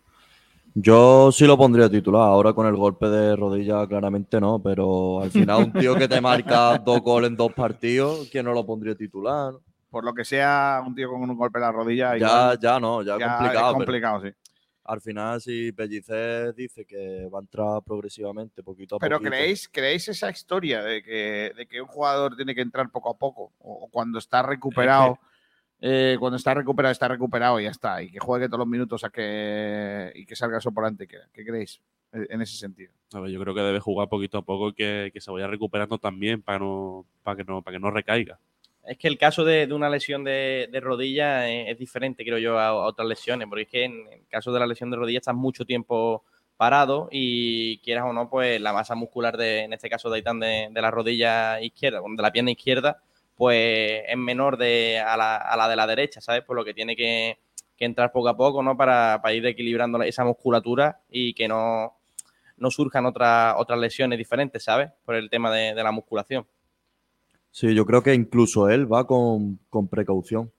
Speaker 6: Yo sí lo pondría titular. Ahora con el golpe de rodilla, claramente no. Pero al final, un tío que te marca dos goles en dos partidos, ¿quién no lo pondría titular?
Speaker 1: Por lo que sea, un tío con un golpe en la rodilla.
Speaker 6: Ya,
Speaker 1: igual-
Speaker 6: ya no, ya,
Speaker 1: ya es
Speaker 6: complicado. pero
Speaker 1: complicado, sí.
Speaker 6: Al final, si Pellicer dice que va a entrar progresivamente, poquito a
Speaker 1: Pero
Speaker 6: poquito.
Speaker 1: ¿creéis, ¿creéis esa historia de que, de que un jugador tiene que entrar poco a poco? O cuando está recuperado, eh, cuando está recuperado, está recuperado y ya está. Y que juegue todos los minutos a que, y que salga soporante. ¿Qué, ¿Qué creéis en ese sentido?
Speaker 2: A ver, yo creo que debe jugar poquito a poco y que, que se vaya recuperando también para, no, para, que, no, para que no recaiga.
Speaker 10: Es que el caso de, de una lesión de, de rodilla es, es diferente, creo yo, a, a otras lesiones, porque es que en el caso de la lesión de rodilla estás mucho tiempo parado y quieras o no, pues la masa muscular de, en este caso de Aitán, de, de la rodilla izquierda, de la pierna izquierda, pues es menor de, a, la, a la de la derecha, ¿sabes? Por lo que tiene que, que entrar poco a poco, ¿no? Para, para ir equilibrando esa musculatura y que no, no surjan otras otras lesiones diferentes, ¿sabes? Por el tema de, de la musculación.
Speaker 6: Sí, yo creo que incluso él va con, con precaución,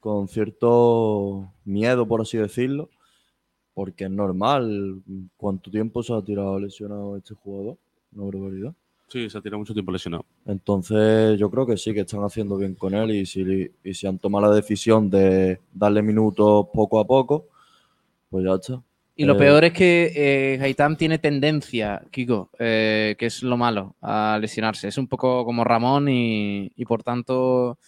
Speaker 6: con cierto miedo, por así decirlo, porque es normal. ¿Cuánto tiempo se ha tirado lesionado este jugador? Una barbaridad.
Speaker 2: Sí, se ha tirado mucho tiempo lesionado.
Speaker 6: Entonces, yo creo que sí, que están haciendo bien con él y si, y si han tomado la decisión de darle minutos poco a poco, pues ya está.
Speaker 4: Y lo
Speaker 6: Eh,
Speaker 4: peor es que eh, Gaitán tiene tendencia, Kiko, eh, que es lo malo, a lesionarse. Es un poco como Ramón y, y por tanto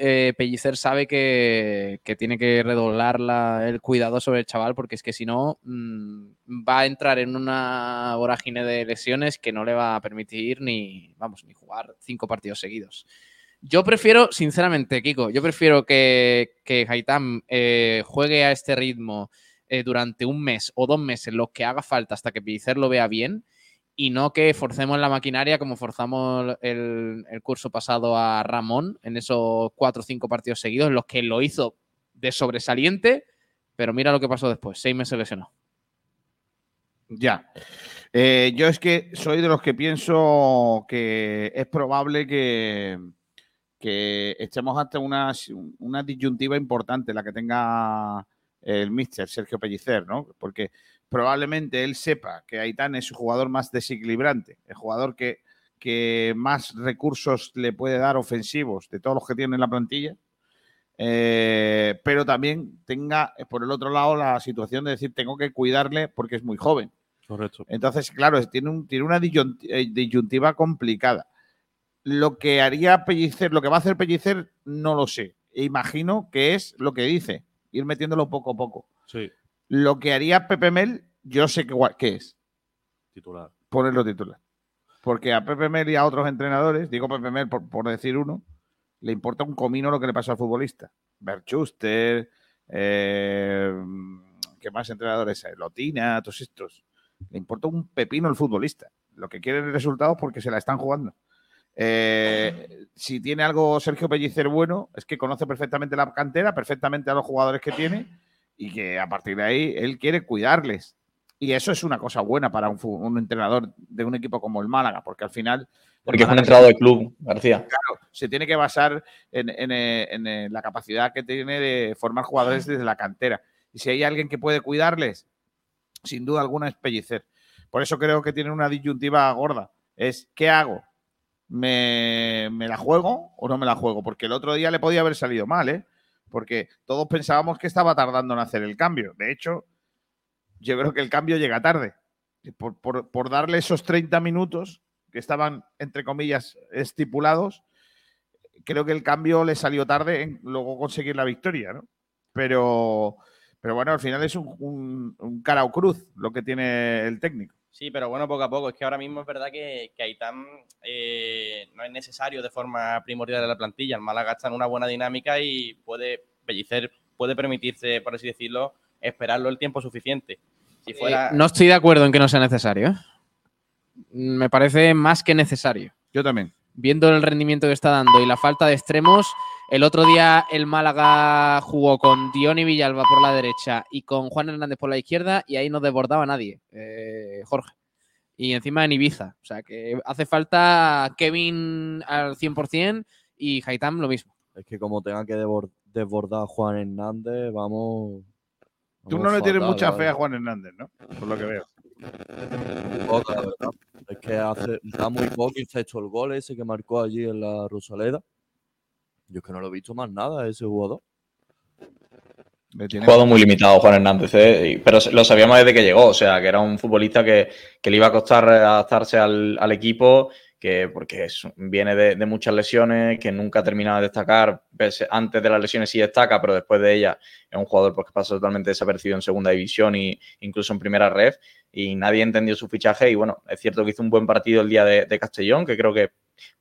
Speaker 4: eh, Pellicer sabe que, tiene que redoblar la- el cuidado sobre el chaval porque es que si no mm, va a entrar en una vorágine de lesiones que no le va a permitir ni, vamos, ni jugar cinco partidos seguidos. Yo prefiero, sinceramente, Kiko, yo prefiero que, que eh, juegue a este ritmo eh, durante un mes o dos meses, lo que haga falta hasta que Pellicer lo vea bien y no que forcemos la maquinaria como forzamos el, curso pasado a Ramón en esos cuatro o cinco partidos seguidos en los que lo hizo de sobresaliente, pero mira lo que pasó después, seis meses lesionado.
Speaker 1: Ya. Eh, yo es que soy de los que pienso que es probable que, que estemos ante una, una disyuntiva importante, la que tenga el míster Sergio Pellicer, ¿no? Porque probablemente él sepa que Aitán es su jugador más desequilibrante, el jugador que, que más recursos le puede dar ofensivos de todos los que tiene en la plantilla, eh, pero también tenga eh, por el otro lado la situación de decir tengo que cuidarle porque es muy joven.
Speaker 2: Correcto.
Speaker 1: Entonces, claro, tiene, un, tiene una eh, disyuntiva complicada. Lo que haría Pellicer, lo que va a hacer Pellicer, no lo sé. Imagino que es lo que dice, ir metiéndolo poco a poco.
Speaker 2: Sí,
Speaker 1: Lo que haría Pepe Mel, yo sé que, qué es,
Speaker 2: titular.
Speaker 1: ponerlo titular. Porque a Pepe Mel y a otros entrenadores, digo Pepe Mel por, por decir uno, le importa un comino lo que le pasa al futbolista. Berchuster, eh, ¿qué más entrenadores hay? Lotina, todos estos. Le importa un pepino el futbolista. Lo que quieren es resultados porque se la están jugando. Eh, si tiene algo Sergio Pellicer bueno, es que conoce perfectamente la cantera, perfectamente a los jugadores que tiene y que a partir de ahí él quiere cuidarles. Y eso es una cosa buena para un, entrenador de un equipo como el Málaga, porque al final.
Speaker 11: Porque es un entrenador de club, García.
Speaker 1: Claro, se tiene que basar en, en, eh, en, eh, la capacidad que tiene de formar jugadores desde la cantera. Y si hay alguien que puede cuidarles, sin duda alguna es Pellicer. Por eso creo que tiene una disyuntiva gorda. Es, ¿qué hago? ¿Me, me la juego o no me la juego? Porque el otro día le podía haber salido mal, ¿eh? Porque todos pensábamos que estaba tardando en hacer el cambio. De hecho, yo creo que el cambio llega tarde. Por, por- darle esos 30 minutos que estaban, entre comillas, estipulados, creo que el cambio le salió tarde en luego conseguir la victoria, ¿no? Pero, pero bueno, al final es un cara o cruz lo que tiene el técnico.
Speaker 10: Sí, pero bueno, poco a poco. Es que ahora mismo es verdad que, que Aitán eh, no es necesario de forma primordial en la plantilla. El Málaga está en una buena dinámica y puede, Pellicer puede permitirse, por así decirlo, esperarlo el tiempo suficiente. Si fuera...
Speaker 4: Eh, no estoy de acuerdo en que no sea necesario. ¿eh? Me parece más que necesario.
Speaker 1: Yo también.
Speaker 4: Viendo el rendimiento que está dando y la falta de extremos, el otro día el Málaga jugó con Diony Villalba por la derecha y con Juan Hernández por la izquierda y ahí no desbordaba nadie, eh, Jorge. Y encima en Ibiza. O sea que hace falta Kevin al 100% y Haitam lo mismo.
Speaker 6: Es que como tenga que desbordar a Juan Hernández, vamos.
Speaker 1: Tú no le tienes mucha fe a Juan Hernández, ¿no? Por lo que veo.
Speaker 6: Poca, la verdad. Es que hace, da muy poco y se ha hecho el gol ese que marcó allí en la Rosaleda. Yo es que no lo he visto más nada ese jugador.
Speaker 11: Jugado muy limitado Juan Hernández, ¿eh? Pero lo sabíamos desde que llegó, o sea, que era un futbolista que, que le iba a costar adaptarse al, al equipo, que porque es- viene de, de muchas lesiones, que nunca ha terminado de destacar, pese- antes de las lesiones sí destaca, pero después de ella es un jugador pues, que pasa totalmente desapercibido en segunda división e incluso en primera red, y nadie entendió su fichaje, y bueno, es cierto que hizo un buen partido el día de, de Castellón, que creo que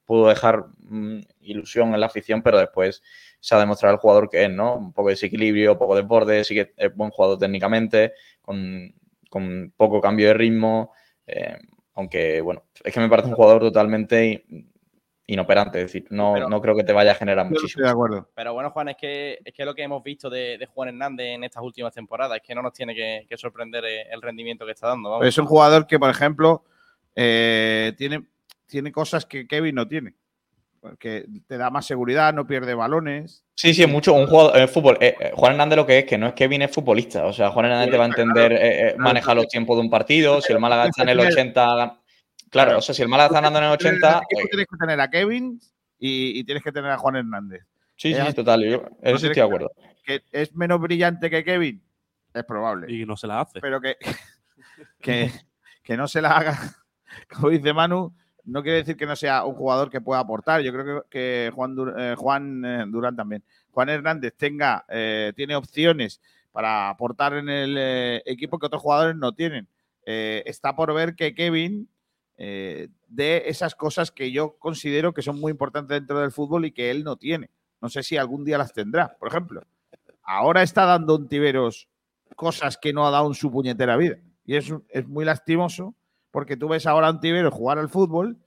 Speaker 11: pudo dejar mm, ilusión en la afición, pero después se ha demostrado el jugador que es, ¿no? Un poco de desequilibrio, un poco de borde, sí que es buen jugador técnicamente, con, con poco cambio de ritmo, eh, aunque, bueno, es que me parece un jugador totalmente in- inoperante, es decir, no,
Speaker 10: Pero-
Speaker 11: no creo que te vaya a generar muchísimo.
Speaker 1: de acuerdo.
Speaker 10: Pero bueno, Juan, es que, es que lo que hemos visto de, de Juan Hernández en estas últimas temporadas es que no nos tiene que, que sorprender eh, el rendimiento que está dando. vamos.
Speaker 1: Es un jugador que, por ejemplo, eh, tiene, tiene cosas que Kevin no tiene. Porque te da más seguridad, no pierde balones.
Speaker 11: Sí, sí, es mucho un jugador de fútbol. eh, eh, Juan Hernández lo que es que no es Kevin es futbolista. O sea, Juan Hernández te va a entender eh, eh, manejar los tiempos de un partido. Si el Málaga está en el 80. Claro, o sea, si el Málaga está ganando en el 80.
Speaker 1: Tú tienes que tener a Kevin y, y tienes que tener a Juan Hernández.
Speaker 11: Sí, sí, total. Yo, eso estoy de acuerdo.
Speaker 1: Que es menos brillante que Kevin, es probable.
Speaker 2: Y no se la hace.
Speaker 1: Pero que, que, que no se la haga, como dice Manu, no quiere decir que no sea un jugador que pueda aportar. Yo creo que, eh, Juan eh, Durán también. Juan Hernández tenga, eh, tiene opciones para aportar en el eh, equipo que otros jugadores no tienen. Está por ver que Kevin dé esas cosas que yo considero que son muy importantes dentro del fútbol y que él no tiene. No sé si algún día las tendrá. Por ejemplo, ahora está dando un Tiberos cosas que no ha dado en su puñetera vida. Y es, es muy lastimoso porque tú ves ahora a un Tiberos jugar al fútbol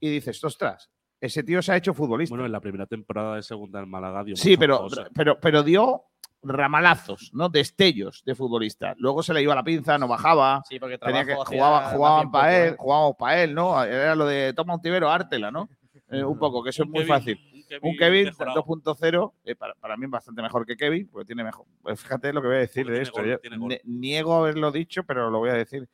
Speaker 1: y dices, ostras, ese tío se ha hecho futbolista.
Speaker 2: Bueno, en la primera temporada de segunda del Málaga dio
Speaker 1: Sí, pero, pero, pero dio ramalazos, ¿no? Destellos de futbolista. Luego se le iba la pinza, no bajaba.
Speaker 10: Sí, porque
Speaker 1: tenía que, jugaba, jugaban para él,
Speaker 10: ¿eh?
Speaker 1: jugábamos para él, ¿no? Era lo de toma un tibero, ártela, ¿no? Eh, un poco, que eso es muy
Speaker 2: Kevin-
Speaker 1: fácil.
Speaker 2: Un
Speaker 1: un Kevin 2.0, eh, para, para mí es bastante mejor que Kevin, porque tiene mejor. pues fíjate lo que voy a decir de esto.
Speaker 2: gol,
Speaker 1: yo niego haberlo dicho, pero lo voy a decir.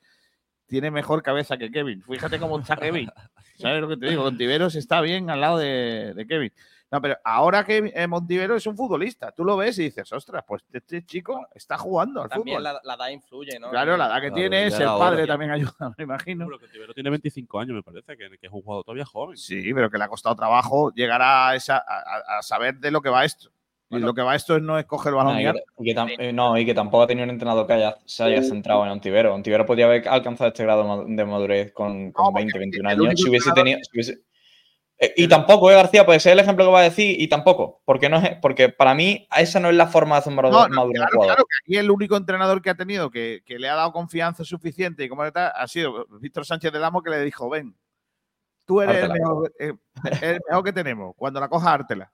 Speaker 1: Tiene mejor cabeza que Kevin. Fíjate cómo está Kevin. ¿Sabes lo que te digo? Montiveros está bien al lado de, de Kevin. No, pero ahora que eh, Montivero es un futbolista, tú lo ves y dices, ostras, pues este chico está jugando al
Speaker 10: También
Speaker 1: fútbol.
Speaker 10: la, la edad influye, ¿no?
Speaker 1: Claro, la edad que
Speaker 2: Claro,
Speaker 1: tiene,
Speaker 2: ya
Speaker 1: el padre también ayuda, me imagino.
Speaker 2: Pero tiene 25 años, me parece, que, que es un jugador todavía joven.
Speaker 1: Sí, pero que le ha costado trabajo llegar a, esa, a saber de lo que va esto. Y lo que va esto es no es coger el balón
Speaker 11: No,
Speaker 1: y
Speaker 11: y,
Speaker 1: ya.
Speaker 11: que, y que tam- eh, no, y que tampoco ha tenido un entrenador que haya, se haya centrado en Ontivero. Ontivero podía haber alcanzado este grado de madurez con, con 20, 21
Speaker 1: el
Speaker 11: años. Si hubiese tenido. si hubiese- Eh, y tampoco, eh, García, puede ser el ejemplo que va a decir, y tampoco. Porque, no es, porque para mí, esa no es la forma de hacer maduro-
Speaker 1: No, no,
Speaker 11: madurar un
Speaker 1: claro,
Speaker 11: jugador.
Speaker 1: claro, que aquí el único entrenador que ha tenido que, que le ha dado confianza suficiente y como tal, ha sido Víctor Sánchez del Amo que le dijo, ven, tú eres el
Speaker 11: Hártela.
Speaker 1: mejor, eh, el mejor que tenemos, cuando la cojas, hártela.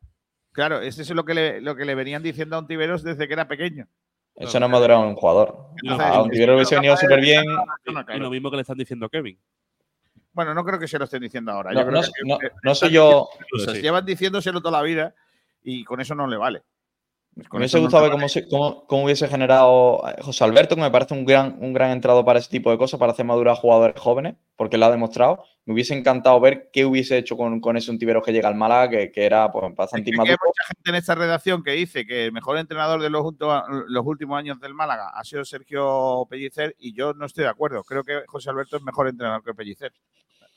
Speaker 1: Claro, ese es lo que le, lo que le venían diciendo a Ontiveros desde que era pequeño.
Speaker 11: Eso no es madurar un jugador. A Ontivero le hubiese venido súper bien.
Speaker 1: Claro.
Speaker 2: lo mismo que le están diciendo a Kevin.
Speaker 1: Bueno, no creo que se lo estén diciendo ahora.
Speaker 11: No,
Speaker 1: Yo creo
Speaker 11: no-
Speaker 1: que-
Speaker 11: no-
Speaker 1: que-
Speaker 11: no soy yo-
Speaker 1: diciendo cosas.
Speaker 11: Sí.
Speaker 1: Llevan diciéndoselo toda la vida y con eso no le vale. Pues con
Speaker 11: Me hubiese gustado ver cómo, se- cómo- cómo hubiese generado eh, José Alberto, que me parece un gran, un gran entrado para ese tipo de cosas, para hacer madurar a jugadores jóvenes, porque lo ha demostrado. Me hubiese encantado ver qué hubiese hecho con, con ese Ontivero que llega al Málaga, que, que era pues, bastante
Speaker 1: que hay
Speaker 11: inmaduro.
Speaker 1: mucha gente en esta redacción que dice que el mejor entrenador de los, los últimos años del Málaga ha sido Sergio Pellicer y yo no estoy de acuerdo. Creo que José Alberto es mejor entrenador que Pellicer.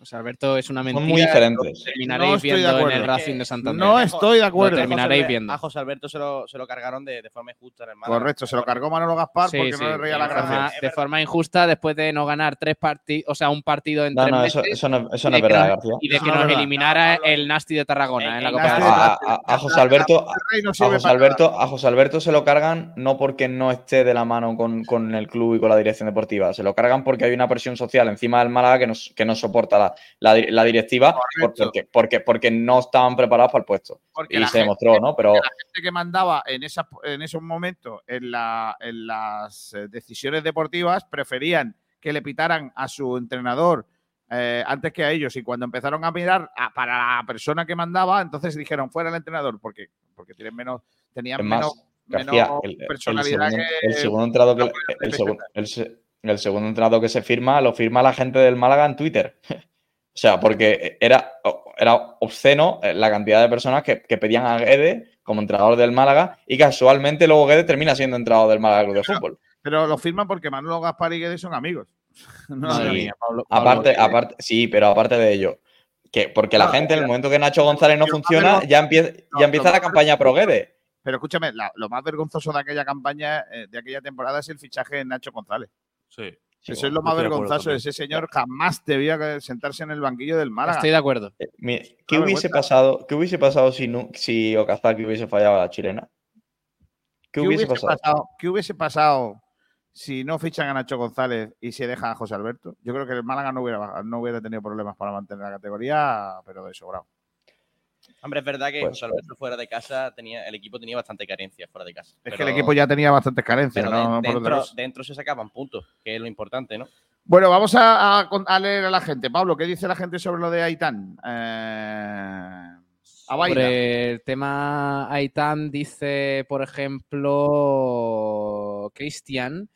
Speaker 4: José Alberto es una mentira.
Speaker 11: muy diferentes.
Speaker 4: Terminaréis
Speaker 1: No estoy de
Speaker 4: viendo en
Speaker 1: acuerdo.
Speaker 4: el Racing de Santander.
Speaker 1: no estoy de acuerdo.
Speaker 4: Lo terminaréis viendo.
Speaker 10: A José Alberto se lo, se lo cargaron de, de forma injusta en el Málaga.
Speaker 1: Correcto, se lo cargó Manolo Gaspar
Speaker 4: Sí,
Speaker 1: porque
Speaker 4: sí,
Speaker 1: no le reía la
Speaker 4: de forma-
Speaker 1: gracia.
Speaker 4: de forma injusta después de no ganar tres partidos, o sea, un partido en
Speaker 11: No,
Speaker 4: tres
Speaker 11: no,
Speaker 4: meses.
Speaker 11: eso, eso no, eso no
Speaker 4: de
Speaker 11: es verdad, García.
Speaker 4: Y de que nos eliminara el Nasty de Tarragona en la Copa Rey.
Speaker 11: A, a- a José Alberto, a, José Alberto, a José Alberto se lo cargan no porque no esté de la mano con, con el club y con la dirección deportiva, se lo cargan porque hay una presión social encima del Málaga que no, que no soporta la, la la directiva por- porque, porque, porque no estaban preparados para el puesto.
Speaker 1: Porque
Speaker 11: y se
Speaker 1: gente-
Speaker 11: demostró, ¿no? Pero
Speaker 1: la gente que mandaba en, esas, en esos momentos en, la- en las eh, decisiones deportivas preferían que le pitaran a su entrenador eh, antes que a ellos. Y cuando empezaron a mirar a- para la persona que mandaba, entonces dijeron fuera el entrenador, porque, porque tienen menos, tenían
Speaker 11: es más,
Speaker 1: menos,
Speaker 11: García,
Speaker 1: menos
Speaker 11: el, el
Speaker 1: personalidad
Speaker 11: segundo,
Speaker 1: que.
Speaker 11: el segundo entrado que el, segundo, el se- el segundo entrado que se firma lo firma la gente del Málaga en Twitter. O sea, porque era, era obsceno eh, la cantidad de personas que, que pedían a Guede como entrenador del Málaga y casualmente luego Guede termina siendo entrenador del Málaga Club de Fútbol.
Speaker 1: Pero lo firman porque Manolo Gaspar y Guedes son amigos. No,
Speaker 11: Sí.
Speaker 1: no,
Speaker 4: mía, Pablo-
Speaker 11: aparte, aparte, sí, pero aparte de ello, que porque la
Speaker 1: No,
Speaker 11: gente en el momento que Nacho González no funciona, ya empieza, ya la campaña pro Guede.
Speaker 1: Pero escúchame, la- lo más vergonzoso de aquella campaña, eh, de aquella temporada, es el fichaje de Nacho González.
Speaker 2: Sí.
Speaker 11: Sí,
Speaker 1: Eso es
Speaker 11: bueno,
Speaker 1: lo más vergonzoso. Ese señor jamás debía sentarse en el banquillo del Málaga.
Speaker 4: Estoy de acuerdo.
Speaker 11: Eh, mire, ¿qué, hubiese pasado, ¿Qué hubiese pasado si, no, si Okazaki hubiese fallado a la chilena? ¿Qué,
Speaker 1: ¿Qué
Speaker 11: hubiese,
Speaker 1: hubiese
Speaker 11: pasado?
Speaker 1: pasado? ¿Qué hubiese pasado si no fichan a Nacho González y se deja a José Alberto? Yo creo que el Málaga no hubiera, no hubiera tenido problemas para mantener la categoría, pero de sobrado.
Speaker 10: Hombre, es verdad que
Speaker 11: Pues,
Speaker 10: José Alberto fuera de casa tenía, el equipo tenía bastante carencia fuera de casa.
Speaker 1: Es que el equipo ya tenía bastantes carencias,
Speaker 10: pero
Speaker 1: ¿no?
Speaker 10: de- dentro, se sacaban puntos, que es lo importante, ¿no?
Speaker 1: Bueno, vamos a, a leer a la gente. Pablo, ¿qué dice la gente sobre lo de Aitán? Eh.
Speaker 4: Sobre el tema Aitán, dice, por ejemplo, Cristian.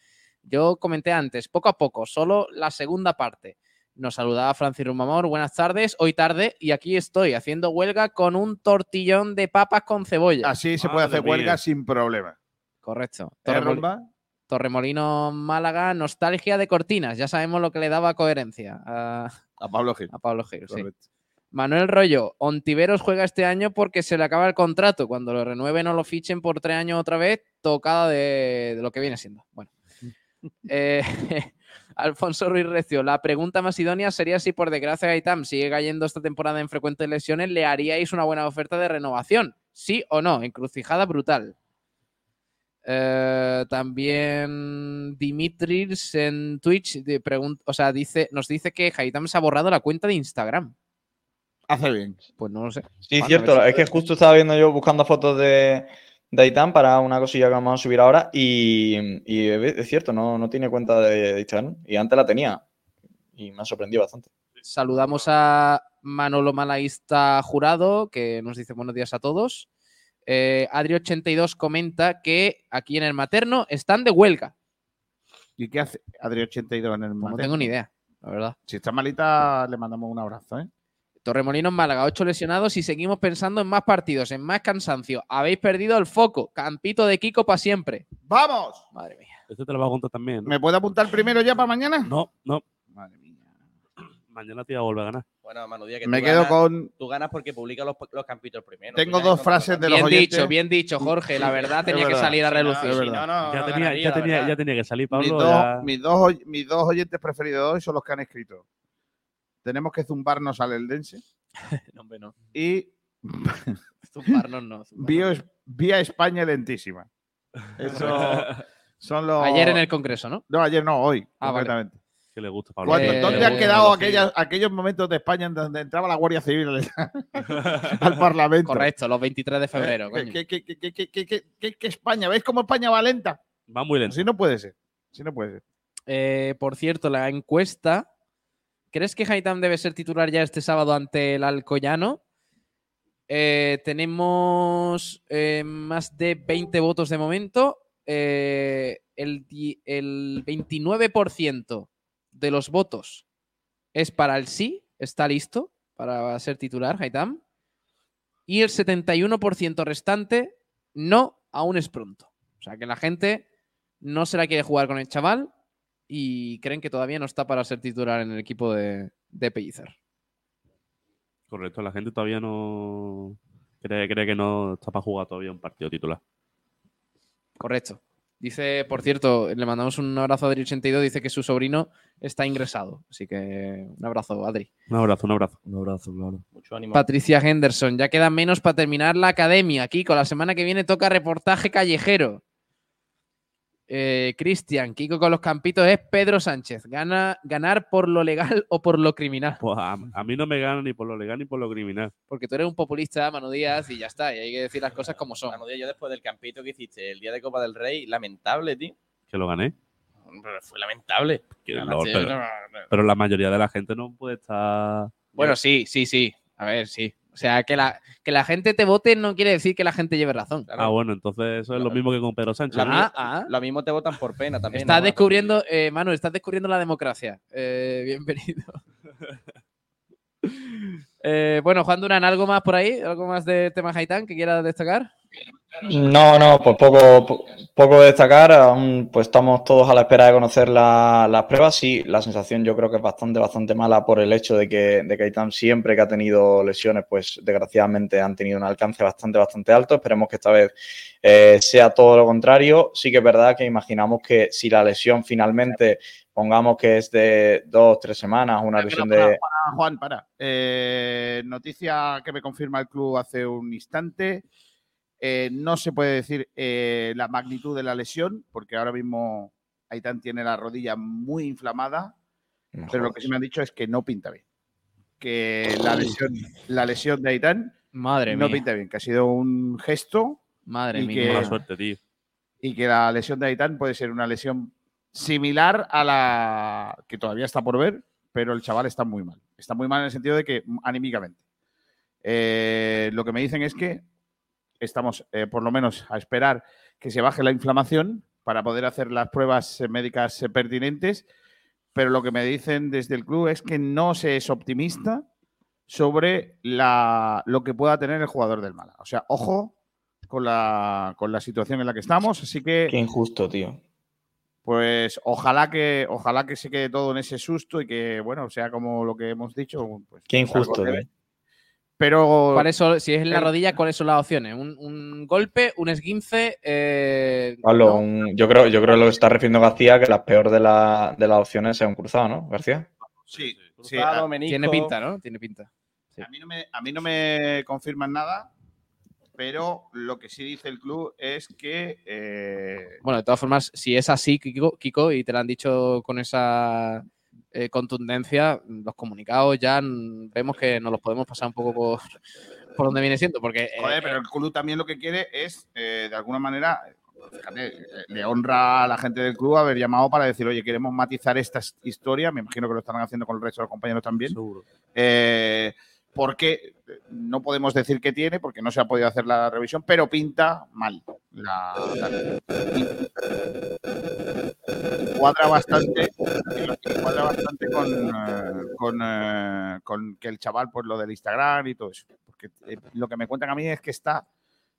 Speaker 4: Yo comenté antes, poco a poco, solo la segunda parte. Nos saludaba Francis Rumamor, buenas tardes, hoy tarde, y aquí estoy haciendo huelga con un tortillón de papas con cebolla.
Speaker 1: Así se puede
Speaker 2: Madre
Speaker 1: hacer huelga
Speaker 2: mía.
Speaker 1: sin problema.
Speaker 4: Correcto.
Speaker 1: ¿Eh,
Speaker 4: Torremol-
Speaker 1: Rumba?
Speaker 4: Torremolino Málaga, nostalgia de cortinas. Ya sabemos lo que le daba coherencia a,
Speaker 1: A Pablo Gil.
Speaker 4: a Pablo Gil. sí. Manuel Rollo, Ontiveros juega este año porque se le acaba el contrato. Cuando lo renueven o lo fichen por tres años otra vez, tocada de, de lo que viene siendo. Bueno. Eh, Alfonso Ruiz Recio, la pregunta más idónea sería si por desgracia Gaitán sigue cayendo esta temporada en frecuentes lesiones, ¿le haríais una buena oferta de renovación? ¿Sí o no? Encrucijada brutal. Eh, también Dimitris en Twitch de o sea, dice, nos dice que Haitam se ha borrado la cuenta de Instagram.
Speaker 1: Hace bien.
Speaker 4: Pues no lo sé.
Speaker 11: Sí,
Speaker 4: a
Speaker 11: cierto.
Speaker 4: si-
Speaker 11: Es que justo estaba viendo yo buscando fotos de, de Aitán para una cosilla que vamos a subir ahora y, y es cierto, no, no tiene cuenta de Instagram y antes la tenía y me ha sorprendido bastante.
Speaker 4: Saludamos a Manolo Malaísta Jurado, que nos dice buenos días a todos. Eh, Adri82 comenta que aquí en el materno están de huelga.
Speaker 1: ¿Y qué hace Adri82 en el
Speaker 4: No
Speaker 1: materno?
Speaker 4: tengo ni idea, la verdad.
Speaker 1: Si está malita, le mandamos un abrazo, ¿eh?
Speaker 4: Torremolinos Málaga, 8 lesionados y seguimos pensando en más partidos, en más cansancio. Habéis perdido el foco. Campito de Kiko para siempre.
Speaker 1: ¡Vamos!
Speaker 4: Madre mía.
Speaker 2: Este te lo va a contar también. ¿no?
Speaker 1: ¿Me puede apuntar primero ya para mañana?
Speaker 2: No, no. Mañana te iba a volver a ganar.
Speaker 10: Bueno, Manu Díaz, que
Speaker 1: Me
Speaker 10: tú
Speaker 1: quedo
Speaker 10: ganas-
Speaker 1: con-
Speaker 10: Tú ganas porque publica los, los campitos primero.
Speaker 1: Tengo dos frases de los
Speaker 4: Bien
Speaker 1: oyentes.
Speaker 4: dicho, bien dicho, Jorge. La verdad tenía que salir a
Speaker 1: no,
Speaker 4: relucir.
Speaker 1: es
Speaker 10: Si
Speaker 1: verdad.
Speaker 10: no, no,
Speaker 2: ya,
Speaker 10: no
Speaker 2: tenía,
Speaker 10: ganaría,
Speaker 2: ya, tenía, ya tenía que salir,
Speaker 1: Mis
Speaker 2: Pablo.
Speaker 1: dos,
Speaker 2: ya-
Speaker 1: mis, dos, mis dos oyentes preferidos de hoy son los que han escrito. Tenemos que zumbarnos al Eldense
Speaker 4: No, hombre, no.
Speaker 1: y
Speaker 4: Zumbarnos no. zumbarnos
Speaker 1: vía, vía España lentísima. Eso son los...
Speaker 4: Ayer en el Congreso, ¿no?
Speaker 1: No, ayer no, hoy,
Speaker 4: Ah, vale.
Speaker 1: concretamente.
Speaker 2: Que le gusta, Pablo.
Speaker 1: Cuando-
Speaker 4: Eh,
Speaker 1: ¿Dónde han quedado aquellas- aquellos momentos de España en donde entraba la Guardia Civil al, Parlamento?
Speaker 4: Correcto, los 23 de febrero.
Speaker 1: Eh. ¿Qué, qué- qué- qué- qué- qué- qué- qué- qué España? ¿Veis cómo España va lenta?
Speaker 2: Va muy lento.
Speaker 1: Así no puede ser. Así no puede ser.
Speaker 4: Eh, por cierto, la encuesta. ¿Crees que Haitam debe ser titular ya este sábado ante el Alcoyano? Eh, tenemos eh, más de 20 votos de momento. Eh, el, el 29% de los votos es para el sí, está listo para ser titular, Haitam. Y el 71% restante no, aún es pronto. O sea que la gente no se la quiere jugar con el chaval y creen que todavía no está para ser titular en el equipo de, de Pellicer.
Speaker 2: Correcto, la gente todavía no. Cree, cree que no está para jugar todavía un partido titular.
Speaker 4: Correcto. Dice, por cierto, le mandamos un abrazo a Adri82, dice que su sobrino está ingresado. Así que un abrazo, Adri.
Speaker 2: Un abrazo, un abrazo.
Speaker 6: Un abrazo, claro.
Speaker 10: Mucho ánimo.
Speaker 4: Patricia Henderson, ya queda menos para terminar la academia. Kiko, la semana que viene toca reportaje callejero. Eh, Cristian, Kiko con los campitos es Pedro Sánchez. Gana, ganar por lo legal o por lo criminal.
Speaker 2: Pues a, a mí no me gana ni por lo legal ni por lo criminal.
Speaker 4: Porque tú eres un populista, Manu Díaz, y ya está. Y hay que decir las cosas como son.
Speaker 10: Manu Díaz, yo después del campito que hiciste el día de Copa del Rey, lamentable, tío.
Speaker 2: Que lo gané.
Speaker 10: Pero fue lamentable.
Speaker 2: No, pero la mayoría de la gente no puede estar.
Speaker 4: Bueno, sí, sí, sí. A ver, sí. O sea, que la, que la gente te vote no quiere decir que la gente lleve razón.
Speaker 2: Ah, bueno, entonces eso es lo mismo que con Pedro Sánchez.
Speaker 10: Lo,
Speaker 2: ¿no?
Speaker 10: mismo,
Speaker 4: ah.
Speaker 10: lo mismo te votan por pena también.
Speaker 4: Estás
Speaker 10: ¿no?
Speaker 4: descubriendo, eh, Manu, estás descubriendo la democracia. Eh, bienvenido. Eh, bueno, Juan Durán, ¿algo más por ahí? ¿Algo más de tema Haitán que quieras destacar?
Speaker 11: No, no, pues poco, po- poco de destacar. Aún pues estamos todos a la espera de conocer la- las pruebas. Sí, la sensación yo creo que es bastante, bastante mala por el hecho de que, de que siempre que ha tenido lesiones, pues desgraciadamente han tenido un alcance bastante, bastante alto. Esperemos que esta vez eh, sea todo lo contrario. Sí que es verdad que imaginamos que si la lesión finalmente, pongamos que es de dos, tres semanas, una lesión
Speaker 1: para,
Speaker 11: de...
Speaker 1: para, Juan, para. Eh, noticia que me confirma el club hace un instante. Eh, no se puede decir eh, la magnitud de la lesión, porque ahora mismo Aitán tiene la rodilla muy inflamada,
Speaker 11: No
Speaker 1: pero lo que sí me han dicho es que no pinta bien. Que la lesión, la lesión de Aitán
Speaker 4: Madre
Speaker 1: no
Speaker 4: mía.
Speaker 1: pinta bien, que ha sido un gesto
Speaker 4: Madre
Speaker 1: y
Speaker 4: mía.
Speaker 1: que-
Speaker 2: Mala suerte, tío.
Speaker 1: y que la lesión de Aitán puede ser una lesión similar a la que todavía está por ver, pero el chaval está muy mal. Está muy mal en el sentido de que anímicamente. Eh, lo que me dicen es que estamos eh, por lo menos a esperar que se baje la inflamación para poder hacer las pruebas eh, médicas eh, pertinentes, pero lo que me dicen desde el club es que no se es optimista sobre la, lo que pueda tener el jugador del Málaga. O sea, ojo con la, con la situación en la que estamos, así que
Speaker 11: Qué injusto, tío.
Speaker 1: pues ojalá que ojalá que se quede todo en ese susto y que bueno sea como lo que hemos dicho pues,
Speaker 11: Qué injusto,
Speaker 1: leve. Pero
Speaker 4: ¿Cuáles son- si es en la rodilla, ¿cuáles son las opciones? ¿Un, un golpe, un esguince? eh,
Speaker 11: Pablo,
Speaker 4: ¿no?
Speaker 11: un- yo creo, yo creo que lo que está refiriendo García, que la peor de, la- de las opciones es un cruzado, ¿no, García?
Speaker 1: sí, sí,
Speaker 10: Cruzado,
Speaker 1: a,
Speaker 10: menisco.
Speaker 4: Tiene pinta, ¿no? Tiene pinta.
Speaker 1: a mí no me, a mí no me confirman nada pero lo que sí dice el club es que eh,
Speaker 4: Bueno, de todas formas, si es así, Kiko, Kiko, y te lo han dicho con esa eh, contundencia, los comunicados ya vemos que nos los podemos pasar un poco por, por donde viene siendo, porque... eh,
Speaker 1: Joder, pero el club también lo que quiere es, eh, de alguna manera, fíjate, le honra a la gente del club haber llamado para decir, oye, queremos matizar esta historia. Me imagino que lo estarán haciendo con el resto de los compañeros también. Eh, porque no podemos decir que tiene, porque no se ha podido hacer la revisión, pero pinta mal. La, la- cuadra bastante, cuadra bastante con, eh, eh, con que el chaval, pues lo del Instagram y todo eso. Porque eh, lo que me cuentan a mí es que está,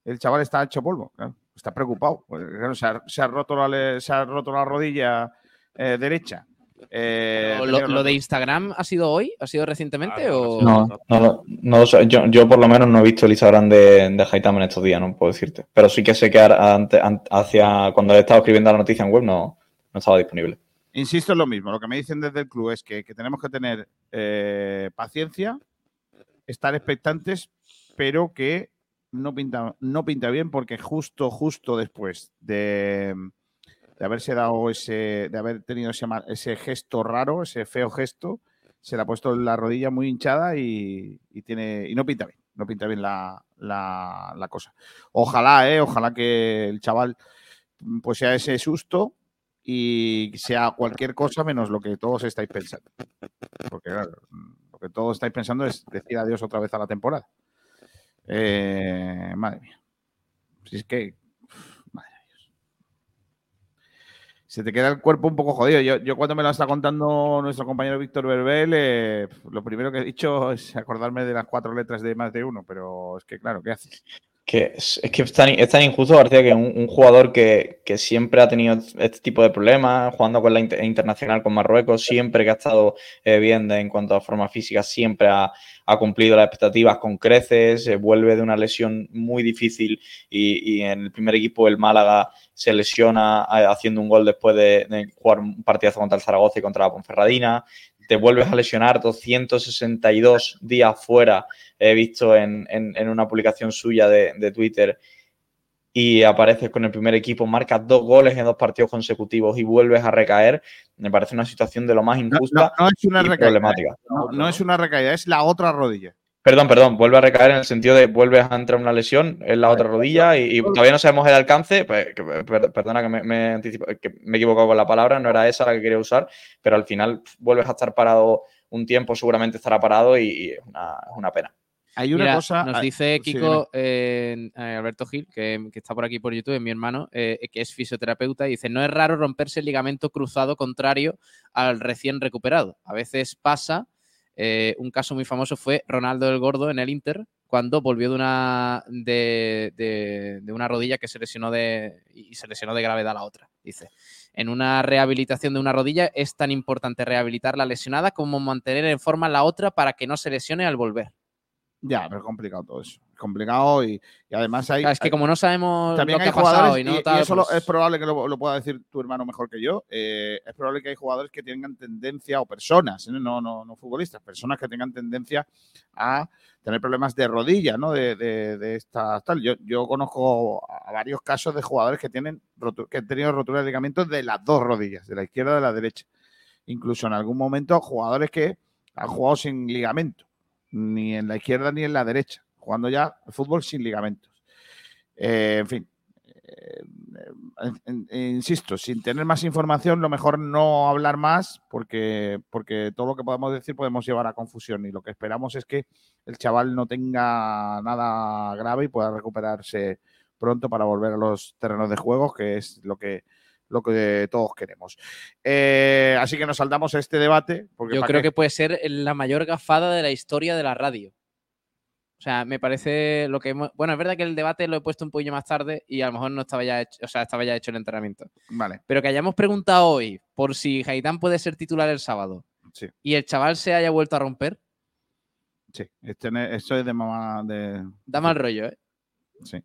Speaker 1: el chaval está hecho polvo, claro, está preocupado. claro, se, ha, roto la, se ha roto la rodilla eh, derecha. Eh,
Speaker 4: ¿Lo, de Instagram ha sido hoy? ¿Ha sido recientemente? o...
Speaker 11: No. Yo, yo por lo menos no he visto el Instagram de, de Haitama en estos días, no puedo decirte. Pero sí que sé que ante- hacia cuando he estado escribiendo la noticia en web no, no estaba disponible.
Speaker 1: Insisto en lo mismo, lo que me dicen desde el club es que, que tenemos que tener eh, paciencia, estar expectantes, pero que no pinta, no pinta bien porque justo, justo después de, de haberse dado ese, de haber tenido ese, gesto raro, ese feo gesto, se le ha puesto la rodilla muy hinchada y, y tiene, y no pinta bien, no pinta bien la, la- cosa. Ojalá, eh, ojalá que el chaval pues sea ese susto y sea cualquier cosa menos lo que todos estáis pensando. Porque claro, lo que todos estáis pensando es decir adiós otra vez a la temporada. Eh, madre mía. Si es que. uf, Madre de Dios. Se te queda el cuerpo un poco jodido. Yo, cuando me lo está contando nuestro compañero Víctor Verbel, eh, lo primero que he dicho es acordarme de las cuatro letras de más de uno, pero es que claro, ¿qué haces?
Speaker 11: Que es, que es tan, es tan injusto, García, que un, un jugador que, que siempre ha tenido este tipo de problemas, jugando con la inter- internacional con Marruecos, siempre que ha estado eh, bien en cuanto a forma física, siempre ha, ha cumplido las expectativas con creces, se vuelve de una lesión muy difícil y, y en el primer equipo el Málaga se lesiona eh, haciendo un gol después de, de jugar un partidazo contra el Zaragoza y contra la Ponferradina, te vuelves a lesionar 262 días fuera, he visto en, en- en una publicación suya de, de Twitter, y apareces con el primer equipo, marcas dos goles en dos partidos consecutivos y vuelves a recaer, me parece una situación de lo más injusta
Speaker 1: no- no es una
Speaker 11: y
Speaker 1: recaída.
Speaker 11: problemática.
Speaker 1: No, no es una recaída, es la otra rodilla.
Speaker 11: Perdón, perdón, vuelve a recaer en el sentido de vuelves a entrar una lesión en la otra rodilla y, y todavía no sabemos el alcance. pues, que- per- perdona que me, me anticipo- que me he equivocado con la palabra, no era esa la que quería usar, pero al final vuelves a estar parado un tiempo, seguramente estará parado y, y es, una, es una pena.
Speaker 1: Hay una
Speaker 4: Mira,
Speaker 1: cosa.
Speaker 4: Nos
Speaker 1: hay-
Speaker 4: dice Kiko, eh, eh, Alberto Gil, que, que está por aquí por YouTube, es mi hermano, eh, que es fisioterapeuta, y dice: No es raro romperse el ligamento cruzado contrario al recién recuperado. A veces pasa. Eh, un caso muy famoso fue Ronaldo el Gordo en el Inter, cuando volvió de una, de, una rodilla que se lesionó de, y se lesionó de gravedad la otra. Dice: En una rehabilitación de una rodilla es tan importante rehabilitar la lesionada como mantener en forma la otra para que no se lesione al volver.
Speaker 1: Ya, pero complicado todo eso. Es complicado y, y además hay.
Speaker 4: Claro, es que como no sabemos
Speaker 1: también
Speaker 4: lo
Speaker 1: hay
Speaker 4: que ha pasado y no
Speaker 1: y, y
Speaker 4: tal,
Speaker 1: eso lo-
Speaker 4: pues-
Speaker 1: es probable que lo, lo pueda decir tu hermano mejor que yo. eh, es probable que hay jugadores que tengan tendencia, o personas, ¿eh? no, no, no futbolistas, personas que tengan tendencia a tener problemas de rodilla, ¿no? De, de, de esta tal. Yo, yo conozco a varios casos de jugadores que tienen que han tenido rotura de ligamentos de las dos rodillas, de la izquierda y de la derecha. Incluso en algún momento jugadores que han jugado sin ligamento, ni en la izquierda ni en la derecha, jugando ya fútbol sin ligamentos. Eh, en fin, eh, en- insisto, sin tener más información, lo mejor no hablar más, porque, porque todo lo que podamos decir podemos llevar a confusión. Y lo que esperamos es que el chaval no tenga nada grave y pueda recuperarse pronto para volver a los terrenos de juego, que es lo que lo que todos queremos. Eh, así que nos saltamos a este debate. Porque
Speaker 4: Yo
Speaker 1: ¿para
Speaker 4: creo
Speaker 1: qué?
Speaker 4: que puede ser la mayor gafada de la historia de la radio. O sea, me parece lo que hemos... Bueno, es verdad que el debate lo he puesto un poquillo más tarde y a lo mejor no estaba ya hecho, o sea, estaba ya hecho el entrenamiento.
Speaker 1: Vale.
Speaker 4: Pero que hayamos preguntado hoy por si Haitán puede ser titular el sábado
Speaker 1: Sí.
Speaker 4: y el chaval se haya vuelto a romper,
Speaker 1: Sí, este esto es de mamá de.
Speaker 4: da mal rollo, ¿eh?
Speaker 1: Sí.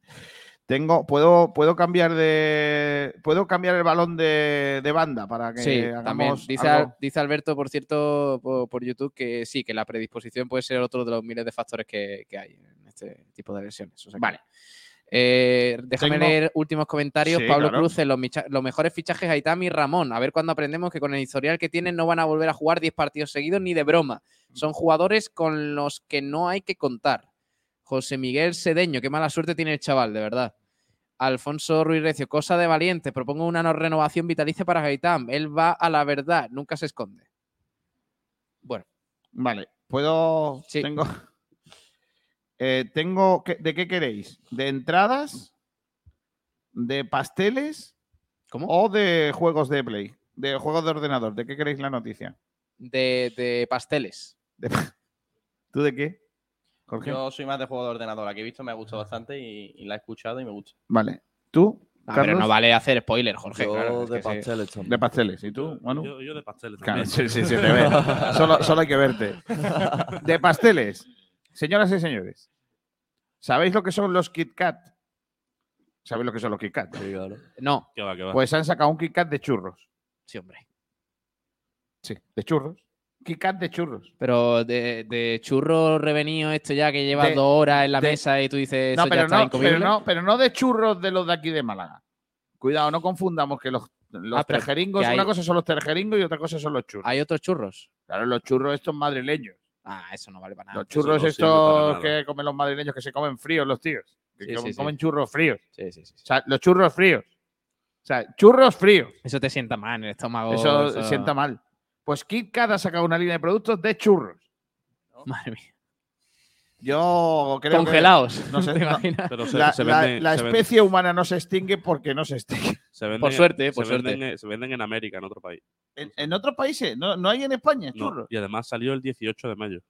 Speaker 1: Tengo, puedo, puedo cambiar de. Puedo cambiar el balón de, de banda para que
Speaker 4: Sí,
Speaker 1: hagamos
Speaker 4: también. Dice,
Speaker 1: algo?
Speaker 4: Dice Alberto, por cierto, por, por YouTube, que sí, que la predisposición puede ser otro de los miles de factores que, que hay en este tipo de lesiones. O sea que-
Speaker 1: Vale.
Speaker 4: Eh, déjame
Speaker 1: Tengo-
Speaker 4: leer últimos comentarios.
Speaker 1: Sí,
Speaker 4: Pablo
Speaker 1: claro.
Speaker 4: Cruz, los, los mejores fichajes Aitami y Ramón. A ver cuándo aprendemos que con el historial que tienen no van a volver a jugar 10 partidos seguidos ni de broma. Son jugadores con los que no hay que contar. José Miguel Sedeño, qué mala suerte tiene el chaval, de verdad. Alfonso Ruiz Recio, cosa de valiente. Propongo una no renovación vitalicia para Gaitán. Él va a la verdad, nunca se esconde. Bueno.
Speaker 1: Vale, puedo. Tengo. Eh, tengo. ¿De qué queréis? ¿De entradas? ¿De pasteles?
Speaker 4: ¿Cómo?
Speaker 1: ¿O de juegos de Play? ¿De juegos de ordenador? ¿De qué queréis la noticia?
Speaker 4: De, de pasteles.
Speaker 1: ¿Tú de qué? Jorge.
Speaker 10: Yo soy más de juego de ordenador. La que he visto me ha gustado bastante y, y la he escuchado y me gusta.
Speaker 1: Vale. ¿Tú?
Speaker 4: Ah, pero no vale hacer spoiler, Jorge.
Speaker 6: Yo
Speaker 4: claro,
Speaker 6: de
Speaker 4: sí.
Speaker 6: pasteles también.
Speaker 1: De pasteles. ¿Y tú, Manu?
Speaker 2: Yo, yo de pasteles
Speaker 1: Claro,
Speaker 2: también.
Speaker 1: sí, sí, sí, te ve. Solo, solo hay que verte. De pasteles. Señoras y señores, ¿sabéis lo que son los Kit Kat? ¿Sabéis lo que son los Kit Kat?
Speaker 4: No.
Speaker 2: Que va, que va.
Speaker 1: Pues han sacado un Kit Kat de churros.
Speaker 4: Sí, hombre.
Speaker 1: Sí, de churros. Kit Kat de churros.
Speaker 4: Pero de, de churro revenido esto ya que llevas
Speaker 1: De-
Speaker 4: dos horas en la
Speaker 1: de-
Speaker 4: mesa y tú dices
Speaker 1: No
Speaker 4: eso ya
Speaker 1: pero
Speaker 4: está
Speaker 1: no,
Speaker 4: incomible.
Speaker 1: pero, no, pero no de churros de los de aquí de Málaga. Cuidado, no confundamos que los, los
Speaker 4: Ah, hay-
Speaker 1: una cosa son los tejeringos y otra cosa son los churros.
Speaker 4: ¿Hay otros churros?
Speaker 1: Claro, los churros estos madrileños.
Speaker 4: Ah, eso no vale para nada.
Speaker 1: Los churros
Speaker 2: no
Speaker 1: estos que comen los madrileños que se comen fríos los tíos. Que
Speaker 4: Sí,
Speaker 1: comen,
Speaker 4: sí, sí.
Speaker 1: comen churros fríos.
Speaker 4: Sí, sí, sí.
Speaker 1: O sea, los churros fríos. O sea, churros fríos.
Speaker 4: Eso te sienta mal en el estómago.
Speaker 1: Eso, sienta mal. Pues Kit Kat ha sacado una línea de productos de churros.
Speaker 4: Madre mía.
Speaker 1: Yo creo
Speaker 4: Congelados,
Speaker 1: que. No sé,
Speaker 4: ¿te
Speaker 1: no.
Speaker 4: imaginas?
Speaker 2: Pero se,
Speaker 1: la
Speaker 2: se
Speaker 1: la-
Speaker 2: se
Speaker 1: especie humana no se extingue porque no se extingue.
Speaker 2: se venden
Speaker 4: Por suerte, por
Speaker 2: se
Speaker 4: suerte.
Speaker 2: Venden, en- se venden en América, en otro país.
Speaker 1: En, en otros países, no, no hay en España
Speaker 2: No,
Speaker 1: churros.
Speaker 2: y además salió el 18 de mayo.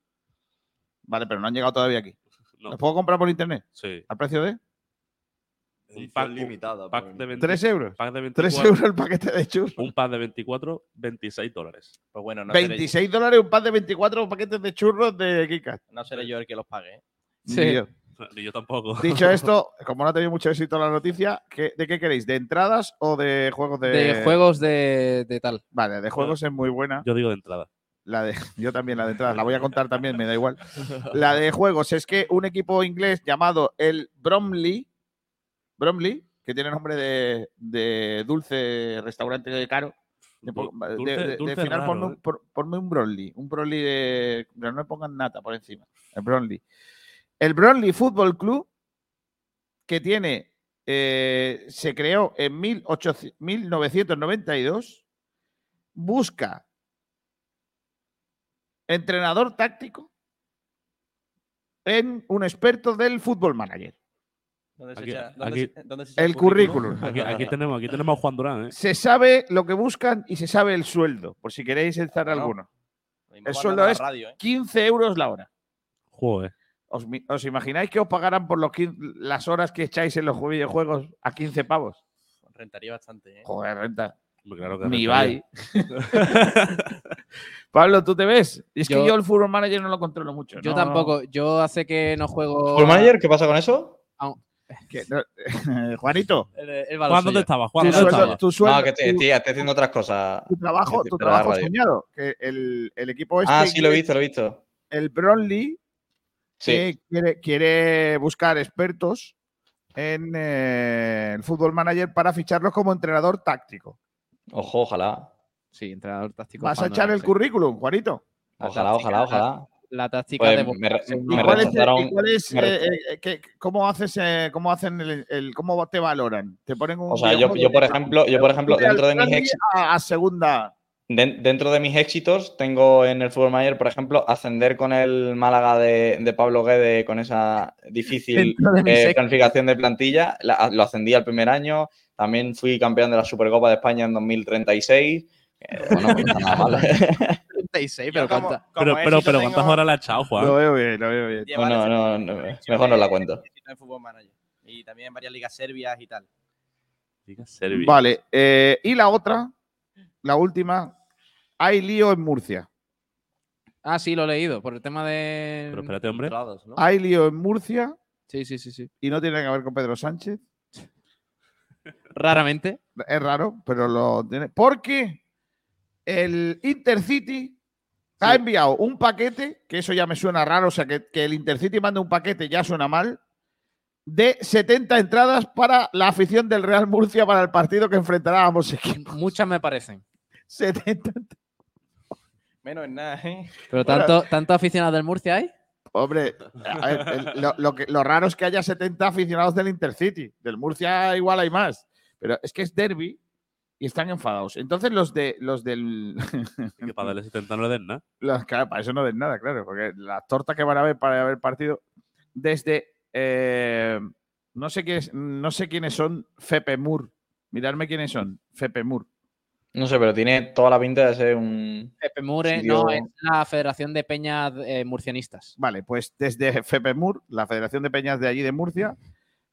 Speaker 1: Vale, pero no han llegado todavía aquí.
Speaker 2: No.
Speaker 1: ¿Los puedo comprar por internet?
Speaker 2: Sí.
Speaker 1: ¿Al precio de?
Speaker 2: Un pack, un
Speaker 6: limitada.
Speaker 2: pack de 20
Speaker 1: ¿Tres euros?
Speaker 2: pack de
Speaker 1: 3
Speaker 2: 24
Speaker 1: euros el paquete de churros.
Speaker 2: Un pack de 24, 26 dólares.
Speaker 10: Pues bueno, no seré,
Speaker 1: 26 dólares un pack de 24 paquetes de churros de Kit Kat.
Speaker 10: no seré yo el que los pague. ¿eh?
Speaker 4: Sí.
Speaker 1: Ni yo.
Speaker 2: Ni yo tampoco.
Speaker 1: Dicho esto, como no ha tenido mucho éxito la noticia, ¿qué- ¿de qué queréis? ¿De entradas o de juegos de...?
Speaker 4: De juegos de, de tal.
Speaker 1: Vale, de juegos es muy buena.
Speaker 2: Yo digo de entrada.
Speaker 1: La de, yo también, la de entradas. La voy a contar también, me da igual. La de juegos es que un equipo inglés llamado el Bromley, Bromley, que tiene nombre de, de dulce restaurante caro. De, po- de-
Speaker 2: Dulce-
Speaker 1: de- de
Speaker 2: dulce
Speaker 1: final,
Speaker 2: raro,
Speaker 1: ponme, un-
Speaker 2: ¿eh?
Speaker 1: por- ponme un Bromley. Un Bromley de. Pero no me pongan nata por encima. El Bromley. El Bromley Football Club, que tiene. eh, se creó en 1800 1992, busca entrenador táctico en un experto del fútbol manager.
Speaker 10: ¿Dónde se
Speaker 2: Aquí-
Speaker 10: echa- dónde
Speaker 2: aquí-
Speaker 10: se- dónde se echa
Speaker 1: El currículum.
Speaker 2: Aquí, aquí tenemos, aquí tenemos a Juan Durán, ¿eh?
Speaker 1: Se sabe lo que buscan y se sabe el sueldo, por si queréis
Speaker 10: Bueno,
Speaker 1: alguno. El sueldo es
Speaker 10: radio, ¿eh?
Speaker 1: 15 euros la hora.
Speaker 2: Joder.
Speaker 1: ¿Os, os imagináis que os pagaran por los 15 las horas que echáis en los videojuegos a 15 pavos?
Speaker 10: Rentaría bastante, ¿eh?
Speaker 1: Joder, renta.
Speaker 2: Claro que
Speaker 1: Ni
Speaker 2: rentaría.
Speaker 1: bye. Pablo, ¿tú te ves? Y es que
Speaker 4: Yo-
Speaker 1: el Fútbol Manager no lo controlo mucho.
Speaker 4: Yo
Speaker 1: no-
Speaker 4: tampoco. Yo hace que no juego.
Speaker 11: ¿Full manager? ¿Qué pasa con eso?
Speaker 4: Ah,
Speaker 1: que no- Juanito,
Speaker 4: a lo
Speaker 2: Juan, ¿dónde estaba? Juan,
Speaker 1: tu
Speaker 2: ¿dónde
Speaker 1: sueldo,
Speaker 2: estaba?
Speaker 1: tu sueldo-
Speaker 11: no, que te, tía, estoy haciendo otras cosas.
Speaker 1: tu trabajo, tu trabajo soñado. Que el, el equipo este
Speaker 11: Ah, sí, lo he visto, lo he visto.
Speaker 1: El Bronley
Speaker 11: Sí.
Speaker 1: que quiere, quiere buscar expertos en eh, el fútbol manager para ficharlos como entrenador táctico.
Speaker 11: Ojo, ojalá.
Speaker 4: Sí, entrenador táctico.
Speaker 1: ¿Vas a echar el
Speaker 4: sí.
Speaker 1: currículum, Juanito?
Speaker 11: Ojalá, ojalá, ojalá.
Speaker 4: La táctica
Speaker 11: Pues
Speaker 4: de
Speaker 11: me me
Speaker 1: ¿Y
Speaker 4: nombre.
Speaker 1: cuál es,
Speaker 11: rechazaron-
Speaker 1: y cuál es,
Speaker 11: me re-
Speaker 1: eh, eh, cómo haces, eh, cómo hacen el, el- cómo te valoran? Te ponen un
Speaker 11: O sea, yo, por ejemplo, yo por ejemplo, dentro de mis éxitos,
Speaker 1: a, a segunda.
Speaker 11: Den- dentro de mis éxitos, tengo en el Fútbol Manager, por ejemplo, ascender con el Málaga de, de Pablo Guede con esa difícil
Speaker 4: de
Speaker 11: eh, planificación de plantilla. La- lo ascendí al primer año. También fui campeón de la Supercopa de España en 2036. Eh, bueno, pues nada mal.
Speaker 4: 36,
Speaker 10: Yo
Speaker 4: pero
Speaker 10: como-
Speaker 4: cuánta-
Speaker 10: como
Speaker 2: Pero, pero,
Speaker 10: éxito
Speaker 2: pero
Speaker 10: tengo
Speaker 2: ¿cuántas horas le ha echado, Juan?
Speaker 1: Lo veo bien, lo veo bien.
Speaker 11: No, no, no,
Speaker 10: selecciones
Speaker 11: mejor no la cuento.
Speaker 10: éxito en Fútbol Manager. Y también en varias ligas serbias y tal.
Speaker 2: Liga Serbia.
Speaker 1: Vale, eh, y la otra, la última, hay lío en Murcia.
Speaker 4: Ah, sí, lo he leído. Por el tema de.
Speaker 2: Pero espérate, hombre.
Speaker 6: ¿no?
Speaker 1: Hay lío en Murcia
Speaker 4: Sí, sí, sí, sí.
Speaker 1: y no tiene que ver con Pedro Sánchez.
Speaker 4: Raramente.
Speaker 1: Es raro, pero lo tiene. Porque el Intercity ha enviado un paquete, que eso ya me suena raro, o sea, que, que el Intercity mande un paquete ya suena mal, de 70 entradas para la afición del Real Murcia para el partido que enfrentará a ambos equipos.
Speaker 4: Muchas me parecen.
Speaker 1: 70.
Speaker 10: Menos en nada, ¿eh?
Speaker 4: Pero
Speaker 1: Bueno.
Speaker 4: tanto, tanto aficionados del Murcia hay.
Speaker 1: Hombre, a ver, el- lo, lo que- lo raro es que haya 70 aficionados del Intercity. Del Murcia igual hay más. Pero es que es derby y están enfadados. Entonces los de los del
Speaker 2: Que para darle 70 no le den nada.
Speaker 1: Los- claro, para eso no ven nada, claro, porque las tortas que van a ver para ver partido desde. eh, no, sé quiénes, no sé quiénes son FEPEMUR. Miradme quiénes son. FEPEMUR.
Speaker 11: No sé, pero tiene toda la pinta de ser un.
Speaker 4: Pepe Mure,
Speaker 11: sitio-
Speaker 4: no, es la Federación de Peñas eh, Murcianistas.
Speaker 1: Vale, pues desde FEPEMUR, la Federación de Peñas de allí de Murcia,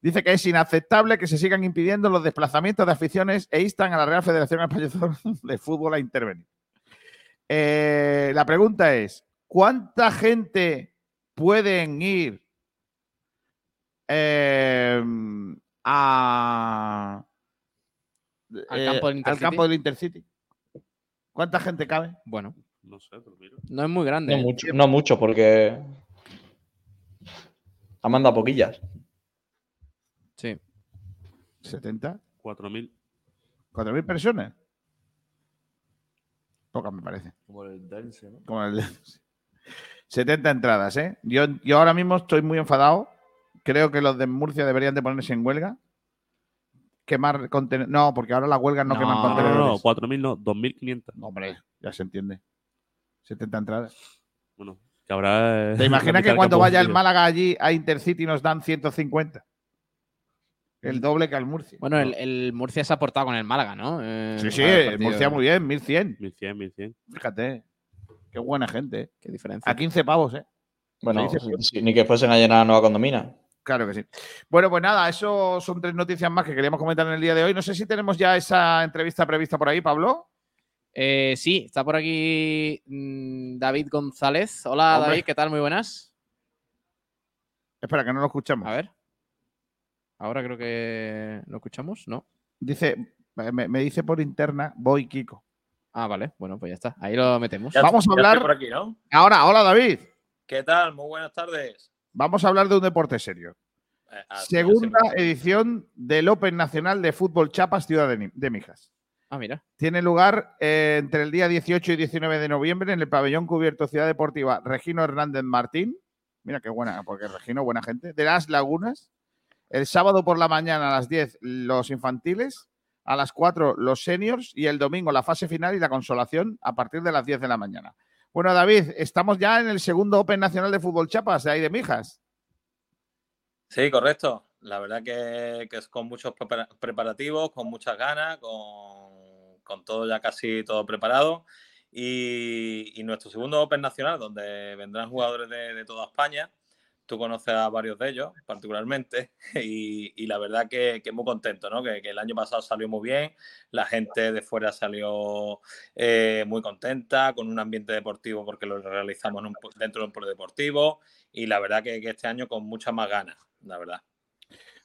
Speaker 1: dice que es inaceptable que se sigan impidiendo los desplazamientos de aficiones e instan a la Real Federación Española de Fútbol a intervenir. Eh, la pregunta es: ¿cuánta gente pueden ir eh, a,
Speaker 4: Al
Speaker 1: eh,
Speaker 4: campo del
Speaker 1: al
Speaker 4: Intercity?
Speaker 1: campo del Intercity? ¿Cuánta gente cabe?
Speaker 4: Bueno,
Speaker 2: No sé, pero mira.
Speaker 4: no es muy grande.
Speaker 11: No mucho, no mucho, porque. Ha mandado poquillas.
Speaker 4: Sí.
Speaker 1: ¿70?
Speaker 2: 4.000.
Speaker 1: ¿4.000 personas? Pocas me parece.
Speaker 6: Como el Dense, ¿no?
Speaker 1: Como el- 70 entradas, ¿eh? Yo, yo ahora mismo estoy muy enfadado. Creo que los de Murcia deberían de ponerse en huelga. Quemar contenedores. No, porque ahora las huelgas no,
Speaker 2: No,
Speaker 1: queman
Speaker 2: no, no,
Speaker 1: contenedores.
Speaker 2: 4.000 no, 2.500.
Speaker 1: Hombre, ya se entiende. 70 entradas.
Speaker 2: Bueno, que habrá. eh,
Speaker 1: ¿Te imaginas que cuando vaya el. Málaga allí a Intercity nos dan 150? El doble que al Murcia.
Speaker 4: Bueno, el, el Murcia se ha portado con el Málaga, ¿no? Eh,
Speaker 1: Sí, sí,
Speaker 4: el.
Speaker 1: Murcia muy bien, 1100.
Speaker 2: 1100, 1100.
Speaker 1: Fíjate. Qué buena gente. ¿eh?
Speaker 4: Qué diferencia.
Speaker 1: A 15 pavos, ¿eh?
Speaker 11: Bueno, sí, ni que fuesen a llenar la nueva condomina.
Speaker 1: Claro que sí. Bueno, pues nada, eso son tres noticias más que queríamos comentar en el día de hoy. No sé si tenemos ya esa entrevista prevista por ahí, Pablo.
Speaker 4: Eh, sí, está por aquí mm, David González. Hola,
Speaker 1: Hombre.
Speaker 4: David, ¿qué tal? Muy buenas.
Speaker 1: Espera, que no lo escuchamos.
Speaker 4: A ver. Ahora creo que lo escuchamos, ¿no?
Speaker 1: Dice, me, me dice por interna, voy Kiko.
Speaker 4: Ah, vale. Bueno, pues ya está. Ahí lo metemos.
Speaker 19: Ya-
Speaker 1: Vamos a hablar.
Speaker 19: por aquí, ¿no?
Speaker 1: Ahora, hola David.
Speaker 19: ¿Qué tal? Muy buenas tardes.
Speaker 1: Vamos a hablar de un deporte serio.
Speaker 19: Eh, ah,
Speaker 1: Segunda edición del Open Nacional de Fútbol Chapas, Ciudad de Mijas.
Speaker 4: Ah, mira.
Speaker 1: Tiene lugar eh, entre el día 18 y 19 de noviembre en el pabellón cubierto Ciudad Deportiva Regino Hernández Martín. Mira qué buena, porque Regino, buena gente. De las Lagunas. El sábado por la mañana a las 10 los infantiles, a las 4 los seniors y el domingo la fase final y la consolación a partir de las 10 de la mañana. Bueno, David, estamos ya en el segundo Open Nacional de Fútbol Chapas, de ahí de Mijas.
Speaker 19: Sí, correcto. La verdad que, que es con muchos prepara- preparativos, con muchas ganas, con, con todo ya casi todo preparado. Y, nuestro segundo Open Nacional, donde vendrán jugadores de toda España. Tú conoces a varios de ellos, particularmente, y, la verdad que, que muy contento, ¿no? Que, el año pasado salió muy bien, la gente de fuera salió eh, muy contenta, con un ambiente deportivo porque lo realizamos dentro de un polideportivo, y la verdad que, que este año con muchas más ganas, la verdad.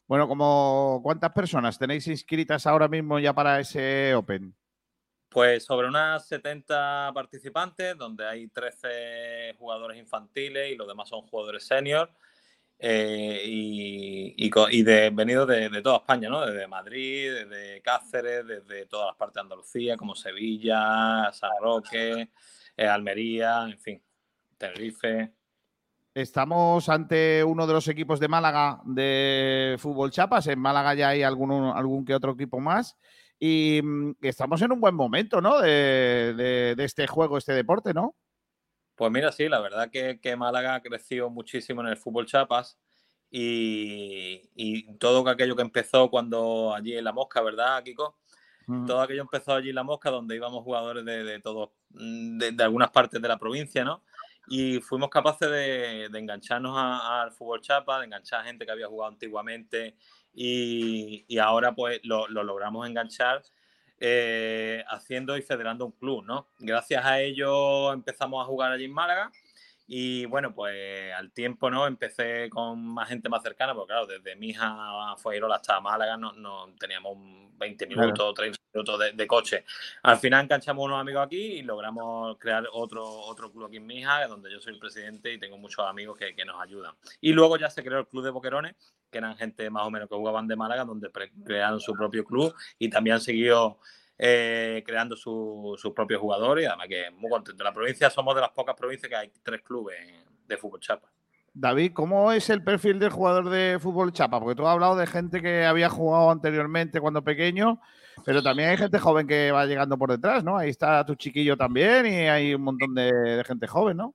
Speaker 1: Bueno, como ¿cuántas personas tenéis inscritas ahora mismo ya para ese Open?
Speaker 19: Pues sobre unas 70 participantes, donde hay 13 jugadores infantiles y los demás son jugadores senior. eh, y, de, venidos de, toda España, ¿no? Desde Madrid, desde Cáceres, desde todas las partes de Andalucía, como Sevilla, San Roque, eh, Almería, en fin, Tenerife.
Speaker 1: Estamos ante uno de los equipos de Málaga de fútbol chapas. En Málaga ya hay alguno- algún que otro equipo más. Y mm, estamos en un buen momento, ¿no? De, de- de este juego, este deporte, ¿no?
Speaker 19: Pues mira, sí, la verdad que, que Málaga ha crecido muchísimo en el fútbol chapas y, y todo aquello que empezó cuando allí en La Mosca, ¿verdad, Kiko? Todo aquello empezó allí en La Mosca, donde íbamos jugadores de, de todos, mm, de, de algunas partes de la provincia, ¿no? Y fuimos capaces de, de engancharnos al fútbol chapa, de enganchar a gente que había jugado antiguamente y, ahora pues lo, lo logramos enganchar eh, haciendo y federando un club, ¿no? Gracias a ello empezamos a jugar allí en Málaga y bueno, pues al tiempo, ¿no? Empecé con más gente más cercana, porque claro, desde mi hija a Fuengirola hasta Málaga no, no teníamos 20
Speaker 1: Claro.
Speaker 19: minutos, 30 minutos de, de coche. Al final enganchamos unos amigos aquí y logramos crear otro, otro club aquí en Mija, donde yo soy el presidente y tengo muchos amigos que, que nos ayudan. Y luego ya se creó el club de Boquerones, que eran gente más o menos que jugaban de Málaga, donde crearon su propio club y también han seguido eh, creando su- sus propios jugadores. Además que muy contento. En la provincia somos de las pocas provincias que hay tres clubes de fútbol chapa.
Speaker 1: David, ¿cómo es el perfil del jugador de fútbol chapa? Porque tú has hablado de gente que había jugado anteriormente cuando pequeño, pero también hay gente joven que va llegando por detrás, ¿no? Ahí está tu chiquillo también y hay un montón de gente joven, ¿no?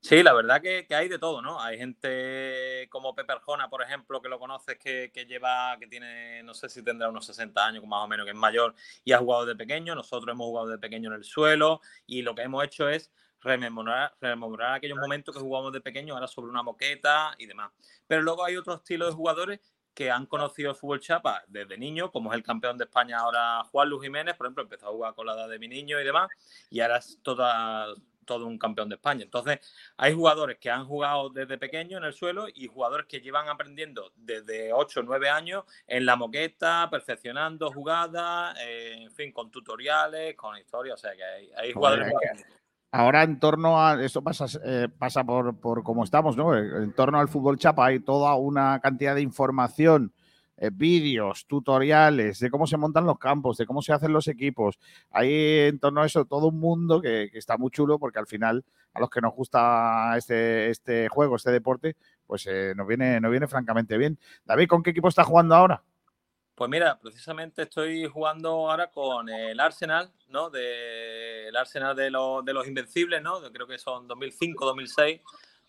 Speaker 19: Sí, la verdad que, que hay de todo, ¿no? Hay gente como Pepe Arjona, por ejemplo, que lo conoces, que, que lleva, que tiene, no sé si tendrá unos 60 años más o menos, que es mayor y ha jugado de pequeño. Nosotros hemos jugado de pequeño en el suelo y lo que hemos hecho es rememorar, rememorar aquellos momentos que jugamos de pequeño, ahora sobre una moqueta y demás. Pero luego hay otro estilo de jugadores que han conocido el fútbol chapa desde niño, como es el campeón de España ahora Juan Luis Jiménez, por ejemplo, empezó a jugar con la edad de mi niño y demás, y ahora es toda, todo un campeón de España. Entonces, hay jugadores que han jugado desde pequeño en el suelo y jugadores que llevan aprendiendo desde 8 o 9 años en la moqueta, perfeccionando jugadas, eh, en fin, con tutoriales, con historias, o sea que hay, hay jugadores...
Speaker 1: Joder, Ahora en torno a, eso pasa, eh, pasa por, por cómo estamos, ¿no? En torno al fútbol chapa hay toda una cantidad de información, eh, vídeos, tutoriales, de cómo se montan los campos, de cómo se hacen los equipos. Hay en torno a eso todo un mundo que, que está muy chulo porque al final a los que nos gusta este, este juego, este deporte, pues eh, nos, viene, nos viene francamente bien. David, ¿con qué equipo está jugando ahora?
Speaker 19: Pues mira, precisamente estoy jugando ahora con el Arsenal, ¿no? El Arsenal de, los de los Invencibles, ¿no? Creo que son 2005-2006,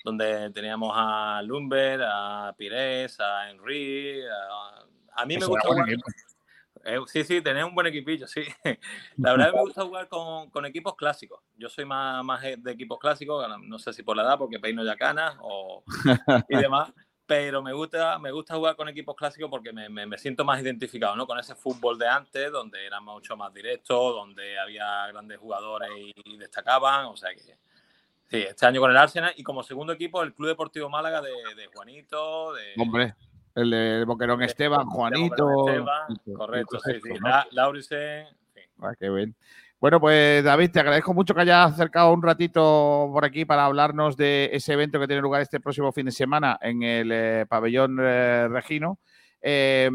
Speaker 19: donde teníamos a Lumber, a Pires, a Henry. A, a mí me
Speaker 1: Eso
Speaker 19: gusta
Speaker 1: era buen
Speaker 19: jugar. Eh, sí, sí, tenés un buen equipillo, sí. La verdad me gusta jugar con, con equipos clásicos. Yo soy más, más de equipos clásicos, no sé si por la edad, porque peino ya canas o, y demás. Pero me gusta, me gusta jugar con equipos clásicos porque me, me- me siento más identificado ¿no? con ese fútbol de antes, donde era mucho más directo, donde había grandes jugadores y, y destacaban. O sea que sí, este año con el Arsenal y como segundo equipo el Club Deportivo Málaga de, de Juanito, de,
Speaker 1: Hombre, el de Boquerón Esteban, Juanito.
Speaker 19: Esteban,
Speaker 1: y- y
Speaker 19: correcto, sí, sí.
Speaker 1: ¿no?
Speaker 19: La- Laurisen,
Speaker 1: Ah, qué bien. Bueno, pues David, te agradezco mucho que hayas acercado un ratito por aquí para hablarnos de ese evento que tiene lugar este próximo fin de semana en el eh, pabellón eh, Regino. Eh,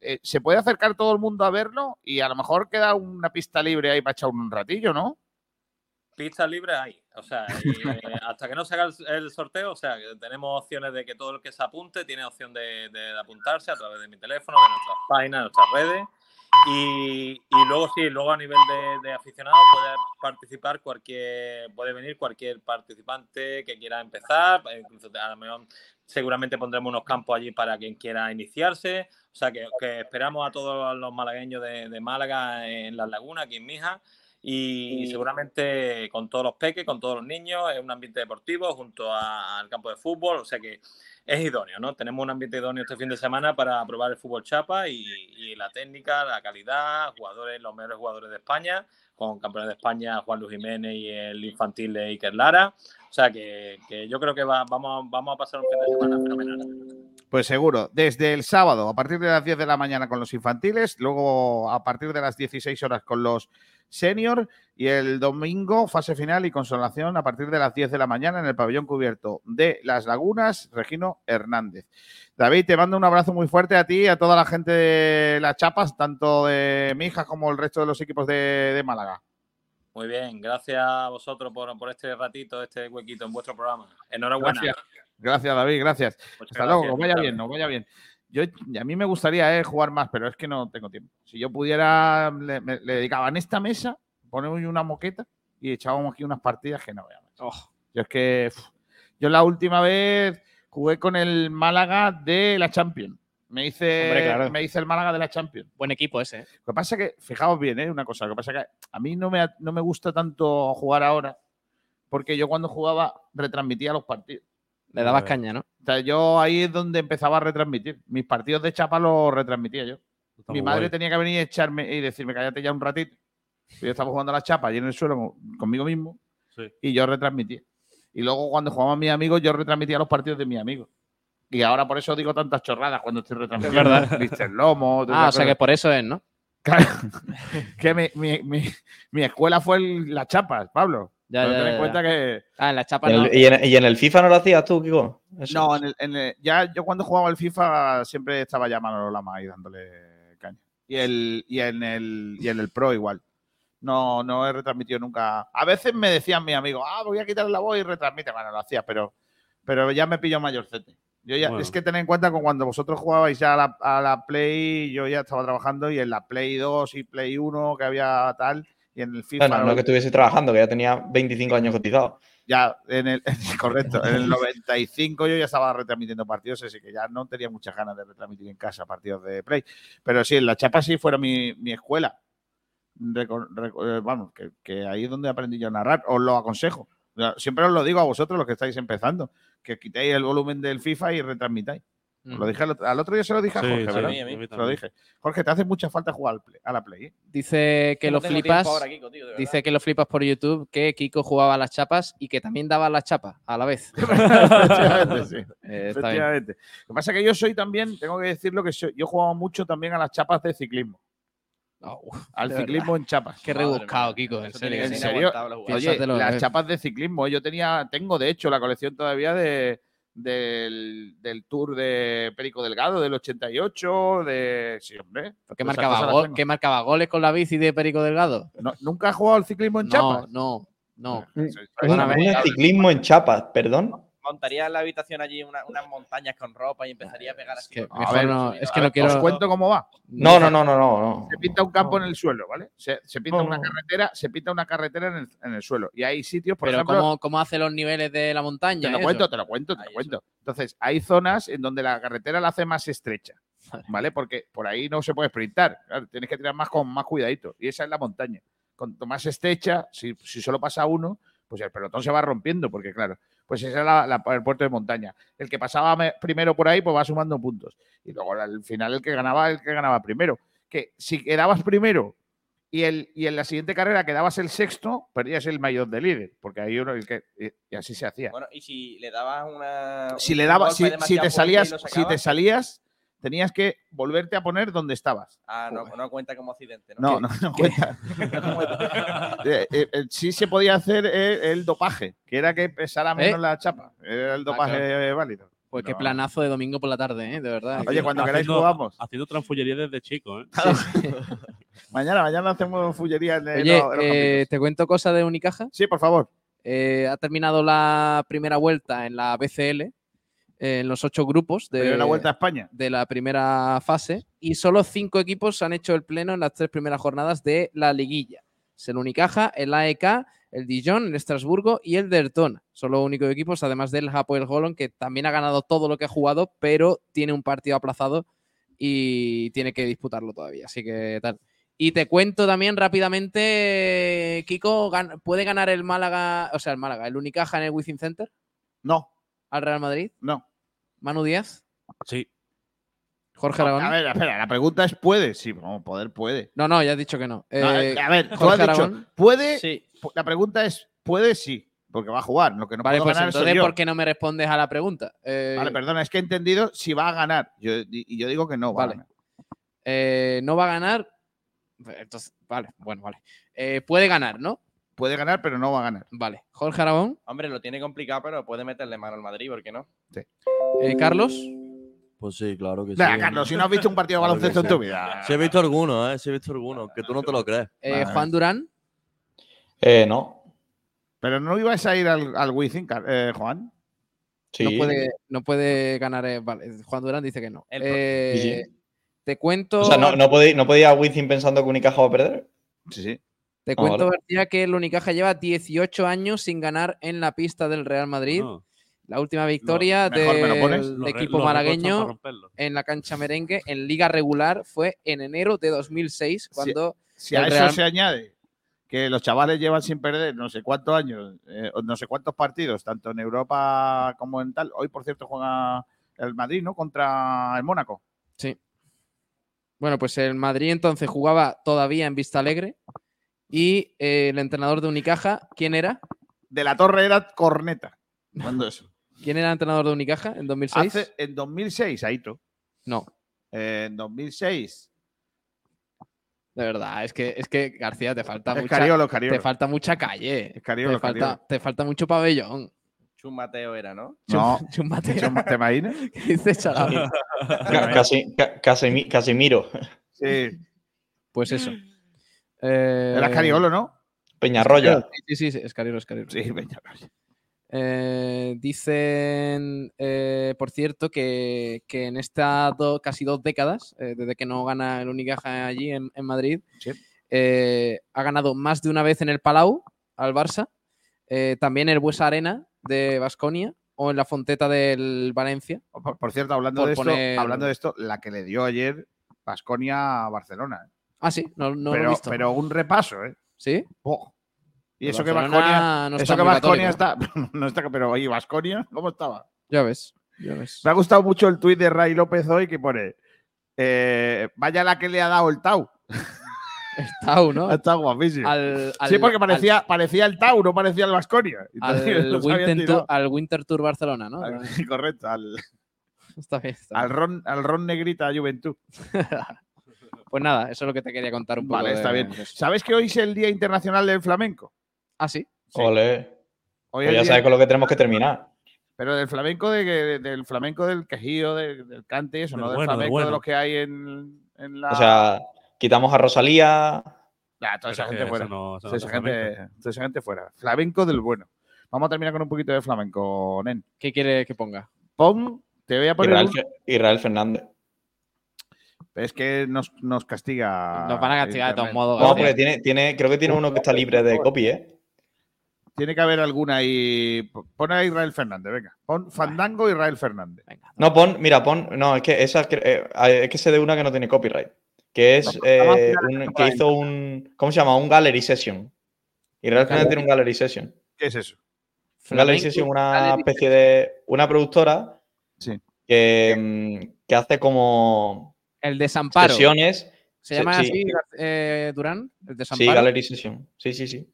Speaker 1: eh, ¿Se puede acercar todo el mundo a verlo? Y a lo mejor queda una pista libre ahí para echar un ratillo, ¿no?
Speaker 19: pistas libres hay. O sea, eh, hasta que no se haga el, el sorteo, o sea, tenemos opciones de que todo el que se apunte tiene opción de, de- de apuntarse a través de mi teléfono, de nuestras páginas, de nuestras redes. Y, y luego sí, luego a nivel de, de aficionado puede participar cualquier, puede venir cualquier participante que quiera empezar, eh, incluso a lo mejor seguramente pondremos unos campos allí para quien quiera iniciarse. O sea que, que esperamos a todos los malagueños de, de Málaga en las lagunas, aquí en Mija. Y seguramente con todos los peques, con todos los niños, es un ambiente deportivo junto a- al campo de fútbol, o sea que es idóneo, ¿no? Tenemos un ambiente idóneo este fin de semana para probar el fútbol chapa y, y la técnica, la calidad, jugadores, los mejores jugadores de España, con campeones de España Juan Luis Jiménez y el infantil de Iker Lara. O sea que, que yo creo que va- vamos, vamos a pasar un fin de semana fenomenal.
Speaker 1: Pues seguro, desde el sábado a partir de las 10 de la mañana con los infantiles, luego a partir de las 16 horas con los senior y el domingo fase final y consolación a partir de las 10 de la mañana en el pabellón cubierto de Las Lagunas, Regino Hernández. David, te mando un abrazo muy fuerte a ti y a toda la gente de las Chapas, tanto de mi hija como el resto de los equipos de, de Málaga.
Speaker 19: Muy bien, gracias a vosotros por, por este ratito, este huequito en vuestro programa. Enhorabuena.
Speaker 1: Gracias, gracias David, gracias.
Speaker 19: Muchas
Speaker 1: Hasta luego,
Speaker 19: gracias,
Speaker 1: vaya bien, nos vaya bien. Yo, a mí me gustaría eh, jugar más, pero es que no tengo tiempo. Si yo pudiera, le, me- le dedicaba en esta mesa, ponemos una moqueta y echábamos aquí unas partidas que no veamos. Yo es que yo la última vez jugué con el Málaga de la Champions. Me hice,
Speaker 4: Hombre, claro.
Speaker 1: me hice el Málaga de la Champions.
Speaker 4: Buen equipo ese. ¿eh?
Speaker 1: Lo que pasa es que, fijaos bien, ¿eh? una cosa, lo que pasa es que a mí no me, no me gusta tanto jugar ahora, porque yo cuando jugaba retransmitía los partidos.
Speaker 4: Le dabas caña, ¿no?
Speaker 1: O sea, yo ahí es donde empezaba a retransmitir. Mis partidos de chapa los retransmitía yo. Mi
Speaker 4: muy
Speaker 1: madre
Speaker 4: guay.
Speaker 1: tenía que venir y echarme y decirme, cállate ya un ratito. Yo estaba jugando a la chapa allí en el suelo con- conmigo mismo y yo retransmitía. Y luego cuando jugaban mis amigos, yo retransmitía los partidos de mis amigos. Y ahora por eso digo tantas chorradas cuando estoy retransmitiendo.
Speaker 4: verdad.
Speaker 1: Mister Lomo.
Speaker 4: Ah, o sea que por eso es, ¿no?
Speaker 1: Claro. que mi, mi- mi- mi escuela fue el- las chapas, Pablo.
Speaker 4: Ya,
Speaker 1: Pero
Speaker 4: ya,
Speaker 1: ten en
Speaker 4: ya,
Speaker 1: cuenta
Speaker 4: ya.
Speaker 1: que.
Speaker 4: Ah, en las
Speaker 11: ¿Y
Speaker 4: chapas
Speaker 11: en,
Speaker 4: no.
Speaker 11: el, y en- y en el FIFA no lo hacías tú, Kiko? Eso.
Speaker 1: No, en el- en el- ya yo cuando jugaba al FIFA siempre estaba ya Manolo Lama ahí dándole caña. Y, el, y, en el, y en el Pro igual. No, no he retransmitido nunca. A veces me decían mis amigos, ah, voy a quitarle la voz y retransmite. Bueno, lo hacía, pero, pero ya me pillo mayorcete. Yo ya,
Speaker 2: Bueno.
Speaker 1: Es que tened en cuenta que cuando vosotros jugabais ya a la, a la Play, yo ya estaba trabajando y en la Play 2 y Play 1 que había tal, y en el FIFA.
Speaker 11: Bueno, no que estuviese trabajando, que ya tenía 25 años cotizado.
Speaker 1: Ya, en el, correcto, en el 95 yo ya estaba retransmitiendo partidos, así que ya no tenía muchas ganas de retransmitir en casa partidos de Play. Pero sí, en la chapa sí fuera mi, mi escuela. Eh, vamos, que, que ahí es donde aprendí yo a narrar. Os lo aconsejo. Siempre os lo digo a vosotros, los que estáis empezando, que quitéis el volumen del FIFA y retransmitáis. Lo dije al otro, al otro día se lo dije a Jorge,
Speaker 2: sí,
Speaker 1: ¿verdad?
Speaker 2: a mí, a mí
Speaker 1: Se lo dije. Jorge, te hace mucha falta jugar al play- a la Play. ¿eh?
Speaker 4: Dice que
Speaker 10: No
Speaker 4: lo flipas.
Speaker 10: ahora, Kiko, tío,
Speaker 4: dice que lo flipas por YouTube, que Kiko jugaba a las chapas y que también daba las chapas a la vez.
Speaker 1: Efectivamente, sí.
Speaker 4: Eh.
Speaker 1: Efectivamente. Lo que pasa es que yo soy también, tengo que decirlo, que soy- yo jugaba mucho también a las chapas de ciclismo. al ciclismo
Speaker 4: verdad.
Speaker 1: en chapas.
Speaker 4: Qué rebuscado, Kiko, en serio.
Speaker 1: En oye, las
Speaker 4: eh.
Speaker 1: chapas de ciclismo, yo tenía, tengo de hecho la colección todavía de, del, del Tour de Perico Delgado del 88, de... Sí, hombre.
Speaker 4: ¿Qué marcaba, gol- qué marcaba goles con la bici de Perico Delgado?
Speaker 1: No, ¿Nunca has jugado al ciclismo en
Speaker 4: No,
Speaker 1: chapas?
Speaker 4: no, no.
Speaker 11: Un,
Speaker 4: Perdóname.
Speaker 11: un ciclismo en chapas, perdón.
Speaker 10: Montaría en la habitación allí una- unas montañas con ropa y empezaría a pegar así.
Speaker 4: que mejor
Speaker 1: ver,
Speaker 4: no, es que no quiero.
Speaker 1: Os cuento cómo va.
Speaker 11: No, no, no, no, no. no.
Speaker 1: Se pinta un campo en el suelo, ¿vale? Se, se pinta
Speaker 11: No,
Speaker 1: una
Speaker 11: no.
Speaker 1: carretera, se pinta una carretera en el, en el suelo. Y hay sitios, por
Speaker 4: Pero
Speaker 1: ejemplo,
Speaker 4: ¿cómo, ¿cómo hace los niveles de la montaña?
Speaker 1: Te lo
Speaker 4: eso?
Speaker 1: cuento, te lo cuento, te lo cuento. Entonces, hay zonas en donde la carretera la hace más estrecha, ¿vale? Porque por ahí no se puede sprintar. Claro, tienes que tirar más con más cuidadito. Y esa es la montaña. Cuanto más estrecha, si, si solo pasa uno, pues el pelotón se va rompiendo, porque claro, pues esa es la, la- el puerto de montaña. El que pasaba me- primero por ahí, pues va sumando puntos. Y luego al final el que ganaba, el que ganaba primero. Que si quedabas primero y, el, y en la siguiente carrera quedabas el sexto, perdías el mayor de líder, porque ahí uno el que y, así se hacía.
Speaker 10: Bueno, y si le dabas una.
Speaker 1: si le dabas, si, si te salías, si te salías, tenías que volverte a poner donde estabas.
Speaker 10: Ah, no, no cuenta como accidente. No,
Speaker 1: No, no, no cuenta. Eh, eh, eh, sí se podía hacer eh, el dopaje, que era que pesara menos
Speaker 4: ¿Eh?
Speaker 1: la chapa. Era el dopaje
Speaker 4: claro.
Speaker 1: eh, válido.
Speaker 4: Pues qué planazo de domingo por la tarde, ¿eh? De verdad.
Speaker 1: Oye, cuando queráis
Speaker 2: Haciendo-
Speaker 1: jugamos.
Speaker 2: Haciendo transfullería desde chico, ¿eh?
Speaker 1: Mañana, mañana hacemos fullería en, en
Speaker 4: Oye,
Speaker 1: los- en los
Speaker 4: eh,
Speaker 1: campitos.
Speaker 4: ¿te cuento cosas de Unicaja?
Speaker 1: Sí, por favor.
Speaker 4: Eh, ha terminado la primera vuelta en la BCL, en los ocho grupos de,
Speaker 1: Primera vuelta a España.
Speaker 4: de la primera fase, y solo cinco equipos han hecho el pleno en las tres primeras jornadas de la liguilla. Es el Unicaja, el AEK, el Dijon, el Estrasburgo y el Derton. Son los únicos equipos, además del Hapoel Holon, que también ha ganado todo lo que ha jugado, pero tiene un partido aplazado y tiene que disputarlo todavía. Así que tal. Y te cuento también rápidamente, Kiko, ¿puede ganar el Málaga, o sea, el Málaga, el Unicaja en el Wizzing Center?
Speaker 1: No.
Speaker 4: ¿Al Real Madrid?
Speaker 1: No.
Speaker 4: ¿Manu Díaz?
Speaker 2: Sí.
Speaker 4: ¿Jorge Aragón?
Speaker 1: A ver, espera, la pregunta es: ¿puede? Sí, no, poder puede.
Speaker 4: No, no, ya has dicho que no.
Speaker 1: No,
Speaker 4: Eh,
Speaker 1: a ver, tú
Speaker 4: Jorge
Speaker 1: has dicho,
Speaker 4: Aragón.
Speaker 1: ¿puede?
Speaker 10: Sí.
Speaker 1: La pregunta es: ¿puede? Sí, porque va a jugar. Lo que no
Speaker 4: vale,
Speaker 1: puedo
Speaker 4: pues
Speaker 1: ganar soy
Speaker 4: entonces,
Speaker 1: yo.
Speaker 4: ¿por qué no me respondes a la pregunta? Eh,
Speaker 1: Vale, perdona, es que he entendido si va a ganar. Yo, y yo digo que no va
Speaker 4: Vale.
Speaker 1: a ganar.
Speaker 4: eh, no va a ganar. Entonces, vale, bueno, vale. Eh, puede ganar, ¿no?
Speaker 1: Puede ganar, pero no va a ganar.
Speaker 4: Vale. Jorge Aragón,
Speaker 10: Hombre, lo tiene complicado, pero puede meterle mano al Madrid, ¿por qué no?
Speaker 4: Eh, Carlos.
Speaker 6: Pues sí, claro que sí.
Speaker 1: Carlos, si no has visto un partido de
Speaker 6: Claro
Speaker 1: baloncesto en
Speaker 6: sí.
Speaker 1: tu vida.
Speaker 6: Sí he visto algunos, ¿eh? Sí he visto algunos, que tú no te lo crees.
Speaker 4: eh. Juan Durán.
Speaker 11: Eh, no.
Speaker 1: Pero no ibas a ir al, al Wizzing, eh, Juan.
Speaker 11: Sí.
Speaker 4: No, puede, no puede ganar. eh, vale, Juan Durán dice que no. Eh,
Speaker 11: Sí, sí.
Speaker 4: Te cuento.
Speaker 11: O sea, ¿no, no, podéis, ¿no podía Wizzing pensando que Unicaja va a perder?
Speaker 1: Sí, sí.
Speaker 4: Te
Speaker 11: Ah,
Speaker 4: cuento,
Speaker 11: vale.
Speaker 4: García, que el Unicaja lleva 18 años sin ganar en la pista del Real Madrid.
Speaker 2: No.
Speaker 4: La última victoria del
Speaker 2: re-
Speaker 4: equipo malagueño en la cancha merengue en liga regular fue en enero de 2006, cuando
Speaker 1: Si a
Speaker 4: El
Speaker 1: eso se añade que los chavales llevan sin perder no sé cuántos años, eh, no sé cuántos partidos, tanto en Europa como en tal. Hoy, por cierto, juega el Madrid, ¿no? Contra el Mónaco.
Speaker 4: Sí. Bueno, pues el Madrid entonces jugaba todavía en Vista Alegre y eh, el entrenador de Unicaja, ¿quién era?
Speaker 1: De la Torre era corneta. ¿Cuándo eso?
Speaker 4: ¿Quién era el entrenador de Unicaja en 2006?
Speaker 1: Hace, en 2006, Aito.
Speaker 4: No,
Speaker 1: Eh, en 2006.
Speaker 4: de verdad, es que, es que García te falta
Speaker 1: Es
Speaker 4: mucha,
Speaker 1: Cariolo, Cariolo.
Speaker 4: te falta mucha calle.
Speaker 1: Es Cariolo,
Speaker 4: te, falta,
Speaker 1: Cariolo.
Speaker 4: te falta mucho pabellón.
Speaker 10: Chum Mateo era, ¿no?
Speaker 1: No.
Speaker 4: Chum- Chumbateo.
Speaker 1: Chum- ¿Te imaginas?
Speaker 4: ¿Qué chaval?
Speaker 11: Ca- Casi, ca- Casemi- Casimiro.
Speaker 1: Sí.
Speaker 4: Pues eso. Eh,
Speaker 1: Era Cariolo, ¿no?
Speaker 11: Peñarroya.
Speaker 4: Sí, sí, sí, es Cariolo, es Cariolo.
Speaker 1: Sí, venga.
Speaker 4: Eh, dicen, eh, por cierto, que, que en estas do- casi dos décadas, eh, desde que no gana el Unicaja allí en, en Madrid,
Speaker 1: Sí.
Speaker 4: ha ganado más de una vez en el Palau al Barça, también el Buesa Arena de Basconia o en la Fonteta del Valencia.
Speaker 1: Por, por cierto, hablando
Speaker 4: Por
Speaker 1: de, esto, hablando de esto, la que le dio ayer Basconia a Barcelona.
Speaker 4: Ah, sí, no, no lo he visto.
Speaker 1: pero un repaso, ¿eh?
Speaker 4: ¿Sí?
Speaker 1: Oh. Y eso que Basconia.
Speaker 4: no
Speaker 1: eso
Speaker 4: está
Speaker 1: que
Speaker 4: católico.
Speaker 1: está. No está, pero oye, Basconia, ¿cómo estaba?
Speaker 4: Ya ves, ya ves.
Speaker 1: Me ha gustado mucho el tuit de Ray López hoy que pone. eh, vaya la que le ha dado el Tau.
Speaker 4: El Tau, ¿no?
Speaker 1: Está guapísimo.
Speaker 4: Al-
Speaker 1: sí, porque parecía, parecía el Tau, no parecía el Basconia.
Speaker 4: Al, Winter Tour, Barcelona, ¿no?
Speaker 1: Correcto, al,
Speaker 4: Está bien. está
Speaker 1: al, ron, al Ron Negrita Juventud.
Speaker 4: Pues nada, eso es lo que te quería contar un poco.
Speaker 1: Vale, está
Speaker 4: de-
Speaker 1: bien.
Speaker 4: de.
Speaker 1: ¿Sabes que hoy es el Día Internacional del Flamenco?
Speaker 4: Ah, sí.
Speaker 11: Ole.
Speaker 1: Hoy
Speaker 11: Pues
Speaker 1: es
Speaker 11: ya sabes con lo que tenemos que terminar.
Speaker 1: Pero del flamenco, de, que- del flamenco del quejío, de- del cante, eso,
Speaker 11: Del
Speaker 1: no del
Speaker 11: bueno, del
Speaker 1: flamenco de los que hay en, en la.
Speaker 11: O sea, quitamos a Rosalía.
Speaker 1: Nah, toda esa gente fuera.
Speaker 2: no-
Speaker 1: Toda esa
Speaker 2: es
Speaker 1: gente, toda esa gente fuera. Flamenco del bueno. Vamos a terminar con un poquito de flamenco, Nen.
Speaker 4: ¿Qué quiere que ponga?
Speaker 1: Pon, te voy a poner.
Speaker 11: Israel,
Speaker 1: un-
Speaker 11: Israel Fernández.
Speaker 1: Es que nos, nos castiga.
Speaker 4: Nos van a castigar de todos modos.
Speaker 11: No, porque tiene, tiene, creo que tiene uno que está libre de copy, ¿eh?
Speaker 1: Tiene que haber alguna ahí. Pon a Israel Fernández, venga. Pon Fandango Israel Fernández.
Speaker 11: No, pon, mira, pon. No, es que esa eh, es que sé de una que no tiene copyright. Que es eh, un- que hizo un. ¿Cómo se llama? Un gallery session. Israel Fernández tiene un gallery session.
Speaker 1: ¿Qué es eso?
Speaker 11: Un gallery session, una especie de. Una productora
Speaker 1: Sí.
Speaker 11: que, mm, que hace como
Speaker 4: El desamparo.
Speaker 11: sesiones.
Speaker 4: ¿Se llama
Speaker 11: sí,
Speaker 4: así, eh, Durán? El
Speaker 11: Sí,
Speaker 4: desamparo.
Speaker 11: Gallery Session. Sí, sí, sí.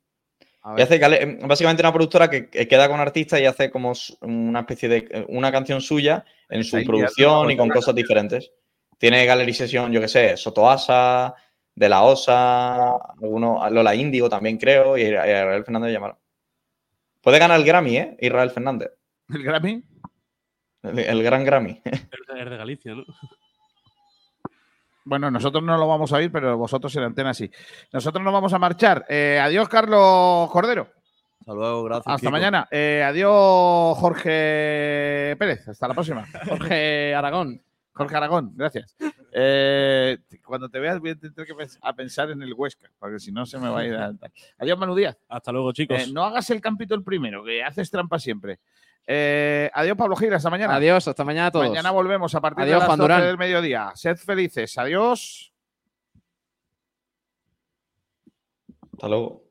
Speaker 11: Y hace gale- básicamente una productora que, que queda con artistas y hace como una especie de eh, una canción suya en su producción y con cosas diferentes. Tiene Gallery Session, yo que sé, Sotoasa, De La Osa, alguno, Lola Índigo también creo, y Israel Fernández llamaron. Puede ganar el Grammy, ¿eh? Israel Fernández.
Speaker 1: ¿El Grammy?
Speaker 11: El, el gran Grammy.
Speaker 2: De- es de Galicia, ¿no?
Speaker 1: Bueno, nosotros no lo vamos a oír, pero vosotros en la antena sí. Nosotros nos vamos a marchar. Eh, adiós, Carlos Cordero.
Speaker 6: Hasta luego, gracias.
Speaker 1: Hasta
Speaker 6: Kiko.
Speaker 1: mañana. Eh, adiós, Jorge Pérez. Hasta la próxima.
Speaker 4: Jorge Aragón.
Speaker 1: Jorge Aragón, gracias. Eh, cuando te veas voy a tener que pens- a pensar en el Huesca, porque si no se me va a ir a... Adiós, Manu Díaz.
Speaker 2: Hasta luego, chicos.
Speaker 1: Eh, no hagas el campito el primero, que haces trampa siempre. Eh, adiós, Pablo Gira. Hasta mañana.
Speaker 4: Adiós, hasta mañana a todos.
Speaker 1: Mañana volvemos a partir
Speaker 4: Adiós,
Speaker 1: de las
Speaker 4: Juan
Speaker 1: 12
Speaker 4: Durán.
Speaker 1: del mediodía. Sed felices. Adiós.
Speaker 11: Hasta luego.